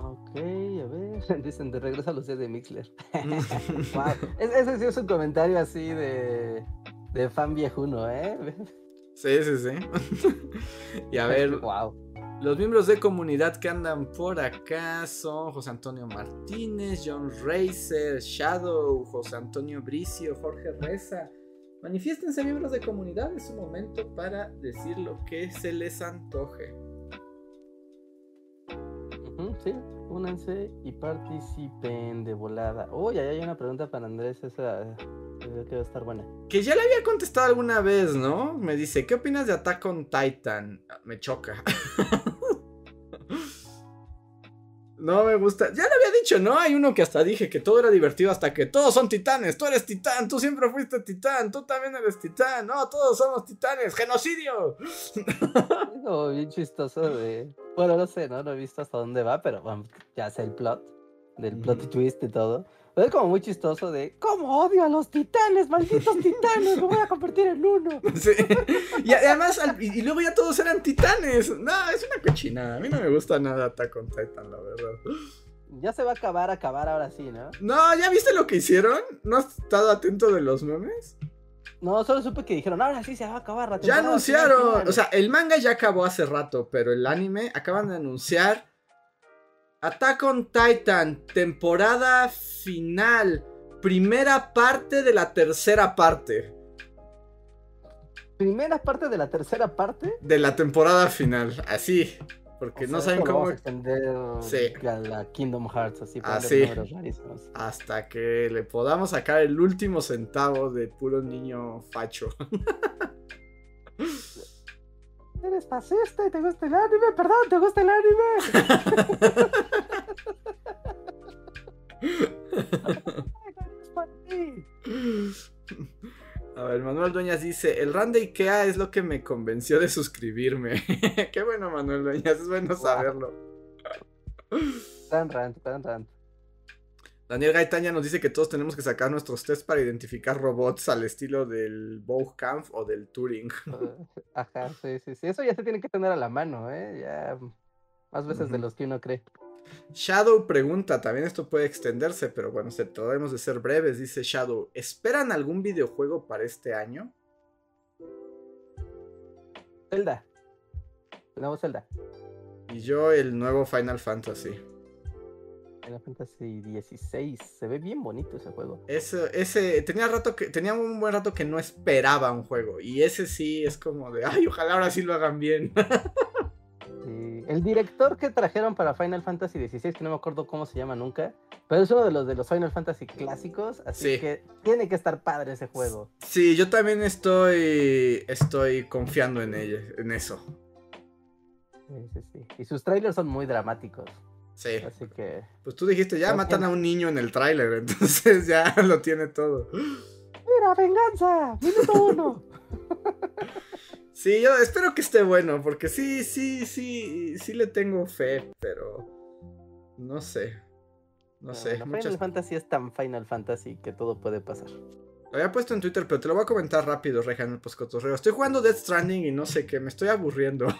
Ok, a ver. Dicen de regreso a los días de Mixler. Wow. Es- Ese sí es un comentario así de, de fan viejuno, ¿eh? Sí, sí, sí. y a ver, Wow. Los miembros de comunidad que andan por acá son José Antonio Martínez, John Racer, Shadow, José Antonio Bricio, Jorge Reza. Manifiéstense miembros de comunidad, es un momento para decir lo que se les antoje. Sí, únanse y participen de volada. Uy, ahí hay una pregunta para Andrés, esa creo que va a estar buena. Que ya le había contestado alguna vez, ¿no? Me dice, ¿qué opinas de Attack on Titan? Me choca. No me gusta. Ya le había dicho, ¿no? Hay uno que hasta dije que todo era divertido hasta que todos son titanes. Tú eres titán, tú siempre fuiste titán, tú también eres titán. No, todos somos titanes. ¡Genocidio! Algo bien chistoso de. Bueno, no sé, ¿no? No he visto hasta dónde va, pero bueno, ya sé el plot. Del plot Ujú. twist y todo. Pero es como muy chistoso de. ¿Cómo odio a los titanes? ¡Malditos titanes! ¡Me voy a convertir en uno! Sí. Y además, y luego ya todos eran titanes. No, es una cochinada. A mí no me gusta nada Attack on Titan, la verdad. Ya se va a acabar, acabar ahora sí, ¿no? No, ¿ya viste lo que hicieron? ¿No has estado atento de los memes? No, solo supe que dijeron, ahora sí se va a acabar la Ya anunciaron, final, final". o sea, el manga ya acabó hace rato, pero el anime acaban de anunciar Attack on Titan, temporada final, primera parte de la tercera parte Primera parte de la tercera parte. de la temporada final, así, porque O no saben cómo vamos a extender Sí. a la Kingdom Hearts, así, Ah, ponerle sí. números rarísimos. hasta que le podamos sacar el último centavo de puro niño facho. Eres fascista y te gusta el anime, perdón, te gusta el anime. A ver, Manuel Dueñas dice, el RAN de Ikea es lo que me convenció de suscribirme. Qué bueno, Manuel Dueñas, es bueno Wow. saberlo. Tan rant, tan rant. Daniel Gaitán nos dice que todos tenemos que sacar nuestros tests para identificar robots al estilo del Kampf o del Turing. Ajá, sí, sí, sí. Eso ya se tiene que tener a la mano, ¿eh? Ya más veces de los que uno cree. Shadow pregunta, también esto puede extenderse, pero bueno, se trataremos de ser breves, dice Shadow. ¿Esperan algún videojuego para este año? Zelda. Tenemos Zelda. Y yo el nuevo Final Fantasy. Final Fantasy 16. Se ve bien bonito ese juego. Ese, ese, tenía rato que, tenía un buen rato que no esperaba un juego. Y ese sí es como de, ay, ojalá ahora sí lo hagan bien. Sí, El director que trajeron para Final Fantasy XVI, que no me acuerdo cómo se llama nunca, pero es uno de los de los Final Fantasy clásicos, así Sí. que tiene que estar padre ese juego. Sí, yo también estoy, estoy confiando en ella, en eso. Sí, sí, sí. Y sus trailers son muy dramáticos, Sí. así que... Pues tú dijiste, ya matan que- a un niño en el tráiler, entonces ya lo tiene todo. ¡Mira, venganza! ¡Minuto uno! Sí, yo espero que esté bueno, porque sí, sí, sí, sí le tengo fe, pero no sé. No sé, muchas... Final Fantasy es tan Final Fantasy que todo puede pasar. Lo había puesto en Twitter, pero te lo voy a comentar rápido, Reja, en el postcotorreo. Estoy jugando Death Stranding y no sé qué, me estoy aburriendo.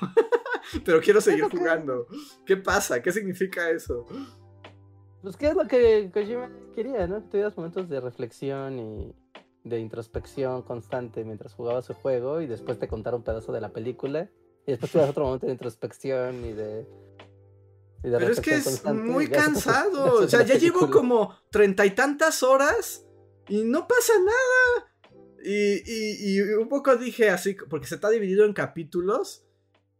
pero quiero seguir jugando. ¿Qué pasa? ¿Qué significa eso? Pues, ¿qué es lo que Kojima quería, no? Que tuvieras momentos de reflexión y de introspección constante mientras jugabas su juego y después te contara un pedazo de la película y después tuvieras otro momento de introspección y de... Pero es que es muy cansado. O sea, ya llevo como treinta y tantas horas y no pasa nada. Y, y- y un poco dije así, porque se está dividido en capítulos.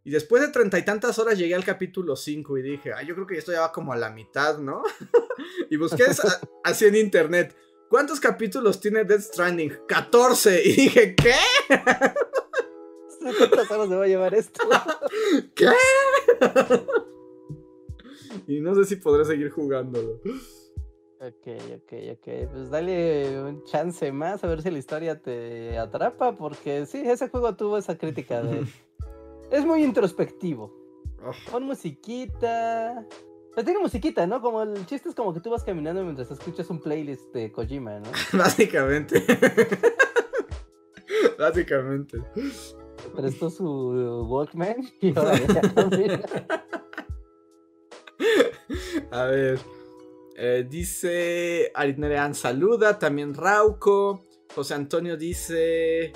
Y después de treinta y tantas horas llegué al capítulo 5 y dije, ah, yo creo que esto ya va como a la mitad, ¿no? y busqué así en internet. ¿Cuántos capítulos tiene Death Stranding? 14. Y dije, ¿qué? ¿Cuántas horas me va a llevar esto? ¿Qué? y no sé si podré seguir jugándolo. ok, ok, ok. Pues dale un chance más a ver si la historia te atrapa porque sí, ese juego tuvo esa crítica de... Es muy introspectivo. Oh, Pon musiquita. Pero tiene musiquita, ¿no? Como el chiste es como que tú vas caminando mientras escuchas un playlist de Kojima, ¿no? básicamente. básicamente. Prestó su Walkman y ahora. A ver. eh, dice Arinerean saluda, también Rauco. José Antonio dice.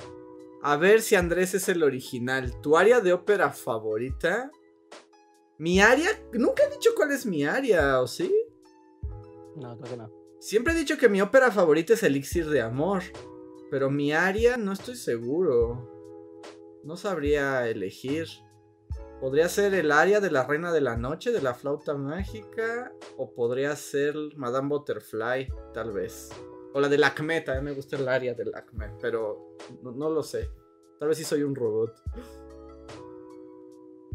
A ver si Andrés es el original. ¿Tu área de ópera favorita? Mi área. Nunca he dicho cuál es mi área, ¿o sí? No, creo que no. Siempre he dicho que mi ópera favorita es Elixir de Amor. Pero mi área no estoy seguro. No sabría elegir. Podría ser el área de la Reina de la Noche, de la flauta mágica. O podría ser Madame Butterfly, tal vez. O la del Acme, también me gusta el área del Acme. Pero no, no lo sé. Tal vez sí soy un robot.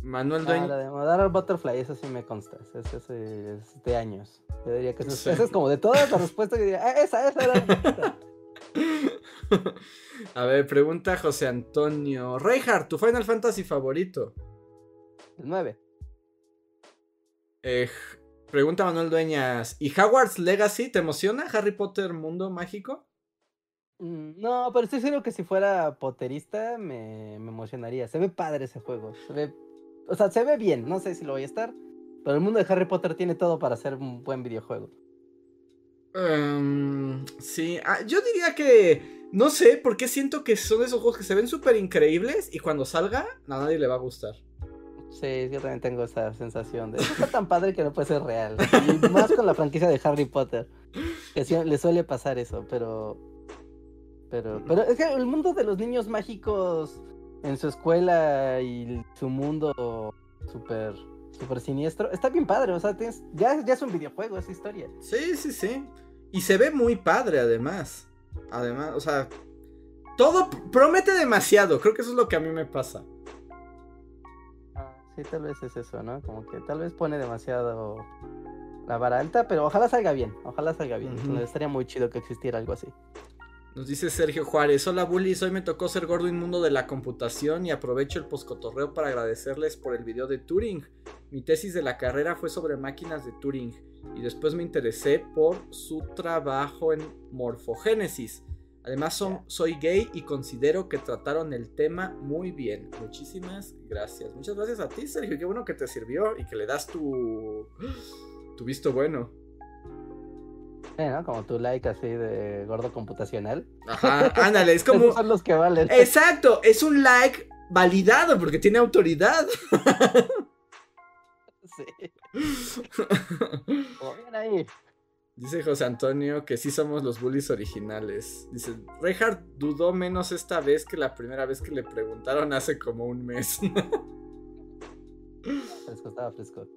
Manuel Ah, Dueño. la de Madara Butterfly, eso sí me consta. Ese es de años. Yo diría que eso, es- Sí. esa es como de todas las respuestas que diría, "Ah, esa, esa era la respuesta". A ver, pregunta José Antonio. Reinhardt, ¿tu Final Fantasy favorito? El 9. Eh, pregunta Manuel Dueñas. ¿Y Hogwarts Legacy te emociona? ¿Harry Potter Mundo Mágico? Mm, No, pero estoy seguro que si fuera poterista me, me emocionaría. Se ve padre ese juego. Se ve, o sea, se ve bien. No sé si lo voy a estar. Pero el mundo de Harry Potter tiene todo para ser un buen videojuego. Em, sí, ah, yo diría que no sé, porque siento que son esos juegos que se ven súper increíbles y cuando salga a nadie le va a gustar. Sí, yo también tengo esa sensación de está tan padre que no puede ser real. Y más con la franquicia de Harry Potter. Que sí, le suele pasar eso, pero. Pero. Pero es que el mundo de los niños mágicos en su escuela y su mundo súper. súper siniestro. Está bien padre. O sea, tienes- ya, ya es un videojuego esa historia. Sí, sí, sí. Y se ve muy padre además. Además, o sea, todo promete demasiado. Creo que eso es lo que a mí me pasa. Sí, tal vez es eso, ¿no? Como que tal vez pone demasiado la vara alta, pero ojalá salga bien. Ojalá salga bien. Estaría muy chido que existiera algo así. Nos dice Sergio Juárez, hola bullies, hoy me tocó ser gordo inmundo de la computación y aprovecho el poscotorreo para agradecerles por el video de Turing. Mi tesis de la carrera fue sobre máquinas de Turing y después me interesé por su trabajo en morfogénesis. Además son- soy gay y considero que trataron el tema muy bien. Muchísimas gracias. Muchas gracias a ti Sergio, qué bueno que te sirvió y que le das tu, tu visto bueno. Sí, ¿no? Como tu like así de gordo computacional. Ajá, ándale, es como... Esos son los que valen. Exacto, es un like validado porque tiene autoridad. Sí. Como bien ahí. Dice José Antonio que sí somos los bullies originales. Dice, Reinhardt dudó menos esta vez que la primera vez que le preguntaron hace como un mes. Fresco, estaba fresco.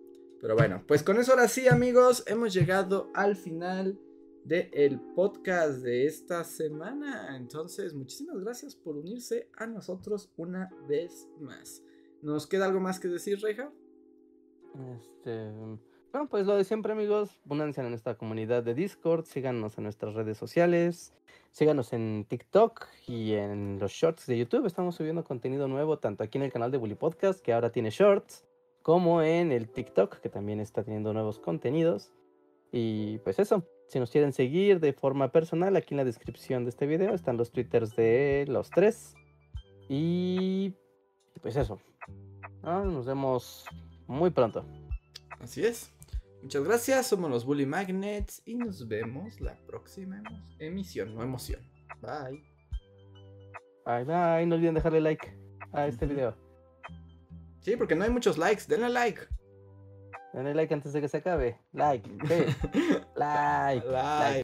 Pero bueno, pues con eso ahora sí amigos, hemos llegado al final del podcast de esta semana. Entonces, muchísimas gracias por unirse a nosotros una vez más. ¿Nos queda algo más que decir, Reinhardt? Este. Bueno, pues lo de siempre, amigos. Únanse a nuestra comunidad de Discord. Síganos en nuestras redes sociales. Síganos en TikTok y en los shorts de YouTube. Estamos subiendo contenido nuevo tanto aquí en el canal de Bully Podcast, que ahora tiene shorts, como en el TikTok, que también está teniendo nuevos contenidos. Y pues eso. Si nos quieren seguir de forma personal, aquí en la descripción de este video están los twitters de los tres. Y pues eso. ¿no? Nos vemos muy pronto. Así es. Muchas gracias, somos los Bully Magnets y nos vemos la próxima emisión, no emoción. Bye. Bye bye, no olviden dejarle like a este video. Sí, porque no hay muchos likes, denle like. Denle like antes de que se acabe. Like, sí. like. Like.